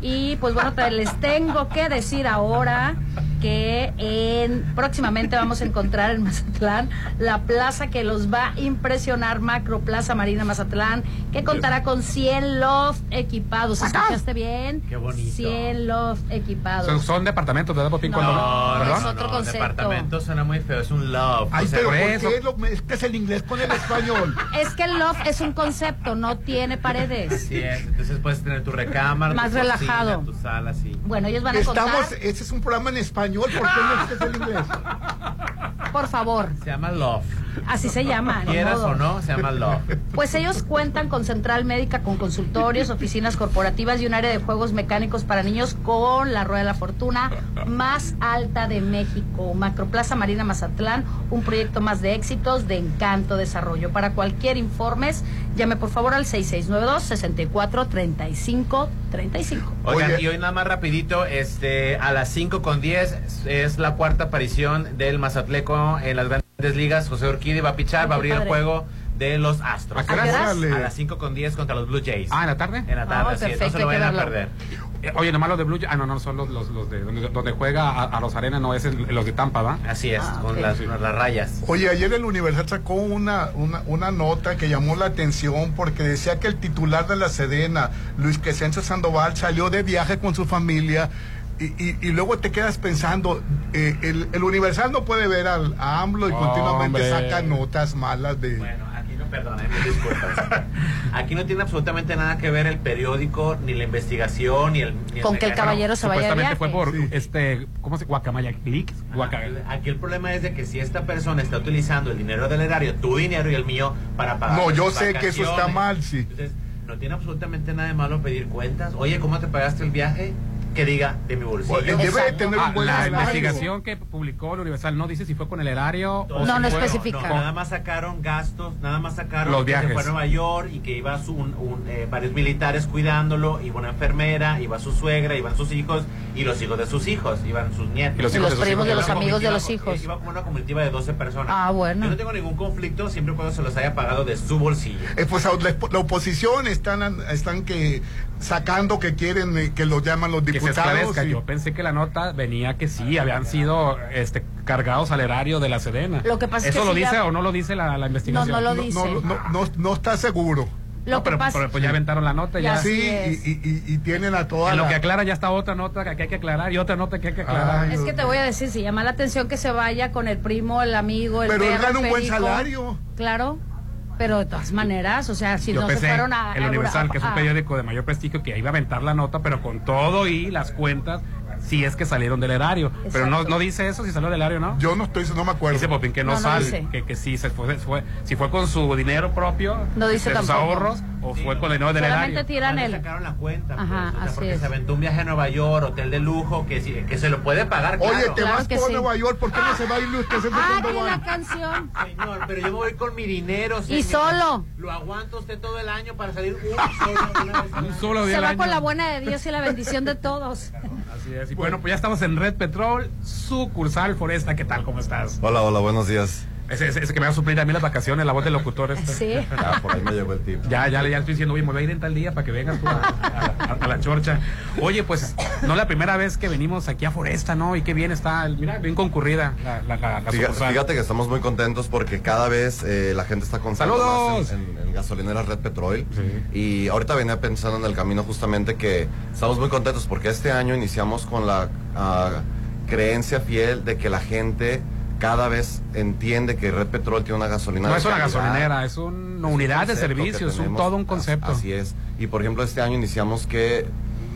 Y pues bueno, les tengo que decir ahora que en, próximamente vamos a encontrar en Mazatlán la plaza que los va a impresionar, Macro Plaza Marina Mazatlán, que contará con 100 loft equipados. ¿Escuchaste bien? Qué bonito. 100 loft equipados. Son, son departamentos, ¿verdad, Popín? No, Cuando- no, ¿verdad? es otro concepto. Departamento suena muy feo, es un love. Ay, O sea, pero por ¿por eso- qué lo- es que es el inglés con el español? Es que el loft es un concepto, no tiene paredes. Así es, entonces puedes tener tu recámara, Más tu tu sala, sí. Bueno, ellos van a Estamos, contar, ese es un programa en español, ¿por qué no es el inglés? por favor, Se llama love. Así se llama. Quieras modo. o no, se llama love. Pues ellos cuentan con central médica, con consultorios, oficinas corporativas y un área de juegos mecánicos para niños con la Rueda de la Fortuna más alta de México. Macroplaza Marina Mazatlán, un proyecto más de éxitos de encanto desarrollo. Para cualquier informes, llame por favor al 6692 64 35 35. Oigan, y hoy nada más rapidito, este, a las 5 con 10 es la cuarta aparición del Mazatleco en las grandes ligas. José Orquídea va a pichar, Ay, va a abrir el padre. juego de los Astros. ¿A? ¿A A las 5 con 10 contra los Blue Jays. Ah, ¿en la tarde? En la tarde, Ah, así es, no perfecto, se lo vayan a perder. Eh, Oye, nomás los de Blue Jays- Ah, no, no, son los, los, los de donde, donde juega a, a los Arenas, no, es el- los de Tampa, ¿va? Así es, Ah, con ok. las, las rayas. Oye, ayer el Universal sacó una, una, una nota que llamó la atención porque decía que el titular de la Sedena, Luis Crescencio Sandoval, salió de viaje con su familia y, y- y luego te quedas pensando, eh, el, el Universal no puede ver al, a AMLO y continuamente Hombre. saca notas malas de... Bueno, aquí no, perdón, disculpas. Aquí no tiene absolutamente nada que ver el periódico, ni la investigación, ni el... ni Con que el caballero se vaya de Supuestamente viaje. fue por, Sí. este, ¿cómo se Guacamaya Leaks? Guaca- Aquí el problema es de que si esta persona está utilizando el dinero del erario, tu dinero y el mío, para pagar. No, yo sé que eso está mal, sí. Entonces, no tiene absolutamente nada de malo pedir cuentas. Oye, ¿cómo te pagaste el viaje? Que diga de mi bolsillo. Debe tener Ah, un buen la salario. investigación que publicó el Universal no dice si fue con el erario o No, si no fue- especifica. No, nada más sacaron gastos, nada más sacaron Los que se viajes. fue a Nueva York y que iba su, un- un, eh, varios militares cuidándolo, iba una enfermera, iba su suegra, iban sus hijos y los hijos de sus hijos, iban sus nietos. Y los Y hijos los de sus primos de los amigos de los hijos. Iba como una comitiva de 12 personas. Ah, bueno. Yo no tengo ningún conflicto siempre y cuando se los haya pagado de su bolsillo. Eh, pues la oposición están, están que sacando que quieren eh, que los llaman los que se diputados. esclarezca. y- Yo pensé que la nota venía que sí, habían sido este, cargados al erario de la Sedena. Lo que pasa es ¿Eso que lo dice ya- o no lo dice la, la investigación? No, no lo dice. no, no, no, no está seguro. Lo No, que pero, pasa pero, pues ya aventaron la nota. Ya sí. Y, y- y- tienen a toda En lo que aclara ya está otra nota que hay que aclarar y otra nota que hay que aclarar. Ay, Es que te voy a decir, si llama la atención que se vaya con el primo, el amigo, el Pero él gana un buen salario. Claro, pero de todas maneras, o sea, si Yo no se pensé, fueron a... el a- Universal, que es un periódico de mayor prestigio, que iba a aventar la nota, pero con todo y las cuentas, si es que salieron del erario. Pero no, no dice eso, si salió del erario, ¿no? Yo no estoy, no me acuerdo. Dice Popín que no, No, no sale, que, que sí se fue, fue- si fue con su dinero propio, No dice de sus ahorros, o fue condenado del Solamente erario. tiran Ya le el. sacaron la cuenta. pues, Ajá, o sea, así porque es. se aventó un viaje a Nueva York, hotel de lujo, que, que se lo puede pagar. Oye, claro. te vas por sí. Nueva York, ¿por qué no se va a ir usted se Ah, con que la canción. Señor, pero yo me voy con mi dinero. Y señor. solo. Lo aguanta usted todo el año para salir un solo, una vez. Un solo día Se va año. con la buena de Dios y la bendición de todos. Así es. Y bueno, pues ya estamos en Red Petrol, sucursal Foresta. ¿Qué tal? ¿Cómo estás? Hola, hola, buenos días. Ese, ese- ese que me va a suplir a mí las vacaciones, la voz del locutor. Este. Sí. Ya, por ahí me llegó el tip. Ya, ya, ya estoy diciendo, oye, me voy a ir en tal día para que vengas tú a, a- a- a la chorcha. Oye, pues, no la primera vez que venimos aquí a Foresta, ¿no? Y qué bien está, mira, bien concurrida la, la, la- la Fíjate, que estamos muy contentos porque cada vez eh, la gente está confiando ¡Saludos! en, en- en gasolineras Red Petrol. Y ahorita venía pensando en el camino justamente que estamos muy contentos porque este año iniciamos con la ah, creencia fiel de que la gente cada vez entiende que Red Petrol tiene una gasolina No es una calidad. gasolinera, es una unidad de servicio, es un, todo un concepto. Así es. Y por ejemplo, este año iniciamos que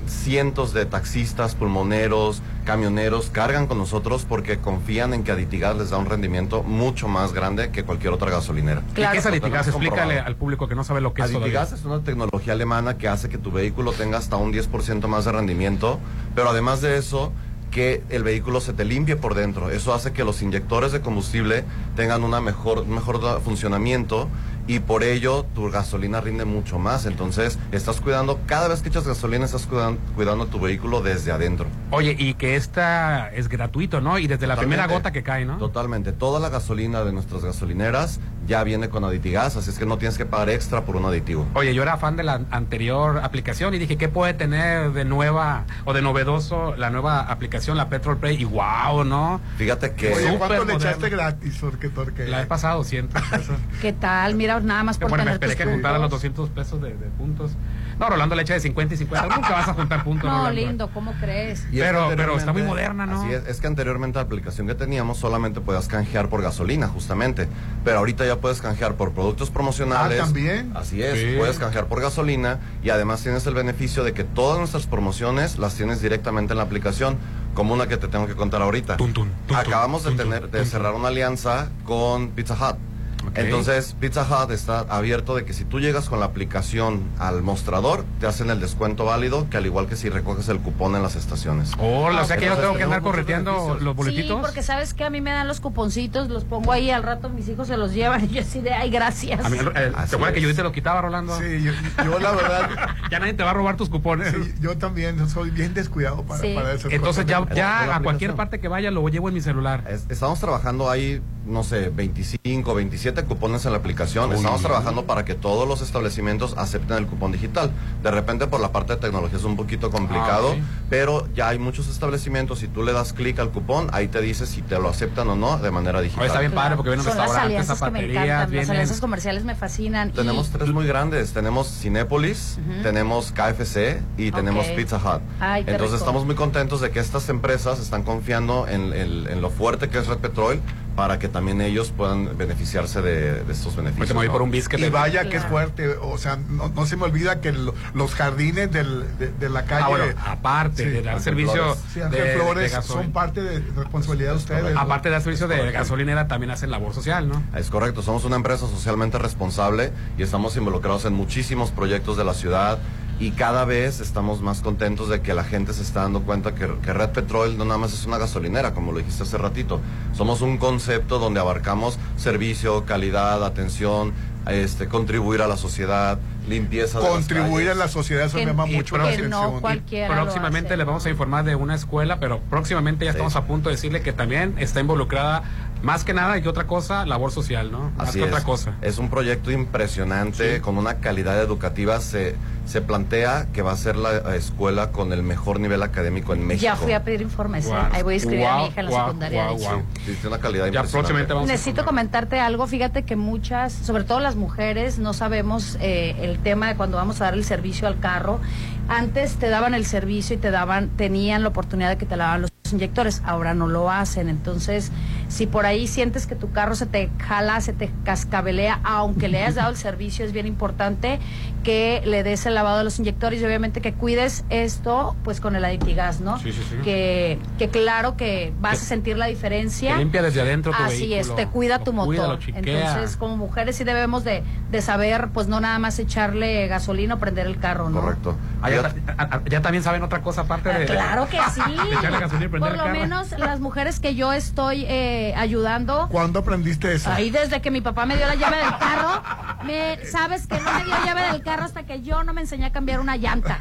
cientos de taxistas, pulmoneros, camioneros cargan con nosotros porque confían en que Aditigas les da un rendimiento mucho más grande que cualquier otra gasolinera. ¿Y qué es Aditigas? Explícale al público que no sabe lo que es todavía. Aditigas es una tecnología alemana que hace que tu vehículo tenga hasta un 10% más de rendimiento, pero además de eso, que el vehículo se te limpie por dentro. Eso hace que los inyectores de combustible tengan mejor, un mejor da- funcionamiento y por ello tu gasolina rinde mucho más. Entonces, estás cuidando, cada vez que echas gasolina, estás cuidan- cuidando tu vehículo desde adentro. Oye, y que esta es gratuito, ¿no? Y desde la primera gota que cae, ¿no? Totalmente. Toda la gasolina de nuestras gasolineras ya viene con Aditigas, así es que no tienes que pagar extra por un aditivo. Oye, yo era fan de la anterior aplicación y dije, ¿qué puede tener de nueva o de novedoso la nueva aplicación, la Petrol Play? Y wow, ¿no? Fíjate que... Oye, ¿cuánto le echaste gratis, Torque, Torque? La he pasado 100 pesos. ¿Qué tal? Mira, nada más por bueno, me tener esperé tus que juntara los puntos. 200 pesos de, de puntos. No, Rolando le echa de 50 y 50. Nunca vas a juntar puntos, No, Rolando. lindo, ¿cómo crees? Y Pero- pero está muy moderna, ¿no? Así es, es que anteriormente la aplicación que teníamos solamente podías canjear por gasolina, justamente. Pero ahorita ya puedes canjear por productos promocionales. Ah, ¿también? Así es, Sí. puedes canjear por gasolina y además tienes el beneficio de que todas nuestras promociones las tienes directamente en la aplicación, como una que te tengo que contar ahorita. Acabamos de tener de cerrar una alianza con Pizza Hut. Entonces, Pizza Hut está abierto de que si tú llegas con la aplicación al mostrador, te hacen el descuento válido, que al igual que si recoges el cupón en las estaciones. Hola, o sea que yo tengo que andar correteando los boletitos. Sí, porque sabes que a mí me dan los cuponcitos, los pongo ahí, al rato mis hijos se los llevan y yo así de, ay, gracias. A mí, eh, ¿Te acuerdas que yo te lo quitaba, Rolando? Sí, yo, yo la verdad, ya nadie te va a robar tus cupones. sí, yo también soy bien descuidado para, Sí. para esas Entonces cosas. ya, ya a cualquier parte que vaya lo llevo en mi celular. Es- Estamos trabajando ahí, no sé, 25, 27 cupones en la aplicación. Uy. Estamos trabajando para que todos los establecimientos acepten el cupón digital. De repente por la parte de tecnología es un poquito complicado, Ah, pero ya hay muchos establecimientos. Si tú le das clic al cupón, ahí te dice si te lo aceptan o no de manera digital. Oye, está bien padre porque vienen Son restaurantes, zapaterías, las alianzas comerciales me fascinan. y- Tenemos tres muy grandes. Tenemos Cinépolis, Ujú. tenemos KFC y tenemos Ok. Pizza Hut. Ay, Entonces rico. estamos muy contentos de que estas empresas están confiando en, en- en lo fuerte que es Red Petrol para que también ellos puedan beneficiarse de, de estos beneficios. me voy ¿no? por un biscuit Y vaya que es Claro. fuerte, o sea, no, no se me olvida que lo- los jardines del- de, de la calle... Ah, bueno, aparte Sí, de dar servicio Flores. Sí, de, Flores son parte de responsabilidad de ustedes. ¿no? Aparte de dar servicio de gasolinera, también hacen labor social, ¿no? Es correcto, somos una empresa socialmente responsable y estamos involucrados en muchísimos proyectos de la ciudad y cada vez estamos más contentos de que la gente se está dando cuenta que, que Red Petrol no nada más es una gasolinera, como lo dijiste hace ratito. Somos un concepto donde abarcamos servicio, calidad, atención, este, contribuir a la sociedad, limpieza de las Contribuir a la sociedad, eso Que- me llama y mucho la no atención. Próximamente les vamos a informar de una escuela, pero próximamente ya estamos a punto de decirle que también está involucrada, más que nada y que otra cosa, labor social, ¿no? Más Así que es. otra cosa. Es un proyecto impresionante, con una calidad educativa. Se, se plantea que va a ser la escuela con el mejor nivel académico en México. Ya fui a pedir informes, ¿eh? Ahí voy a escribir a mi hija en la secundaria. de hecho. guau. Sí, tiene una calidad Ya impresionante. próximamente vamos a Necesito comentarte algo. Fíjate que muchas, sobre todo las mujeres, no sabemos eh, el tema de cuando vamos a dar el servicio al carro. Antes te daban el servicio y te daban, tenían la oportunidad de que te lavaban los inyectores. Ahora no lo hacen. Entonces, Si por ahí sientes que tu carro se te jala, se te cascabelea, aunque le hayas dado el servicio, es bien importante que le des el lavado de los inyectores y obviamente que cuides esto pues con el Aditigas, ¿no? Sí, sí, sí. Que, que claro que vas a sentir la diferencia. Limpia desde adentro tu Así es, te cuida tu cuida, motor. Entonces, como mujeres sí debemos de, de saber, pues no nada más echarle gasolina o prender el carro, ¿no? Correcto. Ah, ya, a- a- ya también saben otra cosa aparte de. Ah, Claro que sí. de echarle gasolina y prender Por el lo carro. menos las mujeres que yo estoy eh, ayudando. ¿Cuándo aprendiste eso? Ahí desde que mi papá me dio la llave del carro, me, sabes que no me dio llave del carro hasta que yo no me enseñé a cambiar una llanta.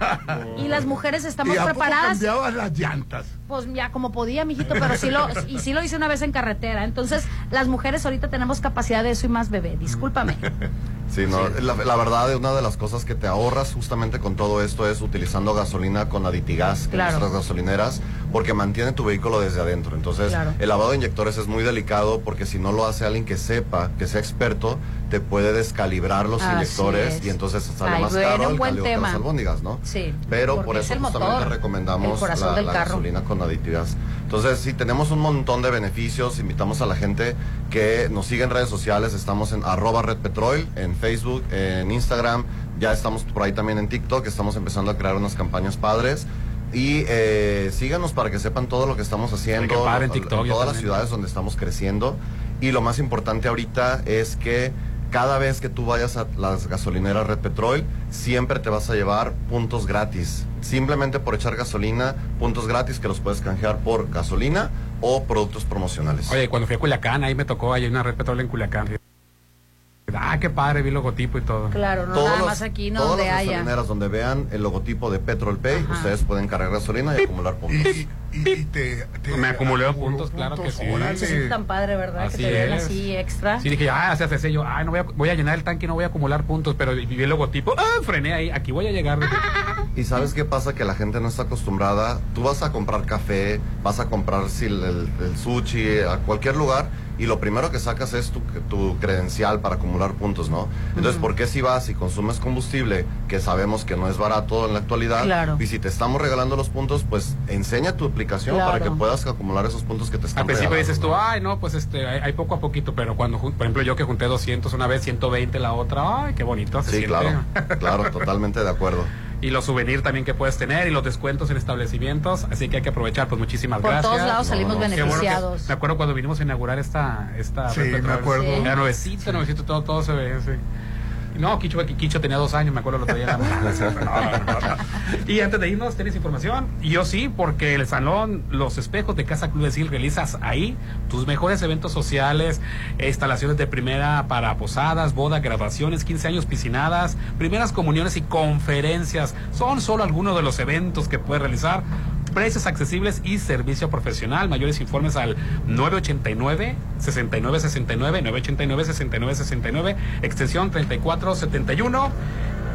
Y las mujeres estamos ¿Y a poco preparadas. cambiabas las llantas? Pues ya como podía, mijito, pero sí lo y sí lo hice una vez en carretera. Entonces, las mujeres ahorita tenemos capacidad de eso y más bebé. Discúlpame. Sí, no, La, la verdad, una de las cosas que te ahorras justamente con todo esto es utilizando gasolina con aditigas en Claro. nuestras gasolineras, porque mantiene tu vehículo desde adentro. Entonces, Claro. el lavado de inyectores es muy delicado porque si no lo hace alguien que sepa, que sea experto, te puede descalibrar los Así inyectores es. y entonces sale Ay, más bueno, caro el calio tema. las albóndigas, ¿no? Sí. Pero por es eso el justamente motor, recomendamos la, gasolina con aditigas. Entonces, sí, tenemos un montón de beneficios. Invitamos a la gente que nos siga en redes sociales. Estamos en arroba Red Petrol, en Facebook, en Instagram. Ya estamos por ahí también en TikTok. Estamos empezando a crear unas campañas padres. Y eh, síganos para que sepan todo lo que estamos haciendo. En TikTok, todas las ciudades donde estamos creciendo. Y lo más importante ahorita es que cada vez que tú vayas a las gasolineras Red Petrol, siempre te vas a llevar puntos gratis. Simplemente por echar gasolina, puntos gratis que los puedes canjear por gasolina o productos promocionales. Oye, cuando fui a Culiacán, ahí me tocó, hay una red petróleo en Culiacán. Ah, qué padre, vi el logotipo y todo. Claro, no Todos nada los- más aquí, no todas donde las haya. gasolineras donde vean el logotipo de Petrol Pay, ustedes pueden cargar gasolina y acumular puntos. Y te, te Me acumulé puntos, claro que sí. órale. Eso es tan padre, ¿verdad? Así que te den es. así extra. Sí, dije, ah, se hace sello. Ah, no voy a, voy a llenar el tanque y no voy a acumular puntos, pero vi el logotipo. Ah, frené ahí. Aquí voy a llegar. Dije, Y sabes qué pasa que la gente no está acostumbrada. Tú vas a comprar café, vas a comprar si el, el- el sushi a cualquier lugar y lo primero que sacas es tu, tu credencial para acumular puntos, ¿no? Entonces, Ujú. ¿por qué si vas y consumes combustible que sabemos que no es barato en la actualidad? Claro. Y si te estamos regalando los puntos, pues enseña tu aplicación Claro. para que puedas acumular esos puntos que te están Al principio regalando. dices tú, ay, no, pues este, hay, hay poco a poquito, pero cuando, jun- por ejemplo, yo que junté 200 una vez, 120 la otra, ay, qué bonito se Sí, siente. claro, claro, totalmente de acuerdo. Y los souvenirs también que puedes tener y los descuentos en establecimientos, así que hay que aprovechar, pues muchísimas Por gracias. todos lados salimos Qué bueno que- beneficiados. me acuerdo cuando vinimos a inaugurar esta, esta Sí, me acuerdo. Sí. Era nuevecito, nuevecito, todo, todo se ve, sí. No, Quicho, Quicho tenía dos años, me acuerdo lo traía. Y antes de irnos, ¿tienes información? Yo sí, porque el salón Los Espejos de Casa Club de Sil realizas ahí tus mejores eventos sociales, instalaciones de primera para posadas, bodas, graduaciones, 15 años piscinadas, primeras comuniones y conferencias. Son solo algunos de los eventos que puedes realizar. Precios accesibles y servicio profesional. Mayores informes al 989 6969 989 6969 extensión 3471.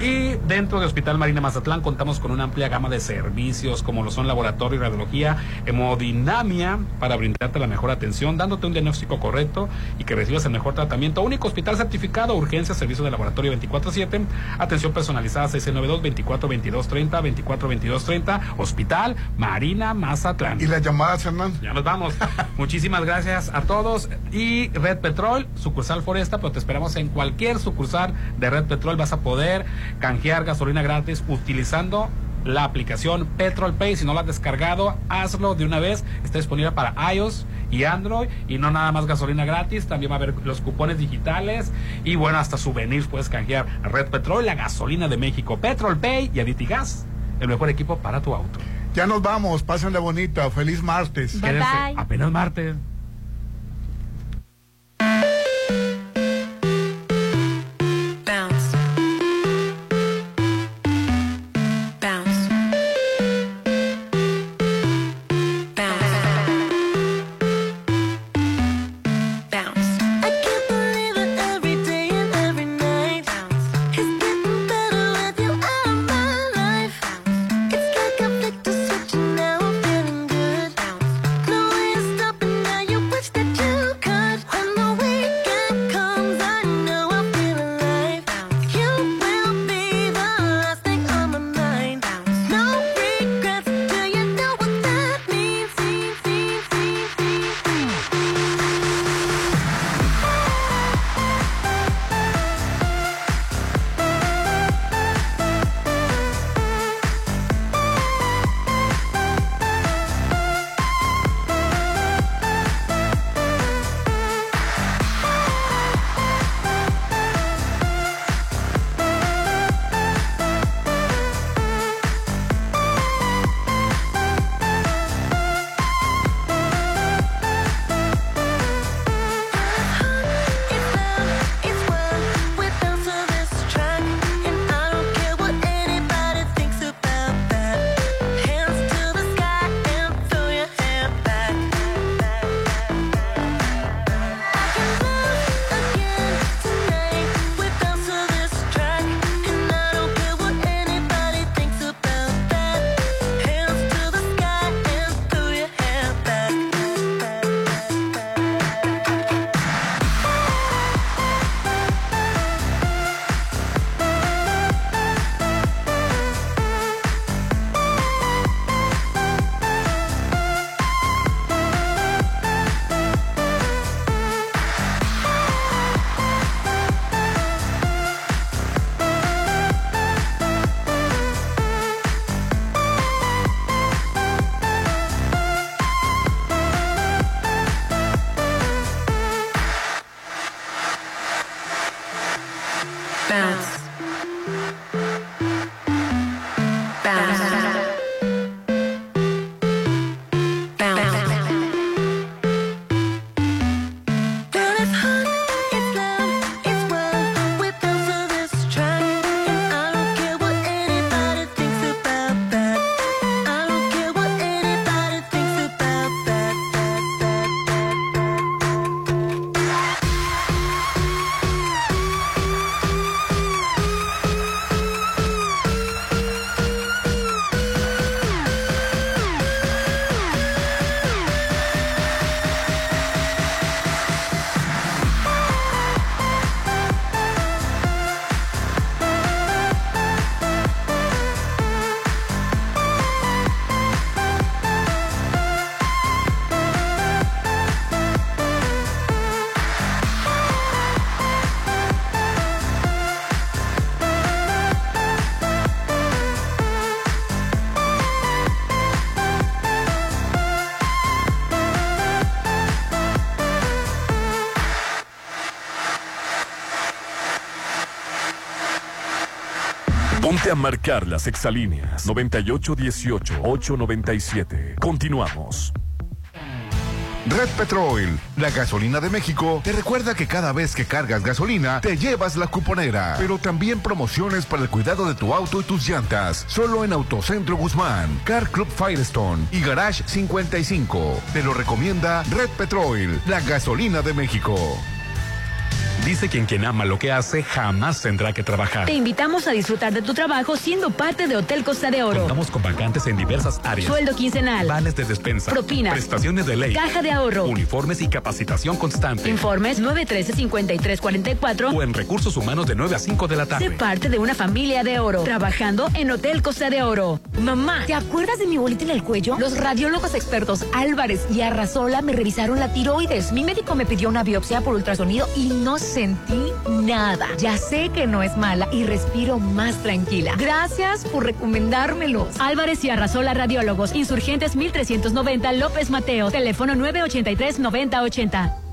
Y dentro de Hospital Marina Mazatlán contamos con una amplia gama de servicios como lo son laboratorio y radiología, hemodinamia para brindarte la mejor atención, dándote un diagnóstico correcto y que recibas el mejor tratamiento. Único hospital certificado, urgencia, servicio de laboratorio 24/7, atención personalizada 692 24 22 30 24 22 30, Hospital Marina Mazatlán. ¿Y las llamadas, Hernán? Ya nos vamos. Muchísimas gracias a todos. Y Red Petrol, sucursal Foresta, pero te esperamos en cualquier sucursal de Red Petrol. Vas a poder canjear gasolina gratis utilizando la aplicación Petrol Pay. Si no la has descargado, hazlo de una vez. Está disponible para iOS y Android. Y no nada más gasolina gratis, también va a haber los cupones digitales. Y bueno, hasta souvenirs puedes canjear. Red Petrol, la gasolina de México. Petrol Pay y Aditigas, el mejor equipo para tu auto. Ya nos vamos, pásenla bonita, feliz martes. Apenas martes. A marcar las exalíneas 9818-897. Continuamos. Red Petrol, la gasolina de México, te recuerda que cada vez que cargas gasolina, te llevas la cuponera. Pero también promociones para el cuidado de tu auto y tus llantas. Solo en Autocentro Guzmán, Car Club Firestone y Garage 55. Te lo recomienda Red Petrol, la gasolina de México. Dice quien quien ama lo que hace jamás tendrá que trabajar. Te invitamos a disfrutar de tu trabajo siendo parte de Hotel Costa de Oro. Contamos con vacantes en diversas áreas. Sueldo quincenal. Vales de despensa. Propinas. Prestaciones de ley. Caja de ahorro. Uniformes y capacitación constante. Informes 913-5344 O en recursos humanos de 9 a 5 de la Sé tarde. parte de una familia de oro, trabajando en Hotel Costa de Oro. Mamá, ¿te acuerdas de mi bolita en el cuello? Los radiólogos expertos Álvarez y Arrasola me revisaron la tiroides. Mi médico me pidió una biopsia por ultrasonido y no sentí nada. Ya sé que no es mala y respiro más tranquila. Gracias por recomendármelos. Álvarez y Arrasola Radiólogos, Insurgentes 1390 López Mateo, teléfono 983-9080.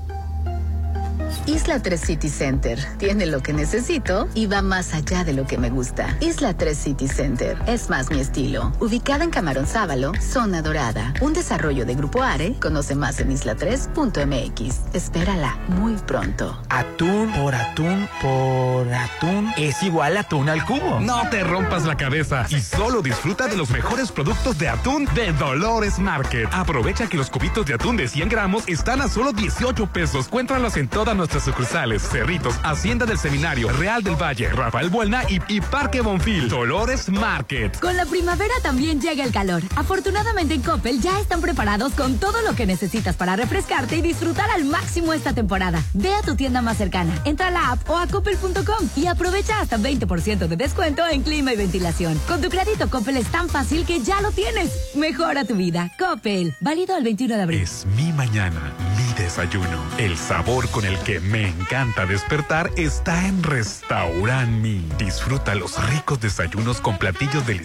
Isla 3 City Center tiene lo que necesito y va más allá de lo que me gusta. Isla 3 City Center es más mi estilo. Ubicada en Camarón Sábalo, zona dorada. Un desarrollo de Grupo Are. Conoce más en isla3.mx. Espérala muy pronto. Atún por atún por atún es igual a atún al cubo. No te rompas la cabeza y solo disfruta de los mejores productos de atún de Dolores Market. Aprovecha que los cubitos de atún de 100 gramos están a solo 18 pesos. Cuéntralos en todas nuestras sucursales. Cerritos, Hacienda del Seminario, Real del Valle, Rafael Buelna y, y Parque Bonfil. Dolores Market. Con la primavera también llega el calor. Afortunadamente en Coppel ya están preparados con todo lo que necesitas para refrescarte y disfrutar al máximo esta temporada. Ve a tu tienda más cercana, entra a la app o a coppel.com y aprovecha hasta 20% de descuento en clima y ventilación. Con tu crédito Coppel es tan fácil que ya lo tienes. Mejora tu vida. Coppel. Válido el 21 de abril. Es mi mañana, mi desayuno. El sabor con el que me encanta despertar está en Restaurant Mi. Disfruta los ricos desayunos con platillos deliciosos